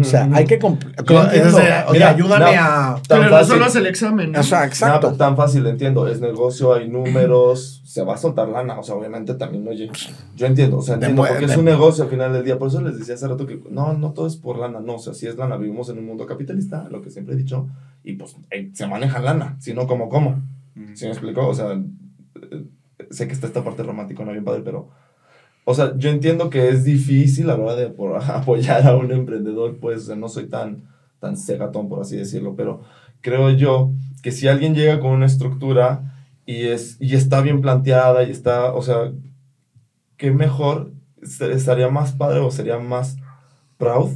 O sea, hay que Yo entiendo. es oye, Mira, ayúdame no. a Tan Pero fácil. solo hace el examen. ¿no? o sea, exacto. Nada, tan fácil, entiendo. Es negocio, hay números, se va a soltar lana. O sea, obviamente también, oye, yo entiendo, o sea, entiendo, porque es un negocio al final del día. Por eso les decía hace rato que no, no todo es por lana, no, o sea, si es lana, vivimos en un mundo capitalista, lo que siempre he dicho, y pues eh, se maneja lana, si no, como, ¿cómo? ¿Sí me explicó? O sea, eh, sé que está esta parte romántica, no bien padre, pero, o sea, yo entiendo que es difícil a la hora de por- [laughs] apoyar a un emprendedor, pues, no soy tan, tan cegatón, por así decirlo, pero creo yo que si alguien llega con una estructura y, es, y está bien planteada y está, o sea, qué mejor, est- estaría más padre o sería más proud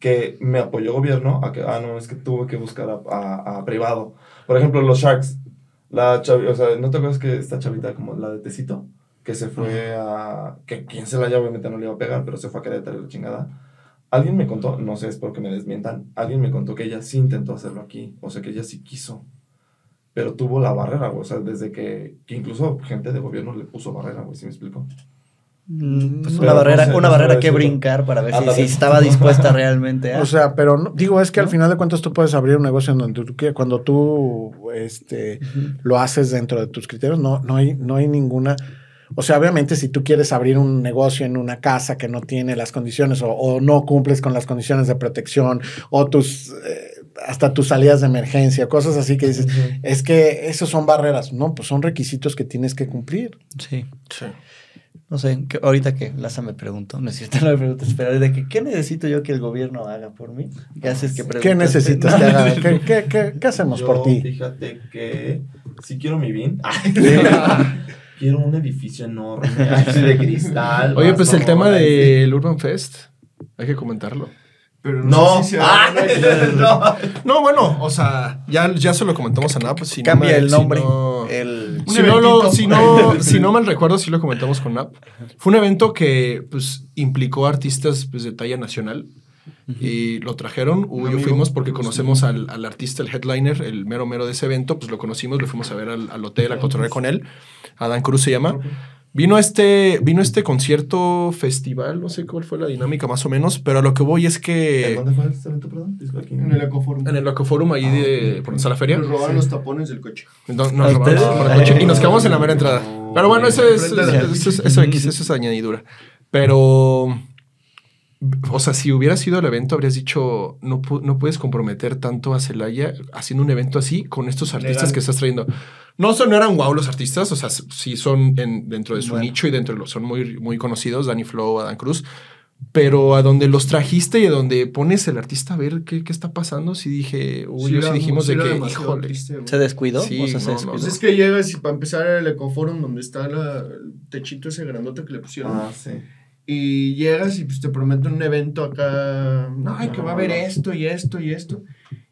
que me apoyó gobierno a que, ah, no, es que tuve que buscar a, a- a privado. Por ejemplo, los Sharks, la chavi, o sea, ¿no te acuerdas que esta chavita como la de Tecito? Que se fue a, que quien se la haya obviamente no le iba a pegar, pero se fue a Querétaro y la chingada. Alguien me contó, no sé, es porque me desmientan, alguien me contó que ella sí intentó hacerlo aquí, o sea, que ella sí quiso, pero tuvo la barrera, güey, o sea, desde que, que incluso gente de gobierno le puso barrera, güey, ¿sí me explico? Mm, pues una no barrera, sé, no una sabré barrera que brincar para ver si, si estaba dispuesta realmente a. O sea, pero no- digo, es que al final de cuentas tú puedes abrir un negocio en donde tú quieras. Cuando tú este, lo haces dentro de tus criterios, no, no, hay, no hay ninguna. O sea, obviamente, si tú quieres abrir un negocio en una casa que no tiene las condiciones o, o no cumples con las condiciones de protección o tus. eh, hasta tus salidas de emergencia, cosas así que dices, es que esos son barreras. No, pues son requisitos que tienes que cumplir. Sí. Sí. No sé, que- ahorita que Laza me preguntó, no es cierto, [laughs] no me preguntas, pero de que, ¿qué necesito yo que el gobierno haga por mí? ¿Qué haces que ¿Qué necesitas [laughs] que haga? ¿Qué, qué, qué- qué hacemos Yo, por ti? Fíjate que si quiero mi BIN. [laughs] quiero un edificio enorme, [laughs] así de cristal. Oye, pues el tema del Urban Fest, hay que comentarlo. Pero No, sé si se ah, [laughs] no. No, bueno, o sea, ya, ya se lo comentamos a Nap. Si no Cambia el si nombre. no- El... Si no, lo- si, no, [laughs] si no mal recuerdo, sí lo comentamos con Nap. Fue un evento que pues, implicó artistas pues, de talla nacional. Y lo trajeron, Hugo y yo fuimos porque conocemos al, al artista, el headliner, el mero mero de ese evento, pues lo conocimos, lo fuimos a ver al, al hotel, a cotorrear con él. Adán Cruz se llama. Vino este, vino este concierto festival, no sé cuál fue la dinámica más o menos, pero a lo que voy es ¿En que dónde fue este evento, perdón? Aquí. En el Ecoforum. en el Locoforum ahí de, por donde está la feria, Nos robaron los tapones del coche. no- ¿A nos robaron ustedes? por el coche y nos quedamos en la mera entrada. Pero bueno, eso es, eso es, eso X, eso es añadidura. Pero, o sea, si hubiera sido el evento, habrías dicho, no, pu- no puedes comprometer tanto a Celaya haciendo un evento así con estos artistas Legal. que estás trayendo. No, son, no eran wow los artistas, o sea, sí son en- dentro de su Bueno. nicho y dentro de los, son muy, muy conocidos, Danny Flow, Adán Cruz. Pero a donde los trajiste y a donde pones el artista a ver qué, qué está pasando, sí dije, uy, yo sí dijimos de que, híjole. triste. ¿Se descuidó? Sí, o sea, se no, descuidó. Pues es que llegas y para empezar el Ecoforum donde está la- el techito ese grandote que le pusieron. Ah, sí. Y llegas y pues te prometen un evento acá. No, ay, que va a haber esto y esto y esto.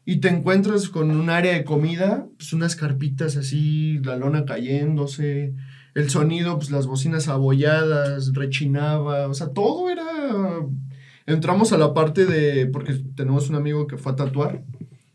Y te encuentras con un área de comida, pues unas carpitas así, la lona cayéndose, el sonido, pues las bocinas abolladas, rechinaba, o sea, todo era... Entramos a la parte de, porque tenemos un amigo que fue a tatuar,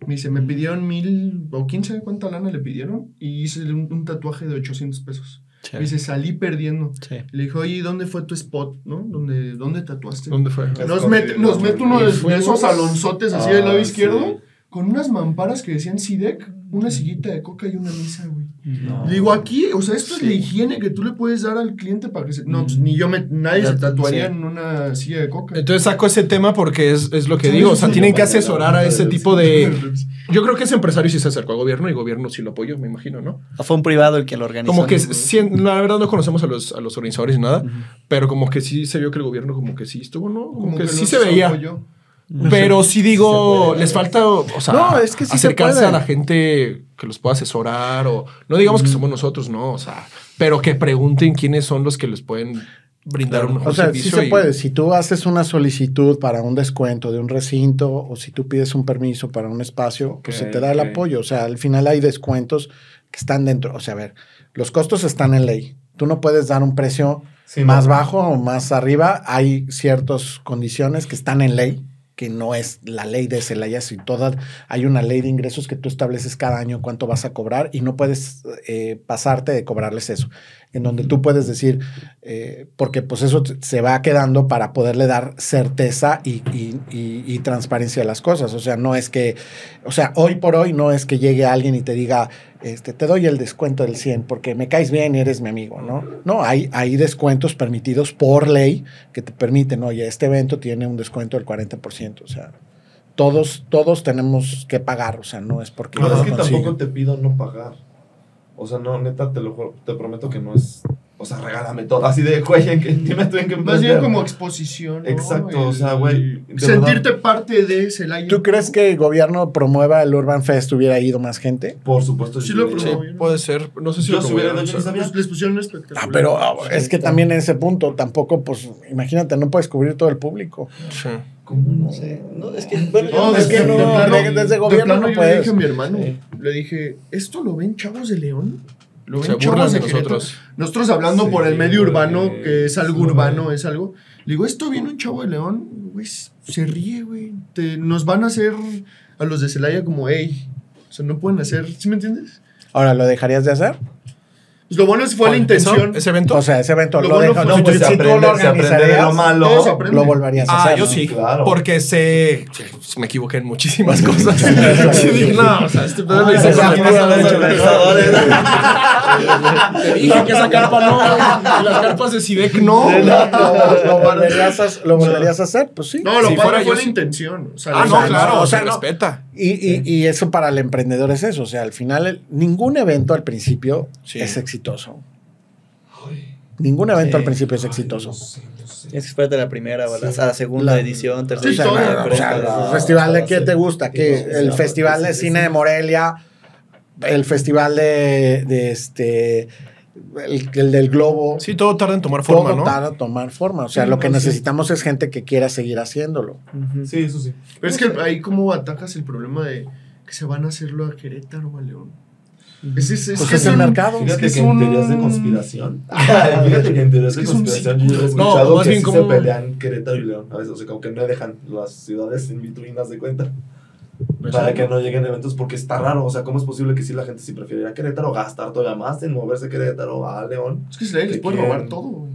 me dice, me pidieron mil o quince, ¿cuánta lana le pidieron? Y hice un, un tatuaje de 800 pesos. Sí. Me dice, salí perdiendo. Sí. Le dijo, oye, ¿dónde fue tu spot? ¿No? ¿Dónde, dónde tatuaste? ¿Dónde fue? Nos mete, nos mete uno de, de esos salonzotes así del lado Ah, izquierdo, sí. con unas mamparas que decían SIDEC, una sillita de coca y una mesa, güey. No. Le digo, aquí, o sea, esto es la higiene que tú le puedes dar al cliente para que se... No, pues, ni yo me... Nadie se tatuaría Sí. en una silla de coca. Entonces saco ese tema porque es, es lo que digo. O sea, tienen que asesorar a ese tipo de. Yo creo que ese empresario sí se acercó a gobierno y gobierno sí lo apoyó, me imagino, ¿no? ¿O fue un privado el que lo organizó? Como que, sí, la verdad, no conocemos a los, a los organizadores ni nada, pero como que sí se vio que el gobierno, como que sí estuvo, ¿no? Como, que, sí los se veía. apoyó. Pero sí digo, Se les falta, o sea, No, es que sí se acercarse puede. a la gente que los pueda asesorar o no digamos que somos nosotros, no, o sea, pero que pregunten quiénes son los que les pueden brindar un mejor O sea, sí servicio. se y- puede. Si tú haces una solicitud para un descuento de un recinto o si tú pides un permiso para un espacio, pues se te da el apoyo. O sea, al final hay descuentos que están dentro. O sea, a ver, los costos están en ley. Tú no puedes dar un precio Sí, más no. bajo o más arriba. Hay ciertas condiciones que están en ley que no es la ley de Celaya, si toda, hay una ley de ingresos que tú estableces cada año cuánto vas a cobrar y no puedes eh, pasarte de cobrarles eso, en donde tú puedes decir, eh, porque pues eso se va quedando para poderle dar certeza y, y- y- y transparencia a las cosas, o sea, no es que, o sea, hoy por hoy no es que llegue alguien y te diga, este, te doy el descuento del 100 porque me caes bien y eres mi amigo, ¿no? No, hay, hay descuentos permitidos por ley que te permiten, oye, este evento tiene un descuento del 40%, o sea, todos, todos tenemos que pagar, o sea, no es porque... Yo es que tampoco te pido no pagar. O sea, no, neta, te lo juro, te prometo que no es. O sea, regálame todo. Así de, güey, en que dime tú en qué Más bien como exposición. ¿no? Exacto, o sea, güey. Sentirte verdad, parte de Celaya. ¿Tú crees que el gobierno promueva el Urban Fest hubiera ido más gente? Por supuesto, Sí yo lo hubiera Sí, puede ser. No sé si Yo lo promovieron, yo. Pues les pusieron espectacular. Ah, pero ah, es que también en ese punto tampoco, pues, imagínate, no puedes cubrir todo el público. sí. ¿Cómo no? Sé. No, es que, bueno, No, es que no, de- desde de gobierno plano no yo le puedes. dije a mi hermano, Sí. le dije, ¿esto lo ven chavos de León? Lo Se ven burlan chavos de de Querétaro?" nosotros. Nosotros hablando Sí, por el medio urbano, que es algo Sí, urbano, güey. es algo. Le digo, ¿esto viene un chavo de León? Güey, se ríe, güey. Te- Nos van a hacer a los de Celaya como, hey. O sea, no pueden hacer, ¿sí me entiendes? Ahora, ¿lo dejarías de hacer? Pues lo bueno es fue la intención. ¿Ese evento? O sea, ese evento Lo lo, bueno si No, pues tú- se si tú lo aprende, se de lo organizarías, malo. Se aprende. lo volverías a Ah, hacer. yo ¿no? sí, Claro. porque sé, me equivoqué en muchísimas cosas. sí, [laughs] dije, no, o sea, este pedo lo hice o sea, con- tú. Te dije que esa carpa no, las carpas de Sidec no. ¿Lo, lo volverías a, ¿Lo volverías a hacer? Pues sí. No, lo Si padre fuera fue yo la intención. Ah, no, claro, o sea, sea, no. respeta. Y, y- y eso para el emprendedor es eso. O sea, al final, el- ningún evento al principio Sí. es exitoso. Ningún evento Sí. al principio es exitoso. Tienes que esperarte a la primera o la, a la segunda La- edición, O tercera sea, edición, o sea, edición. el festival de qué sí. te gusta, que el festival de sí, cine sí. de Morelia, el festival de, de este, el, el del globo. Sí, todo tarda en tomar forma, todo ¿no? tarda en tomar forma. O sea, Sí, lo que no, sí. necesitamos es gente que quiera seguir haciéndolo. Sí, eso sí. Pero es que ahí cómo atacas el problema de que se van a hacerlo a Querétaro o a León. Es, es, es Pues que es el un- mercado. es Fíjate que que, es en un- teorías de conspiración. [laughs] Fíjate que en teorías que de es un conspiración yo he. No, escuchado más que bien sí como- se pelean Querétaro y León. A veces, o sea, como que no dejan las ciudades between, haz de cuenta. Para que no lleguen eventos, porque está raro. O sea, ¿cómo es posible que si la gente sí prefiere ir a Querétaro, gastar todavía más en moverse a Querétaro a León? Es que Celaya les puede robar todo. güey.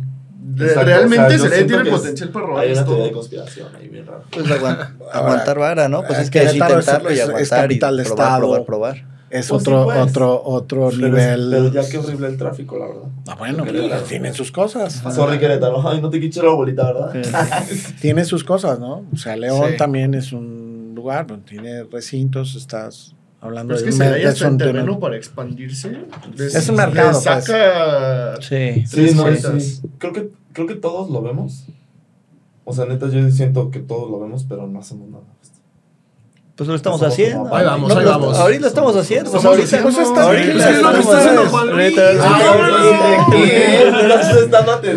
Exacto, Realmente o sea, siento tiene es- potencial para Hay robarles una teoría de conspiración ahí bien raro. Pues aguant- aguantar vara, ¿no? Pues es que es es- intentarlo y es- es aguantar y capital de probar, estado. probar, probar. Es Pues sí, otro, pues. otro, otro Pero, nivel. pero ya qué horrible el tráfico, la verdad. Ah, bueno, pero tienen sus cosas. Sorry, Querétaro. Ay, no te quicho la bolita, ¿verdad? [laughs] Tiene sus cosas, ¿no? O sea, León Sí. también es un lugar, pues, tiene recintos, estás hablando Pero es de que un mer- Celaya es está en un terreno para expandirse. Es un mercado, les saca Sí. Sí, tres no, sí. Creo que, creo que todos lo vemos. O sea, neta, yo siento que todos lo vemos, pero no hacemos nada. Pues lo estamos haciendo. Ahí vamos, No, ahí lo- vamos. Ahorita lo estamos haciendo. Pues Estamos ahorita, pues está ahorita lo es lo que estamos está haciendo. Juan Luis.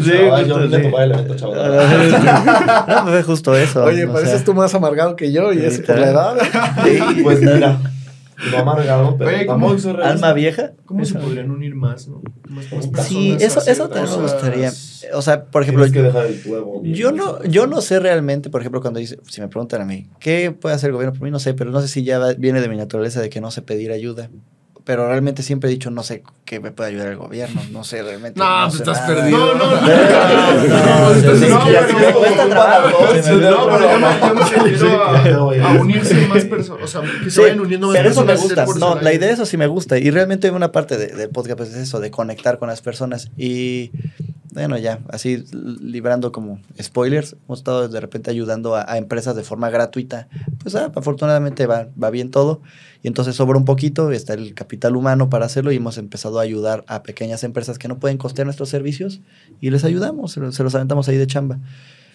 Yo justo, el evento, chaval. Pues eso. Oye, pareces tú más amargado que yo y es por la edad. Pues mira, no amargado, pero Oye, ¿cómo? realista. Alma vieja. ¿Cómo se podrían unir más, no? Más, más Sí, eso, eso también me gustaría. O sea, por ejemplo, Tienes que dejar el juego. Yo no, yo no sé realmente, por ejemplo, cuando dice, si me preguntan a mí, ¿qué puede hacer el gobierno por mí? No sé, pero no sé si ya va- viene de mi naturaleza de que no sé pedir ayuda. Pero realmente siempre he dicho, no sé qué me puede ayudar el gobierno, no sé realmente. No, pues sé estás nada. perdido. No, no, no. No, No, no, no, pero- me No, yo me, Sí, a, a unirse más personas. O sea, que se Sí, vayan uniendo más pero eso me personas. gusta. No, la idea de eso sí me gusta. Y realmente una parte de- del podcast pues, es eso, de conectar con las personas. Y bueno, ya, así librando como spoilers, hemos estado de repente ayudando a, empresas de forma gratuita. Pues ah, afortunadamente va, va bien todo. Y entonces sobra un poquito, está el capital humano para hacerlo y hemos empezado a ayudar a pequeñas empresas que no pueden costear nuestros servicios y les ayudamos, se los, se los aventamos ahí de chamba.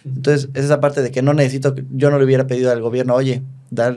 Entonces, es esa parte de que no necesito, yo no le hubiera pedido al gobierno, oye, dar,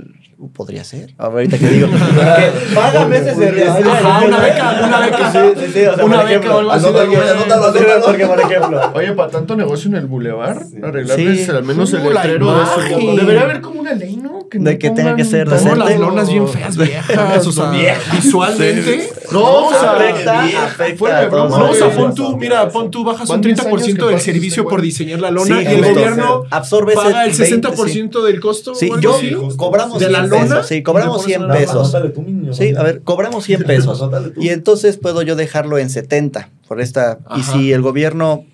podría ser. Ahorita que digo, [laughs] págame ese servicio. Ajá, una beca, una beca. Sí, sí, sí, o sea, Una por beca o algo así. Anótalo, de que- anótalo, Sí, porque, por ejemplo, Oye, para tanto negocio en el bulevar, Sí. arreglarles Sí. al menos el letrero de eso. imagen. Debería haber como una ley, ¿no? De que tenga que ser Como decente. las lonas bien feas, viejas, [laughs] o sea, visualmente. No, o sea, afecta, afecta fuera de a todos. broma, No, o sea, pon tú, mira, pon tú, bajas un 10 años 30% que del servicio por diseñar la lona y el gobierno absorbe paga el 20, 60% del costo. Sí, yo cobramos ¿De 100 la lona? pesos. Sí, cobramos ¿Y le 100 pones una pesos. Anótale tú, niño. Sí, a ver, cobramos 100 [laughs] pesos. Y entonces puedo yo dejarlo en 70 por esta. Y si el gobierno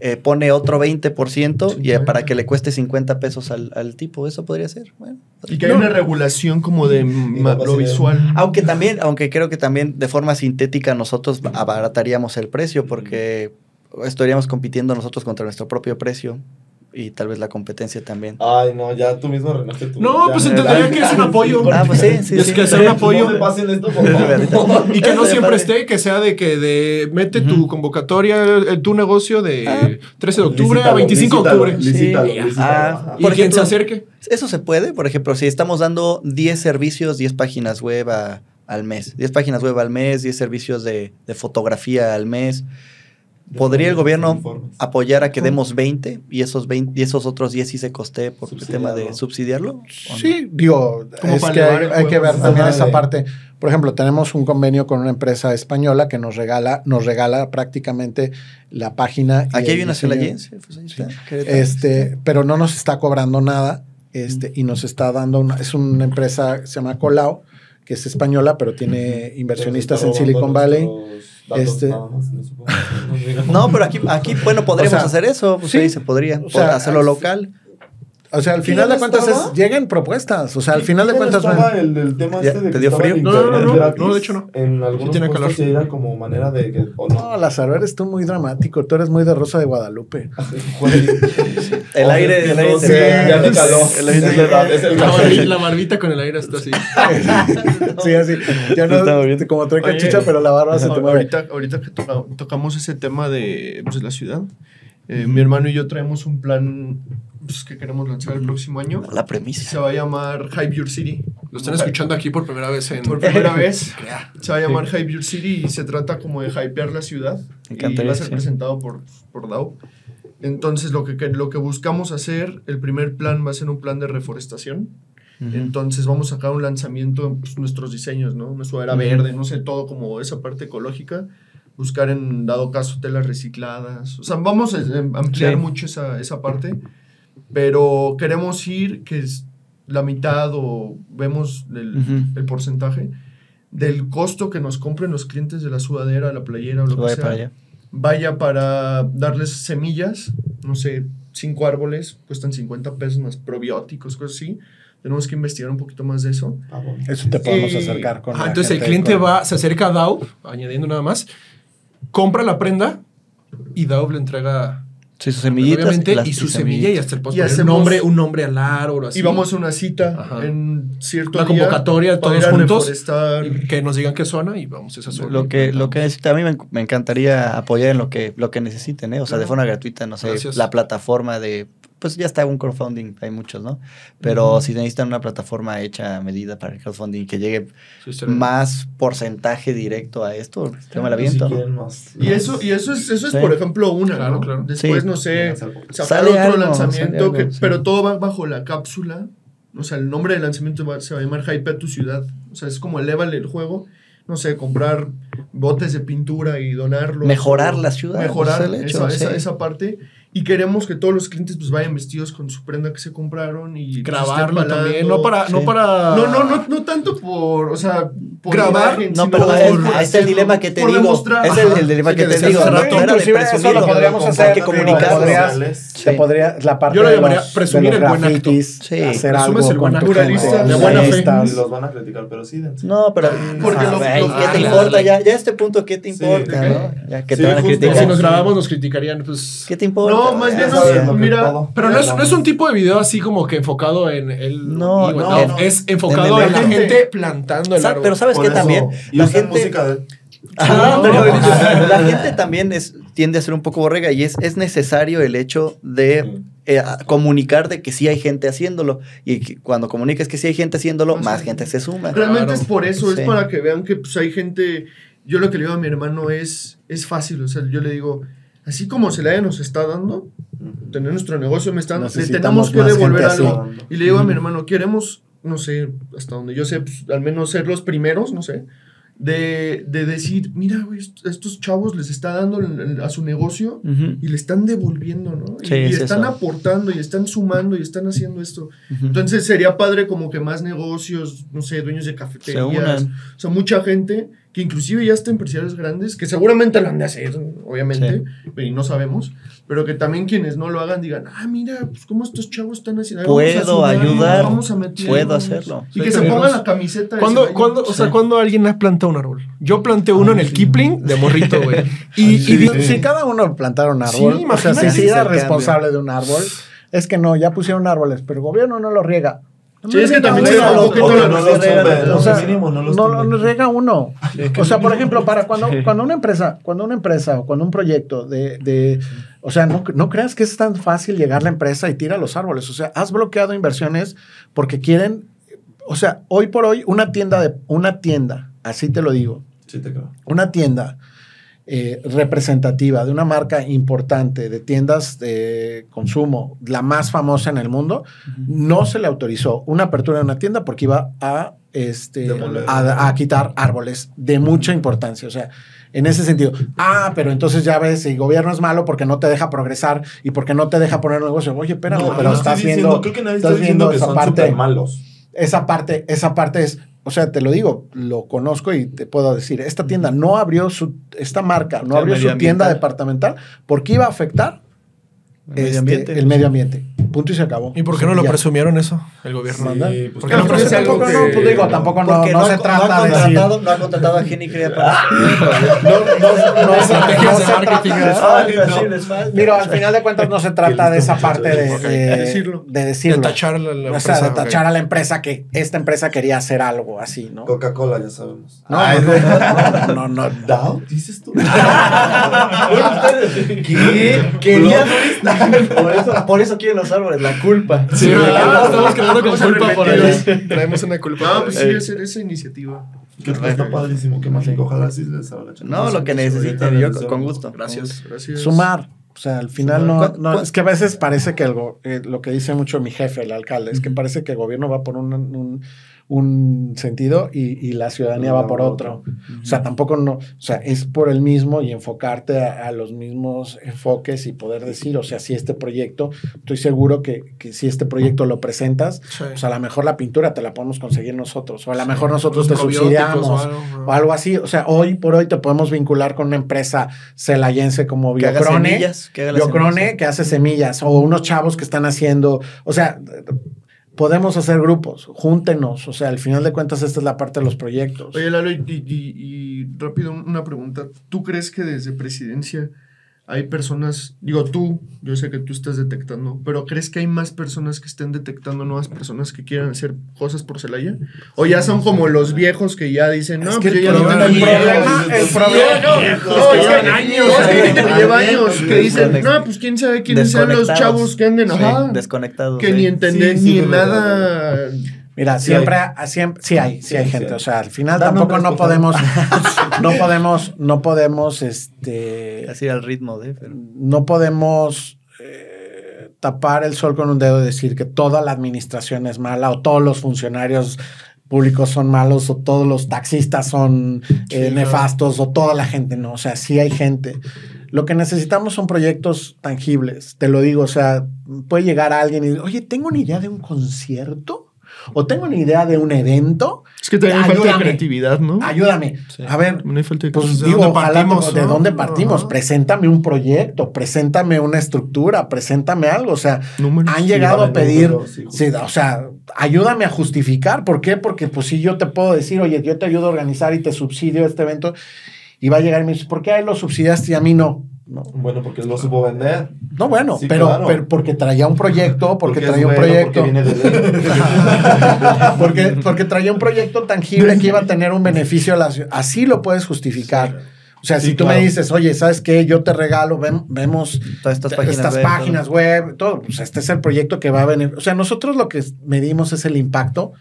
eh, pone otro 20% y, eh, para que le cueste 50 pesos al, al tipo, eso podría ser. Bueno, Y que hay una regulación como de lo visual. Aunque también, aunque creo que también de forma sintética nosotros abarataríamos el precio porque estaríamos compitiendo nosotros contra nuestro propio precio y tal vez la competencia también. Ay, no, ya tú mismo arruinaste tu. No, ya pues entendería que es un [laughs] apoyo. Ah, pues sí, sí, Es sí. que sea un [laughs] apoyo. No me pasen esto, por [laughs] favor. Y que no siempre esté, que sea de que de mete tu convocatoria, el- tu negocio de Ah. 13 de octubre a Licítalo, 25 de octubre. licítalo, Sí. licítalo, Ah. Y Por quien se acerque. Eso se puede, por ejemplo, si estamos dando 10 servicios, 10 páginas web a- al mes, 10 páginas web al mes, 10 servicios de, de fotografía al mes, ¿podría el gobierno apoyar a que demos 20 y esos 20 y esos otros 10 sí se costee por el tema de Subsidiarlo. Sí, digo, es que hay, que ver sí. también esa parte. Por ejemplo, tenemos un convenio con una empresa española que nos regala, nos regala prácticamente la página. Aquí hay una celayense, pues Querétaro. Este, pero no nos está cobrando nada, este, y nos está dando una, es una empresa que se llama Colau, que es española, pero tiene inversionistas en Silicon Valley. nuestros datos, Este- nada más, [laughs] no supongo. Pero aquí, aquí bueno, podríamos O sea, hacer eso, pues sí, ahí se podría, o sea, hacerlo local. O sea, al ¿Quién final de cuentas es, lleguen propuestas. O sea, al final de ¿Quién cuentas. estaba ven- el, el tema Ya, este de ¿te dio frío? No, no, no, no, de hecho no. En algunos tiene calor. era como manera de que... o No, no. Lazaro, eres tú muy dramático. Tú eres muy de Rosa de Guadalupe. Güey. [laughs] El aire, el aire te ya me caló. El aire Es te verdad, es el La, barbita con el aire está así. [laughs] Sí, así. Ya no, moviendo. como trae cachucha, pero la barba se te mueve. ahorita, ahorita que toca- tocamos ese tema de pues, la ciudad, eh, mi hermano y yo traemos un plan pues, que queremos lanzar el próximo año. La Se premisa. va a llamar Hype Your City. Lo están escuchando aquí por primera vez en. Por primera [laughs] vez se va a llamar Hype Your City y se trata como de hypear la ciudad. Me y encantaría, va a ser sí. presentado por, por DAO. Entonces lo que, lo que buscamos hacer, el primer plan va a ser un plan de reforestación. Entonces vamos a sacar un lanzamiento, pues, nuestros diseños, ¿no? Una sudadera Ujú. verde, no sé, todo como esa parte ecológica. Buscar en dado caso telas recicladas. O sea, vamos a em, ampliar Sí. mucho esa, esa parte. Pero queremos ir, que es la mitad o vemos el, Ujú. el porcentaje del costo que nos compren los clientes de la sudadera, la playera o lo que Vaya sea para allá. vaya para darles semillas, no sé, cinco árboles, cuestan 50 pesos más probióticos, cosas así. Tenemos que investigar un poquito más de eso. Ah, bueno. Eso te podemos Eh, acercar con. Ajá, la entonces el gente cliente con- va, se acerca a DAO, añadiendo nada más, compra la prenda y DAO le entrega Sí, sus semillitas. obviamente las y su semilla y hasta el Y un nombre, un nombre al árbol o así. Y vamos a una cita Ajá. en cierto Una día convocatoria, todos juntos. Y que nos digan qué zona y vamos a esa zona. Lo que, lo que necesita, a mí me, me encantaría apoyar en lo que, lo que necesiten, ¿eh? O sea, de forma gratuita, no sé, Gracias. la plataforma de, pues ya está un crowdfunding, hay muchos, ¿no? Pero si necesitan una plataforma hecha a medida para el crowdfunding que llegue Sí, más porcentaje directo a esto, yo me la Si viento. Y eso, y eso es, eso es Sí. por ejemplo, una. Claro, ¿no? claro. Después, Sí. no sé, sacar Sale otro algo, lanzamiento, sale algo, que, sí. pero todo va bajo la cápsula. O sea, el nombre del lanzamiento va- se va a llamar Hype a tu ciudad. O sea, es como elévale el juego. No sé, comprar botes de pintura y donarlos. Mejorar o la ciudad, Mejorar pues, el hecho, esa, esa- sí. esa parte. Y queremos que todos los clientes pues vayan vestidos con su prenda que se compraron y pues, Grabarlo estén también, no para, no Sí. para... No, no, no, no tanto por, o sea, por Grabar, imagen, No, pero por es- ahí está el dilema que te por digo. demostrar. Es el, el dilema Sí, que que te digo. hace No, rato. no era de eso lo podríamos hay hacer. que comunicarlo. podrías- Sí. Se podría, la parte Yo lo de llamaría los, presumir de los el buen acto. Sí. hacer Presumes algo el Pluralista, de buena fe. los van a criticar, pero sí. No, pero Porque ah, ¿qué te importa? Ya, ya a este punto, ¿qué te importa? ¿no? Ya que te van a criticar. Si nos grabamos nos criticarían, pues... ¿Qué te importa? No, más bien Ya no que mira. Pero no es, no es un tipo de video así como que enfocado en el... No, no, no. Es enfocado En en la gente plantando el árbol. Pero ¿sabes eso, también? Y La gente, música de... Ajá, No, pero no, la, gente también es, tiende a ser un poco borrega y es, es necesario el hecho de eh, comunicar de que sí hay gente haciéndolo. Y que cuando comuniques que sí hay gente haciéndolo, más gente se suma. Realmente Claro. es por eso, Sí. es para que vean que pues hay gente, yo lo que le digo a mi hermano es, es fácil, o sea, yo le digo, así como Celaya nos está dando, tener nuestro negocio, me están, le Necesitamos tenemos que devolver algo. así. Y le digo a mi hermano, queremos, no sé, hasta donde yo sé, pues, al menos ser los primeros, no sé, de, de decir, mira, güey, est- estos chavos les está dando a su negocio Ujú, y le están devolviendo, ¿no? Y, Sí, y es están eso. aportando y están sumando y están haciendo esto. ujú. Entonces sería padre como que más negocios, no sé, dueños de se cafeterías, unan. o sea, mucha gente que inclusive ya está empresarios grandes, que seguramente lo han de hacer, obviamente, y no sabemos, pero que también quienes no lo hagan digan, ah, mira, pues cómo estos chavos están haciendo. Puedo sumar, ayudar, vamos a meter, puedo vamos". hacerlo. Y que se pongan la camiseta. ¿Cuándo, cuándo, o sea, Sí. cuando alguien ha plantado un árbol? Yo planté uno en el Kipling de morrito, güey. [laughs] Y, y Si, cada uno plantara un Sí, árbol, o sea, si se era responsable de un árbol, es que no, ya pusieron árboles, pero el gobierno no lo riega. Sí, es que también No, se un poquito no no los no, riega uno. O sea, por ejemplo, para cuando, cuando una empresa, cuando una empresa o cuando un proyecto de, de o sea, no, no creas que es tan fácil llegar la empresa y tira los árboles. O sea, has bloqueado inversiones porque quieren, o sea, hoy por hoy una tienda de una tienda, así te lo digo, Sí, te creo. una tienda eh, representativa de una marca importante de tiendas de consumo, la más famosa en el mundo, no se le autorizó una apertura de una tienda porque iba a, este, a, a quitar árboles de mucha importancia. O sea, en ese sentido, ah, pero entonces ya ves, el gobierno es malo porque no te deja progresar y porque no te deja poner negocio. Oye, espérame, No, pero no estás viendo, creo que nadie está estás diciendo viendo que son parte malos. esa parte, esa parte es, o sea, te lo digo, lo conozco y te puedo decir, esta tienda no abrió su, esta marca no abrió su tienda departamental porque iba a afectar El medio este, ambiente. el medio ambiente. Punto y se acabó. ¿Y por qué no lo Ya. presumieron eso, el gobierno? Sí, pues, ¿Por qué no, algo tampoco no, pues digo, tampoco no, no, no, se trata no ha de decir. contratado, no ha contratado a Jenny Crea para No, no, no, se falta. Mira, al final de cuentas no se trata de esa parte de, de- decirlo. de decirlo. De tachar a la, la o sea, de empresa, tachar a la empresa que esta empresa quería hacer algo así, ¿no? Coca-Cola, ya sabemos. No, no, no, no, no, no. ¿Dow? ¿Dices tú? [laughs] ¿Qué? Querían [laughs] por eso, por eso quieren los árboles, la culpa. Sí, ¿verdad? Estamos creando con culpa por ahí. Traemos una culpa. No, pues sí, hacer esa iniciativa. Que está padrísimo, que más. Ojalá sí les salga. No, lo que necesiten, yo con, gusto. Gracias. Gracias. Sumar. O sea, al final no, ¿Cuál- no- cuál- es que a veces parece que el go- eh, lo que dice mucho mi jefe, el alcalde, es que parece que el gobierno va por un, un- un sentido y, y la ciudadanía va por otro. O sea, tampoco no, o sea, es por el mismo y enfocarte a, a los mismos enfoques y poder decir, o sea, si este proyecto, estoy seguro que, que si este proyecto lo presentas, Sí. pues a lo mejor la pintura te la podemos conseguir nosotros, o a lo mejor nosotros Los te subsidiamos, o algo, o algo así. O sea, hoy por hoy te podemos vincular con una empresa celayense como Que haga Biocrone. semillas, que haga Biocrone que hace semillas o unos chavos que están haciendo, o sea, podemos hacer grupos, júntenos, o sea, al final de cuentas esta es la parte de los proyectos. Oye, Lalo, y, y- y rápido una pregunta. ¿Tú crees que desde presidencia hay personas, digo tú, yo sé que tú estás detectando, pero ¿crees que hay más personas que estén detectando nuevas personas que quieran hacer cosas por Celaya? ¿O ya son como los viejos que ya dicen, no, Es que pues yo ya no problema- gano el dinero"? problema- el problema- que lleva años que dicen, no, pues quién sabe quiénes sean los chavos que anden, ajá, desconectados. que ni entender ni nada. Mira, Sí siempre, hay. siempre, sí hay, sí hay gente. sí hay. O sea, al final Da tampoco nombres, no podemos, [laughs] no podemos, no podemos, este, Así al ritmo de. pero- no podemos eh, tapar el sol con un dedo y decir que toda la administración es mala o todos los funcionarios públicos son malos o todos los taxistas son eh, nefastos o toda la gente no, o sea, sí hay gente. Lo que necesitamos son proyectos tangibles, te lo digo, o sea, puede llegar alguien y decir, oye, tengo una idea de un concierto o tengo una idea de un evento, Es que también hay falta de Ayúdame. creatividad, ¿no? ayúdame. A ver, No hay falta de pues ¿de digo, dónde ojalá de dónde partimos. Ajá. Preséntame un proyecto, preséntame una estructura, preséntame algo. O sea, Números. han Sí, llegado vale, a pedir, números, sí, sí, o sea, ayúdame a justificar. ¿Por qué? Porque pues si yo te puedo decir, oye, yo te ayudo a organizar y te subsidio este evento, y va a llegar y me dice, ¿por qué a él lo subsidiaste y a mí no? No, Bueno, porque lo supo vender. no bueno, Sí, pero, claro. pero porque traía un proyecto, porque, traía un bueno, proyecto. Porque viene de ley. [laughs] porque, porque traía un proyecto tangible que iba a tener un beneficio a la ciudad. Así lo puedes justificar. O sea, Sí, si tú claro. me dices, oye, ¿sabes qué? Yo te regalo, ven- vemos Todas estas páginas estas web, páginas web, todo. Pues este es el proyecto que va a venir. O sea, nosotros lo que medimos es el impacto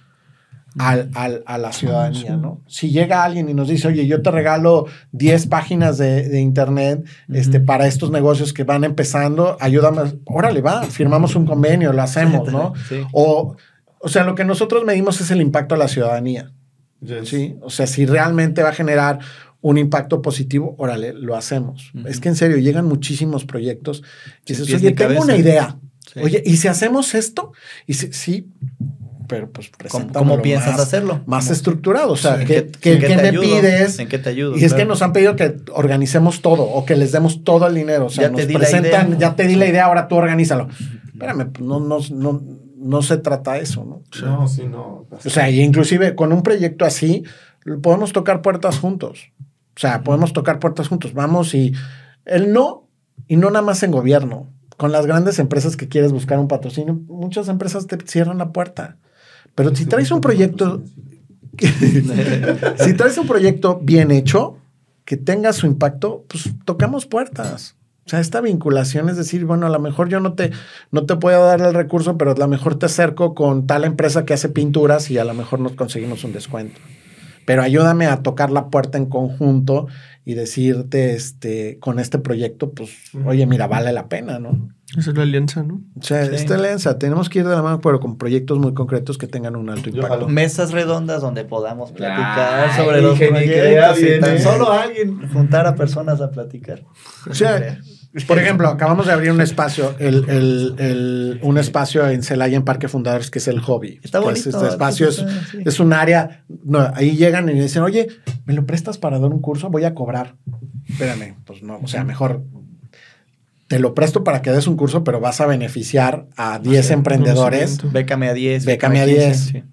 al, al- a la ciudadanía, ¿no? Si llega alguien y nos dice, oye, yo te regalo 10 páginas de, de internet este, para estos negocios que van empezando, ayúdame, órale, va, firmamos un convenio, lo hacemos, ¿no? [laughs] Sí. O, o sea, lo que nosotros medimos es el impacto a la ciudadanía. Yes. ¿sí? O sea, si realmente va a generar un impacto positivo, órale, lo hacemos. Es que en serio, llegan muchísimos proyectos. Y dices, oye, tengo cabeza". una idea. Sí. Oye, ¿y si hacemos esto? Y si, sí, pero pues ¿Cómo, cómo piensas más, hacerlo? Más ¿Cómo- estructurado. O sea, ¿En ¿qué, qué- qué- te me ayudo? pides? ¿En qué te ayudo? Y es que nos han pedido que organicemos todo o que les demos todo el dinero. O sea, Ya te nos di la presentan, idea. ya te di la idea, ahora tú organízalo. Espérame, pues, no, no, no, no se trata de eso, ¿no? No, sí, no. O sea, y inclusive con un proyecto así, podemos tocar puertas juntos. O sea, podemos tocar puertas juntos. Vamos y el no, y no nada más en gobierno. Con las grandes empresas que quieres buscar un patrocinio, muchas empresas te cierran la puerta. Pero si traes un proyecto, [laughs] si traes un proyecto bien hecho, que tenga su impacto, pues tocamos puertas. O sea, esta vinculación es decir, bueno, a lo mejor yo no te, no te puedo dar el recurso, pero a lo mejor te acerco con tal empresa que hace pinturas y a lo mejor nos conseguimos un descuento. Pero ayúdame a tocar la puerta en conjunto y decirte, este, con este proyecto, pues, oye, mira, vale la pena, ¿no? Esa es la alianza, ¿no? O sea, Sí. esta alianza, tenemos que ir de la mano, pero con proyectos muy concretos que tengan un alto impacto. Mesas redondas donde podamos platicar Ay, sobre los proyectos y tan solo [laughs] alguien juntar a personas a platicar. O sea, por ejemplo, acabamos de abrir un espacio, el, el- el- un espacio en Celaya, en Parque Fundadores, que es el hobby. Está Que bonito. es este espacio es, está- sí. es un área, no, ahí llegan y dicen, oye, ¿me lo prestas para dar un curso? Voy a cobrar. Espérame, pues no, o sea, mejor te lo presto para que des un curso, pero vas a beneficiar a 10 Sí, emprendedores. Bécame a 10. Bécame a 15, 10. sí.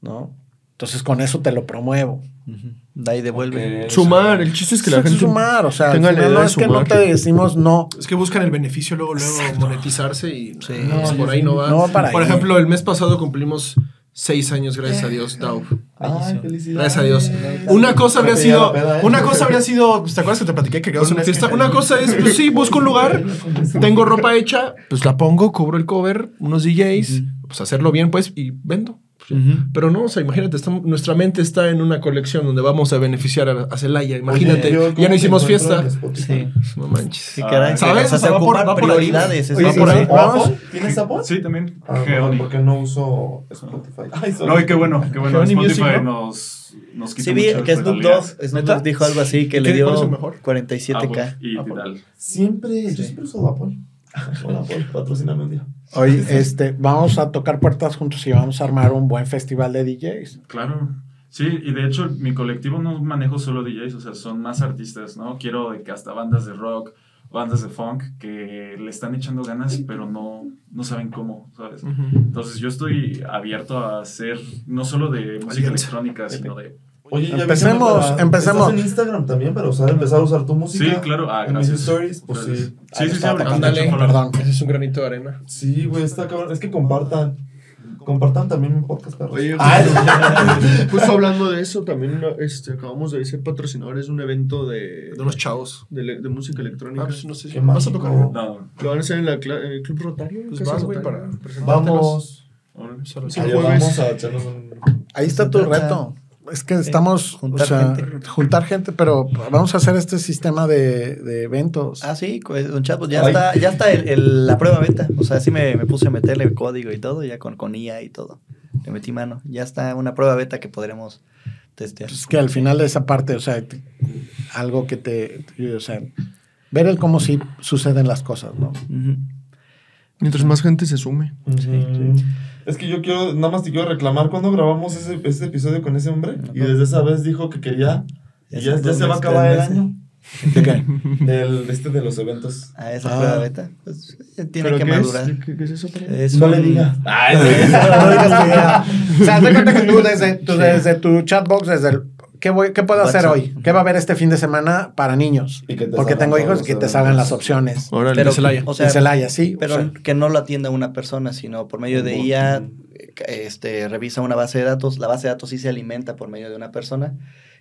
¿no? Entonces con eso te lo promuevo. Da y devuelve. Sumar, el chiste es que la gente sumar, o sea, tenga la no de es que no te decimos no. Es que buscan el beneficio luego, luego monetizarse y Sí. no, pues por ahí sí- no va. no va para por ahí. ejemplo, el mes pasado cumplimos seis años, gracias a Dios, Dao. Ay, felicidades. Gracias a Dios. Una cosa habría sido, ¿eh? una cosa habría sido, ¿te acuerdas que te platiqué que quedamos en una fiesta? Una cosa es, pues sí, busco un lugar, tengo ropa hecha, pues la pongo, cubro el cover, unos DJs, pues hacerlo bien, pues, y vendo. Pero no, o sea, imagínate, estamos- nuestra mente está en una colección donde vamos a beneficiar a, a Celaya. Imagínate, Oye, yo, ya ¿cómo no hicimos fiesta. Spotify? Sí. No manches. Qué caray. ¿Sabes? O sea, O sea, se va por- va por ahí. prioridades. Oye, es sí, va por sí. ahí. ¿O Apple? ¿Tienes Apple? Sí, también. Ah, bueno, porque no uso Spotify. [laughs] Ay. No, y qué bueno, qué bueno. Geoni Music, Spotify ¿no? nos, nos quita Sí, vi que Snoop. Dogg, Snoop ¿Neta? Dogg dijo algo así que ¿Y le dio el mejor? 47k. Apple y Apple. Siempre, yo siempre uso Apple. Hola, [laughs] Apple, patrocíname un día. Hoy este, vamos a tocar puertas juntos y vamos a armar un buen festival de DJs. Claro. Sí, y de hecho mi colectivo no manejo solo DJs, o sea, son más artistas, ¿no? Quiero de que hasta bandas de rock, bandas de funk, que le están echando ganas, pero no, no saben cómo, ¿sabes? Entonces yo estoy abierto a hacer no solo de música electrónica, sino de... Oye, ya Empecemos, para- empecemos. Estás en Instagram también para usar, empezar a usar tu música. Sí, claro. Ah, en mis stories, pues Gracias. sí. Sí, sí, sí, Ándale. Perdón. Ese es un granito de arena. Sí, güey, está cabrón. Es que compartan. Compartan también mi podcast, perros. Oye, Ay, [laughs] justo hablando de eso, también este, acabamos de ser patrocinadores de un evento de, De unos chavos. de, de música electrónica. Ah, pues no sé si vas a tocar. No, Lo van a hacer en, la en el Club Rotario. Pues vas, güey, para presentártelos. vamos. Sí, vamos a echarnos un. Ahí está tu reto. Es que estamos juntar o sea, gente. juntar gente, pero vamos a hacer este sistema de, de eventos. Ah, sí, co- Don Chapo, ya Ay. está, ya está el- el- la prueba beta. O sea, sí me, me puse a meterle el código y todo, ya con, con IA y todo. Le metí mano. Ya está una prueba beta que podremos testear. Es que al final de esa parte, o sea, te- algo que te, te- o sea, ver el cómo sí suceden las cosas, ¿no? Ujú. Mientras más gente se sume. Mm. Es que yo quiero, nada más te quiero reclamar cuando grabamos ese, ese episodio con ese hombre. Y desde esa vez dijo que quería. Y Ya ya, ya se va a acabar el año. ¿De qué? [laughs] El, este de los eventos. A esa Ah. prueba beta, pues ya tiene ¿Pero que madurar. Es? ¿Qué, qué es eso? Es No un- le [laughs] digas. Ay, No digas tu idea. O sea, haz de cuenta que tú desde, tú desde tu chatbox, desde el... ¿Qué, voy, ¿Qué puedo hacer hoy? ¿Qué va a haber este fin de semana para niños? Y que te Porque tengo hijos los que te salgan las opciones. Órale. Pero, Celaya. o sea, en Celaya, sí. pero o sea, que no lo atienda una persona, sino por medio de IA, este, revisa una base de datos. La base de datos sí se alimenta por medio de una persona.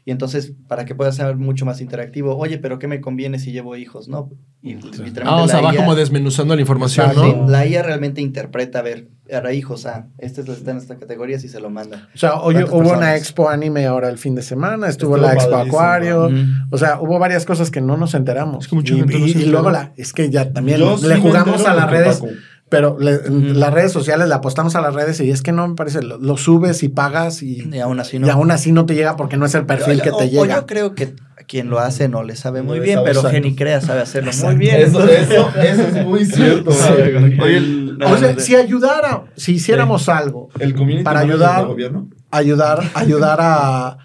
Y entonces, para que pueda ser mucho más interactivo, oye, pero ¿qué me conviene si llevo hijos? No. Y literalmente Ah, o sea, va IA como desmenuzando la información. ¿no? Sí, la IA realmente interpreta, a ver, a hijos, ah, este está en esta categoría, si se lo manda. o sea, hoy ¿Cuántas hubo una expo anime ahora el fin de semana, estuvo, Estuvo la expo acuario, o sea, hubo varias cosas que no nos enteramos. Es que mucha y, gente no y- se y luego la, es que ya también Yo le jugamos a las redes, Paco. Pero le- las redes sociales le apostamos a las redes y es que no me parece, lo, lo subes y pagas y, Y aún así y no. aún así no te llega porque no es el perfil O- que o- te o llega. yo creo que quien lo hace no le sabe muy bien, sabe, pero exacto. Genicrea sabe hacerlo muy Exacto. bien. Eso, eso, eso es muy [laughs] cierto. güey. Oye, el- No, o sea, no, no. si ayudara, si hiciéramos algo, El Para ayudar- gobierno. ayudar, ayudar a,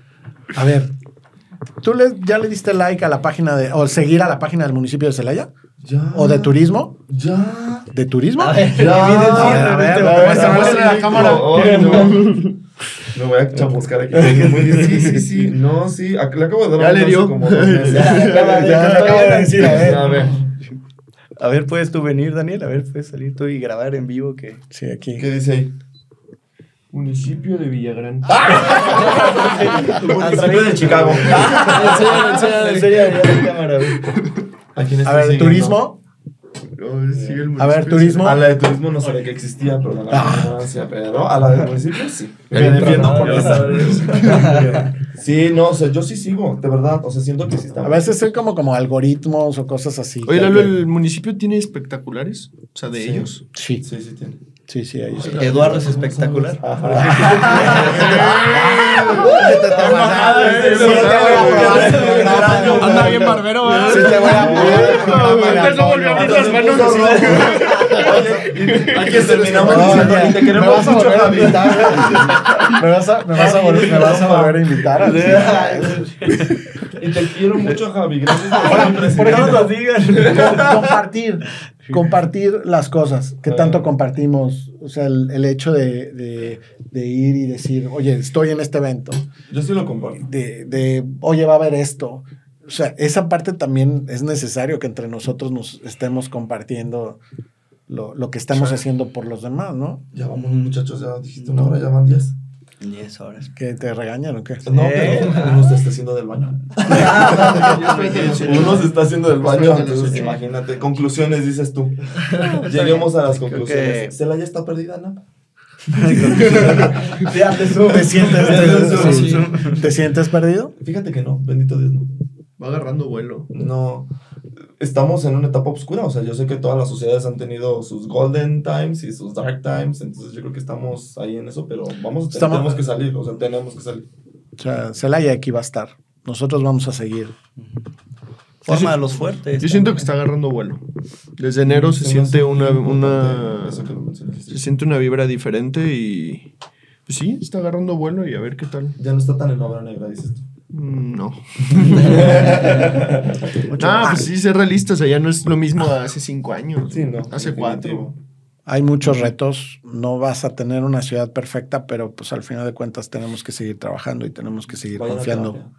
a ver, ¿tú le, ya le diste like a la página de, o seguir a la página del municipio de Celaya? Ya. ¿O de turismo? Ya. ¿De turismo? A ver, Ya. A ver, la cámara. Me voy a chamuscar aquí. Muy bien. Sí, sí, sí. No, sí. Le acabo de dar Ya un le dio. como dos meses. Ya, de- Ya, acabo de decir, a ver. A ver. A ver, puedes tú venir, Daniel, a ver, puedes salir tú y grabar en vivo que... Sí, aquí. ¿Qué dice ahí? Municipio de Villagrán. Municipio de Chicago. En serio, ya la cámara, güey. ¿A quién A ver, siguiendo? turismo. Sí, el A ver, turismo. A la de turismo no sabía que existía, perdón la Ah. pero a la del municipio sí. Me defiendo pero- por esa. [laughs] Sí, no, o sea, yo sí sigo, de verdad. O sea, siento que sí está. A veces son como, como algoritmos o cosas así. Oye, Lalo, ¿el municipio tiene espectaculares? O sea, de Sí. ellos. Sí, Sí, sí tiene. Sí, sí, ahí sí. Eduardo es espectacular. Anda bien barbero. Sí te voy a poner. Aquí terminamos te me queremos vas a mucho, Javi. Me vas a, me vas a volver, me vas a volver a invitar. Y te quiero mucho, Javi. Gracias por [laughs] compartir. Compartir las cosas, que tanto compartimos, o sea, el, el hecho de, de- de ir y decir, oye, estoy en este evento, Yo sí lo comparto. de, de, oye, va a haber esto. O sea, esa parte también es necesario que entre nosotros nos estemos compartiendo lo, lo que estamos haciendo por los demás, ¿no? Ya vamos, muchachos, ya dijiste una hora, ya van diez. 10 horas. Que te regañan o qué. No, pero uno se está haciendo del baño. [laughs] Uno se está haciendo del baño, entonces imagínate. Conclusiones, dices tú. [laughs] Lleguemos a las conclusiones. ¿Celaya está perdida, no? [laughs] ¿Te sientes. ¿Te sientes perdido? Fíjate que no, bendito Dios, no. Va agarrando vuelo. No, estamos en una etapa oscura, o sea, yo sé que todas las sociedades han tenido sus golden times y sus dark times, entonces yo creo que estamos ahí en eso, pero vamos, Estamos- tenemos que salir, o sea, tenemos que salir. O sea, Celaya aquí va a estar. Nosotros vamos a seguir. Forma a los fuertes. Yo siento que está agarrando vuelo. Desde enero se siente una, una, se siente una vibra diferente y pues sí, está agarrando vuelo y a ver qué tal. Ya no está tan en obra negra, dices tú. Mm, No. [laughs] ah, pues sí, ser realistas, allá no es lo mismo hace cinco años. Sí, no. Hace definitivo. cuatro. Hay muchos retos. No vas a tener una ciudad perfecta, pero pues al final de cuentas tenemos que seguir trabajando y tenemos que seguir Vayan confiando.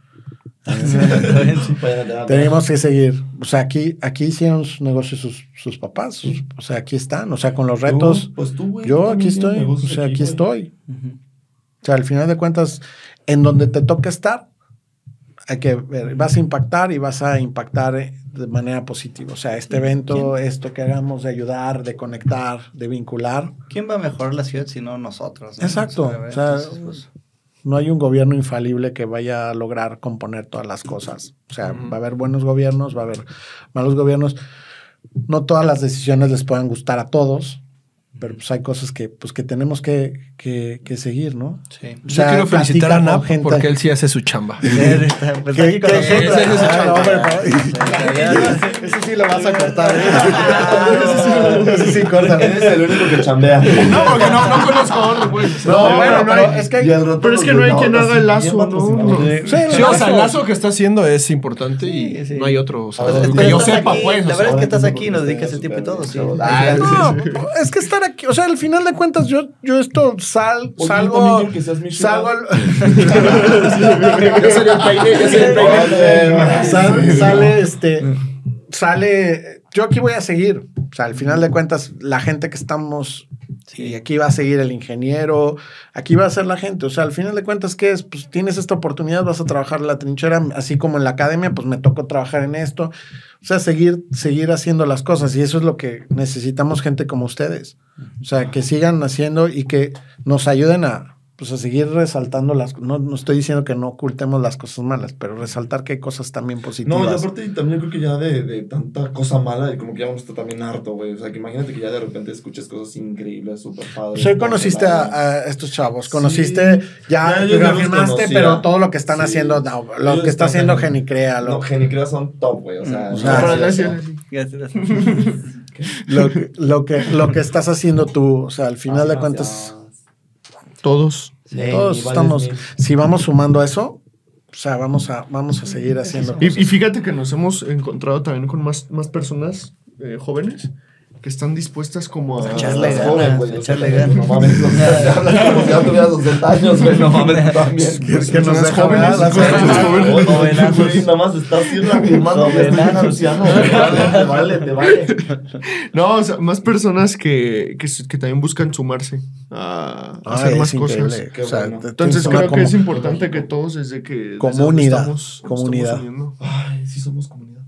[laughs] terapia. Tenemos que seguir. O sea, aquí, aquí hicieron sus negocios sus, sus papás. sus- o sea, aquí están. O sea, con los retos. Tú, pues tú, güey, yo tú aquí estoy. O sea, aquí estoy. O sea, al final de cuentas, en donde te toca estar, hay que ver, vas a impactar y vas a impactar eh, de manera positiva. O sea, este evento, esto que hagamos de ayudar, de conectar, de vincular, ¿Quién va a mejorar la ciudad si no nosotros? no? Exacto, o sea, entonces, pues, no hay un gobierno infalible que vaya a lograr componer todas las cosas. O sea, va a haber buenos gobiernos, va a haber malos gobiernos. No todas las decisiones les puedan gustar a todos, pero pues hay cosas que, pues, que tenemos que, que, que seguir, ¿no? sí. O Yo sea, quiero felicitar a Nap gente. porque él sí hace su chamba. Pues [laughs] está ¿Qué- aquí con qué- nosotros. qué- ese es su chamba. Ese sí lo vas a cortar. ¿eh? [laughs] Ese sí, córtalo. Eres el único que chambea. No, porque no, no conozco a otro, pues. No, No, bueno, no pero hay- es que Y al rato Pero es que no hay quien haga sí, el lazo, ¿no? Sí, Sí, o sea, el lazo que está haciendo es importante y Sí, sí. no hay otro. Que Pero yo sepa, pues. La verdad es que estás aquí y nos dedicas el tiempo y todo. sí. es que estar aquí, o sea, al final de cuentas, yo, yo esto sal, Oye, salgo, que seas mi salgo, al- [laughs] [laughs] sale, este, sale, yo aquí voy a seguir, o sea, al final de cuentas, la gente que estamos, y aquí va a seguir el ingeniero, aquí va a ser la gente, o sea, al final de cuentas, ¿qué es? Pues tienes esta oportunidad, vas a trabajar en la trinchera, así como en la academia, pues me tocó trabajar en esto, o sea, seguir, seguir haciendo las cosas, y eso es lo que necesitamos gente como ustedes, o sea, que sigan haciendo y que nos ayuden a, pues a seguir resaltando las no, no estoy diciendo que no ocultemos las cosas malas, pero resaltar que hay cosas también positivas. No, y aparte también creo que ya de, de tanta cosa mala, y como que ya uno está también harto, güey. O sea, que imagínate que ya de repente escuches cosas increíbles, súper padres. Pues hoy conociste a, a estos chavos, conociste, ya, Ya, conocía. pero todo lo que están Sí. haciendo, no, lo Ellos que está haciendo en- Genicrea, lo, No, Genicrea son top, güey. O sea, Mm, [laughs] lo, que- lo que, lo que estás haciendo tú, o sea, al final de cuentas, Todos. Sí. todos estamos, si vamos sumando eso, o sea, vamos a, vamos a seguir haciendo Y, cosas. y fíjate que nos hemos encontrado también con más, más personas eh, jóvenes que están dispuestas como a... Echarle Estás ganas, joven, güey, echarle [laughs] no ganas. mames, o sea, te hablas como si ya tuvieras 60 años, güey. No mames, también. que nos personas deja jóvenes, güey, nada más estás haciendo [laughs] afirmando que estoy un anciano. Te vale, te vale. No, o sea, más personas que, que, que también buscan sumarse a, a Ay, hacer más cosas. O sea, bueno. Entonces creo que es importante que todos desde que... Comunidad, comunidad. Ay, sí somos. Comunidad.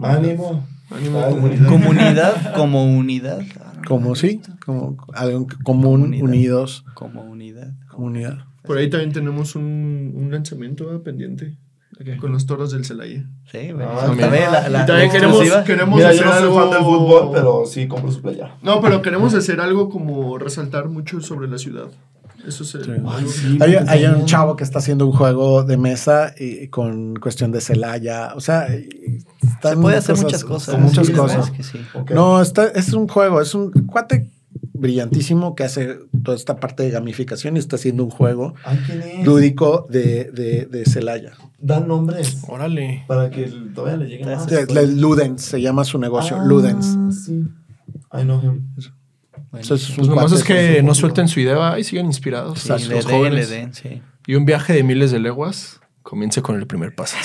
Ánimo. Ánimo, comunidad. Comunidad como unidad. Como sí, como algo común, Comunidad. unidos, Como unidad. comunidad. Por ahí también tenemos un, un lanzamiento ah, pendiente con los toros del Celaya. Sí, güey. Ah, También mira. la, la, Y también la queremos, queremos Mira, hacer yo no soy algo... fan del fútbol, pero sí compro su playera. No, pero queremos hacer algo como resaltar mucho sobre la ciudad. Eso es el- Sí. Hay, hay un chavo que está haciendo un juego de mesa y, con cuestión de Celaya. O sea, Se puede hacer cosas- muchas cosas. con muchas Sí, cosas. que sí. No, está, es un juego, es un cuate brillantísimo que hace toda esta parte de gamificación y está haciendo un juego lúdico de, de, de Celaya. Dan nombres Órale. para que todavía le llegue más. Ludens, se llama su negocio, Ah, Ludens. Sí. I know him. Es sí. Pues nomás es que no suelten su idea y sigan inspirados. Sí, los le den, jóvenes. le den, sí. Y un viaje de miles de leguas comience con el primer paso.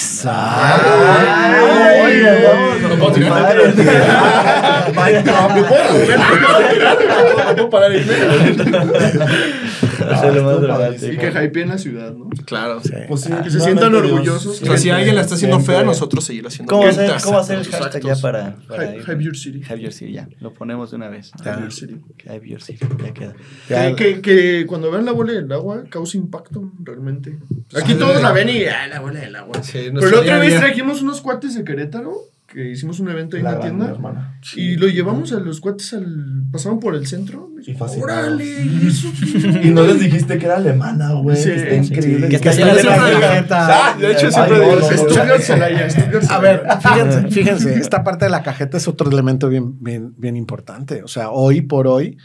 [laughs] En Eso es lo más dramático. Y que hypeen la ciudad, ¿no? Claro. Pues sí, Que se sientan orgullosos. O sea, si alguien la está haciendo fea, nosotros seguir haciendo ¿Cómo hacer, putas cómo hacer el hashtag actos. ya para, para Hype, hype your city. Hype Your City, ya. Lo ponemos de una vez. Hype your city. Hype Your City, ya queda. Ya- Que, que, que cuando vean la bola del agua causa impacto, realmente. Aquí todos la ven y ah, la bola del agua. Sí, Pero la otra vez trajimos unos cuates de Querétaro, que hicimos un evento ahí en La tienda. hermana. Y lo llevamos a los cuates al. Pasaron por el centro. Y. ¿y [laughs] eso qué?" Y no les dijiste que era alemana, güey. Sí, está sí, increíble. Que Que está cajeta. Ah, de hecho, siempre digo, Stuttgart. Celaya, A ver, fíjense, [laughs] fíjense, esta parte de la cajeta es otro elemento bien, bien, bien importante. O sea, hoy por hoy.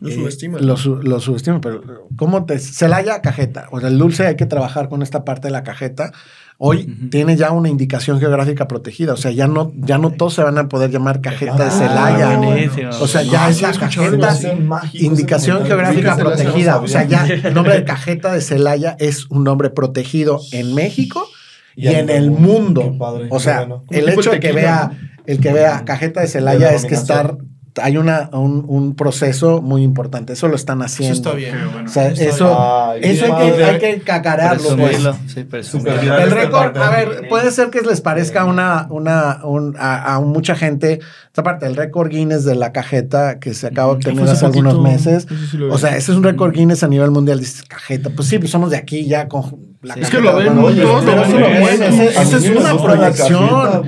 Lo eh, subestiman. Lo, su- lo subestiman, pero ¿cómo te. Celaya, cajeta. O sea, el dulce hay que trabajar con esta parte de la cajeta. Hoy tiene ya una indicación geográfica protegida. O sea, ya no, ya no todos se van a poder llamar cajeta de Ah, Celaya. O sea, ya Ah, es la cajeta. Indicación geográfica protegida. No O sea, ya el nombre de cajeta de Celaya es un nombre protegido en México y, en el mundo. Padre, o sea, bueno. el hecho de que vea, el que vea cajeta de Celaya es que estar. Hay una, un, un proceso muy importante. Eso lo están Eso haciendo. está bien. O sea, Está eso, Ay, eso hay que, hay que cacarearlo. pues. Sí. El récord, a ver, puede ser que les parezca una, una, un, a, a mucha gente, esta parte, el récord Guinness de la cajeta que se acaba de obtener hace algunos meses. eso sí. O sea, ese es un récord Guinness a nivel mundial. Dices, cajeta. Pues sí, pues somos de aquí ya con la. Es que lo ven todos, lo ven Esa es una proyección.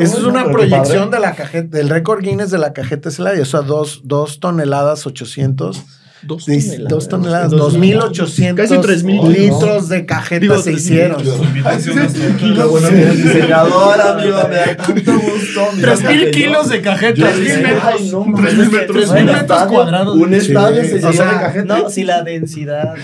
Esa es una proyección de la cajeta, del récord Guinness de la cajeta Celaya. O sea, dos, dos toneladas 800. Dos dis- Dos toneladas, Dos- 2800 Casi 3000 litros de cajeta Digo, se 3000 hicieron. Bueno eres diseñador, amigo. Me da tanto gusto. Kilos de cajeta. Yo Tres dije, mil metros- un tres mil metros estadio- cuadrados. Un estadio se de cajeta. No, si la densidad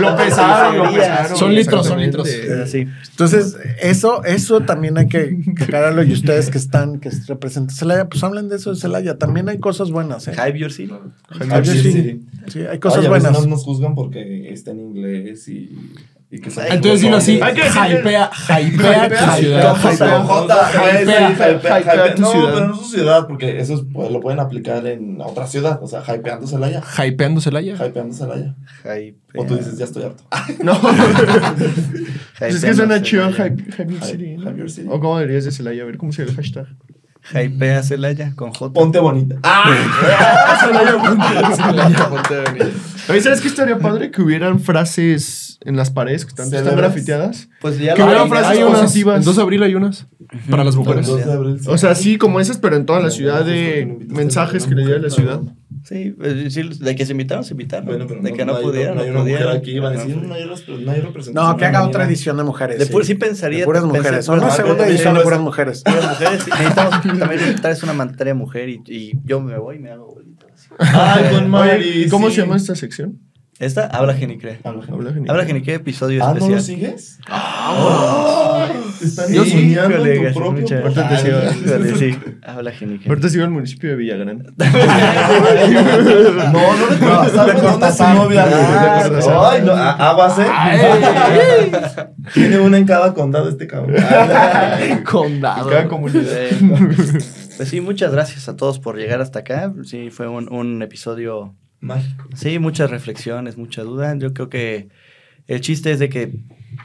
Lo pesaron. Son litros, son litros. Eh. Entonces, eso, eso también hay que cacarlo. Y ustedes que están, que representan Celaya, pues hablen de eso de Celaya. También hay cosas buenas, ¿eh? Hype Your City. Ay, Sí, hay cosas Oye, a veces buenas. no nos juzgan porque está en inglés y, y que Entonces dilo así, Hay que decir- hypea, hypea tu ciudad. hypea. Tu No, ciudad. pero no su ciudad, porque eso es- pues, lo pueden aplicar en otra ciudad. O sea, hypeando Celaya. Hypeando Celaya. Hypeando Celaya. O tú dices, ya estoy harto. [laughs] No. [laughs] Pues es que suena chido Hype. Hype, Hype Your City. ¿no? O cómo deberías de Celaya, a ver cómo sería el hashtag. Hypea Celaya con J. Ponte bonita. [laughs] Oye, [laughs] ¿sabes qué estaría padre? Que hubieran frases en las paredes que están, están grafiteadas. Pues ya Que lo hubieran hay, frases Hay lo- unas. positivas. En 2 de abril hay unas. Para las mujeres. El 2 de abril, sí. O sea, así como esas, pero en toda la ciudad de mensajes que le dio a la ciudad. Sí, pues, sí, de que se invitaron, se invitaron. Bueno, pero de que no, hay- pudieron, no hay no una mujer pudieron. aquí, iban a decir, no hay, no hay representación. No, que haga otra edición de mujeres. De pu- sí pensaría- De puras mujeres. bueno, una ah, segunda edición de puras mujeres. Puras mujeres, sí, [laughs] necesitamos también traes una mandataria mujer y, y yo me voy y me hago bolita. Ay, con Oye, Mari. ¿y cómo sí. se llama esta sección? Esta, Habla Genicre. Habla, gente. Habla Genicre, episodio Ah, ¿no lo especial. sigues? Ah, te están Sí, enseñando híjole, tu propio muchas portal. gracias. Híjole, sí, [laughs] Habla Genicre. Ahorita sigo el municipio de Villagrán. [laughs] No, no recuerdo. ¿Sabes dónde es su novia? Ay, no, a, a base. Tiene una en cada condado este cabrón. [laughs] Condado. Cada comunidad. Eh, Pues sí, muchas gracias a todos por llegar hasta acá. Sí, fue un, un episodio Sí, muchas reflexiones, mucha duda. Yo creo que el chiste es de que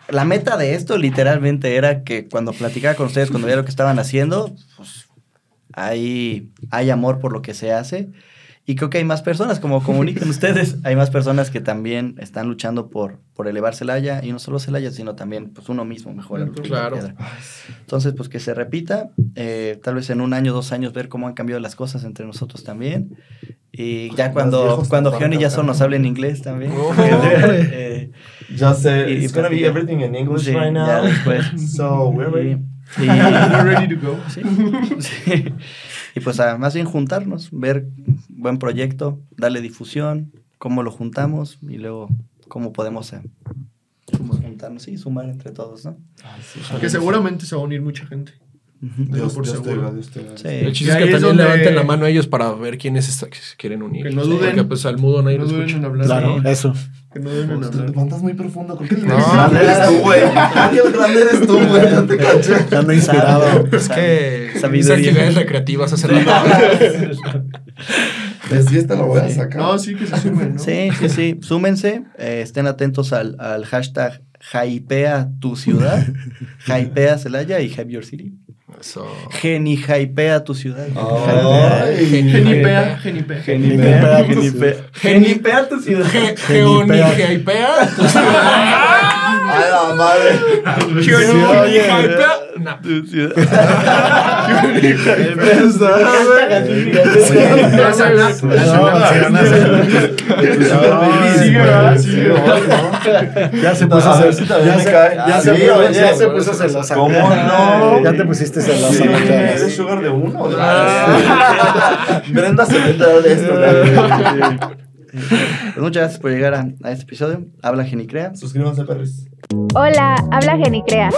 la meta de esto literalmente era que cuando platicaba con ustedes, cuando veía lo que estaban haciendo, pues hay, hay amor por lo que se hace. Y creo que hay más personas, como comunican [laughs] ustedes, hay más personas que también están luchando por, por elevar Celaya, y no solo Celaya, sino también pues uno mismo mejorar. Claro. Entonces, pues que se repita, eh, tal vez en un año, dos años, ver cómo han cambiado las cosas entre nosotros también. Y ya Más cuando, cuando Gion y. Jason nos hablen inglés también. Oh. [laughs] Eh, Ya sé. Y- It's gonna be everything in English sí, right now. ya después. [laughs] So, we're ready. Y, y- We're ready to go. sí, sí. Y pues a, más bien juntarnos, ver buen proyecto, darle difusión, cómo lo juntamos y luego cómo podemos eh, juntarnos y sumar entre todos, ¿no? Que seguramente se va a unir mucha gente. Dios, por Dios te seguro. oiga, Dios te oiga. Sí. El chiste es que es también donde- levanten la mano a ellos para ver quiénes está- que se quieren unir. Que no duden. Porque pues al mudo nadie No lo escucha. hablar. Claro, eso. Que no deben en Te hablar. levantas muy profundo. ¿Por qué el No, grande eres tú, güey? ¿Por qué el grande eres tú, güey? Ya te caché. [laughs] Ando inspirado. Es que esas Sabiduría. actividades recreativas hace rato. De fiesta lo voy a sacar. No, sí que se sumen, ¿no? Sí, sí, sí. Súmense. eh, estén atentos al, al hashtag Hypea tu ciudad. [laughs] Hypea Celaya y Hype Your City. Eso. Geni Hypea tu ciudad. Ay. Genipea, genipea. Genipea, genipea. Genipea tu ciudad. Ge- Geoni, Geipea. Ay, la madre. Geoni, Geipea. No. Tu ciudad. A ver cel- si [laughs] ya se- puso- oye, ya se puso celosa. ¿Cómo no? Ya te pusiste celosa. Eres sugar de uno. ¿no? Ah. [laughs] Brenda se mete de esto. Pues muchas gracias por llegar a, a este episodio. Habla Genicrea. Suscríbanse, perris. Hola, habla Genicrea.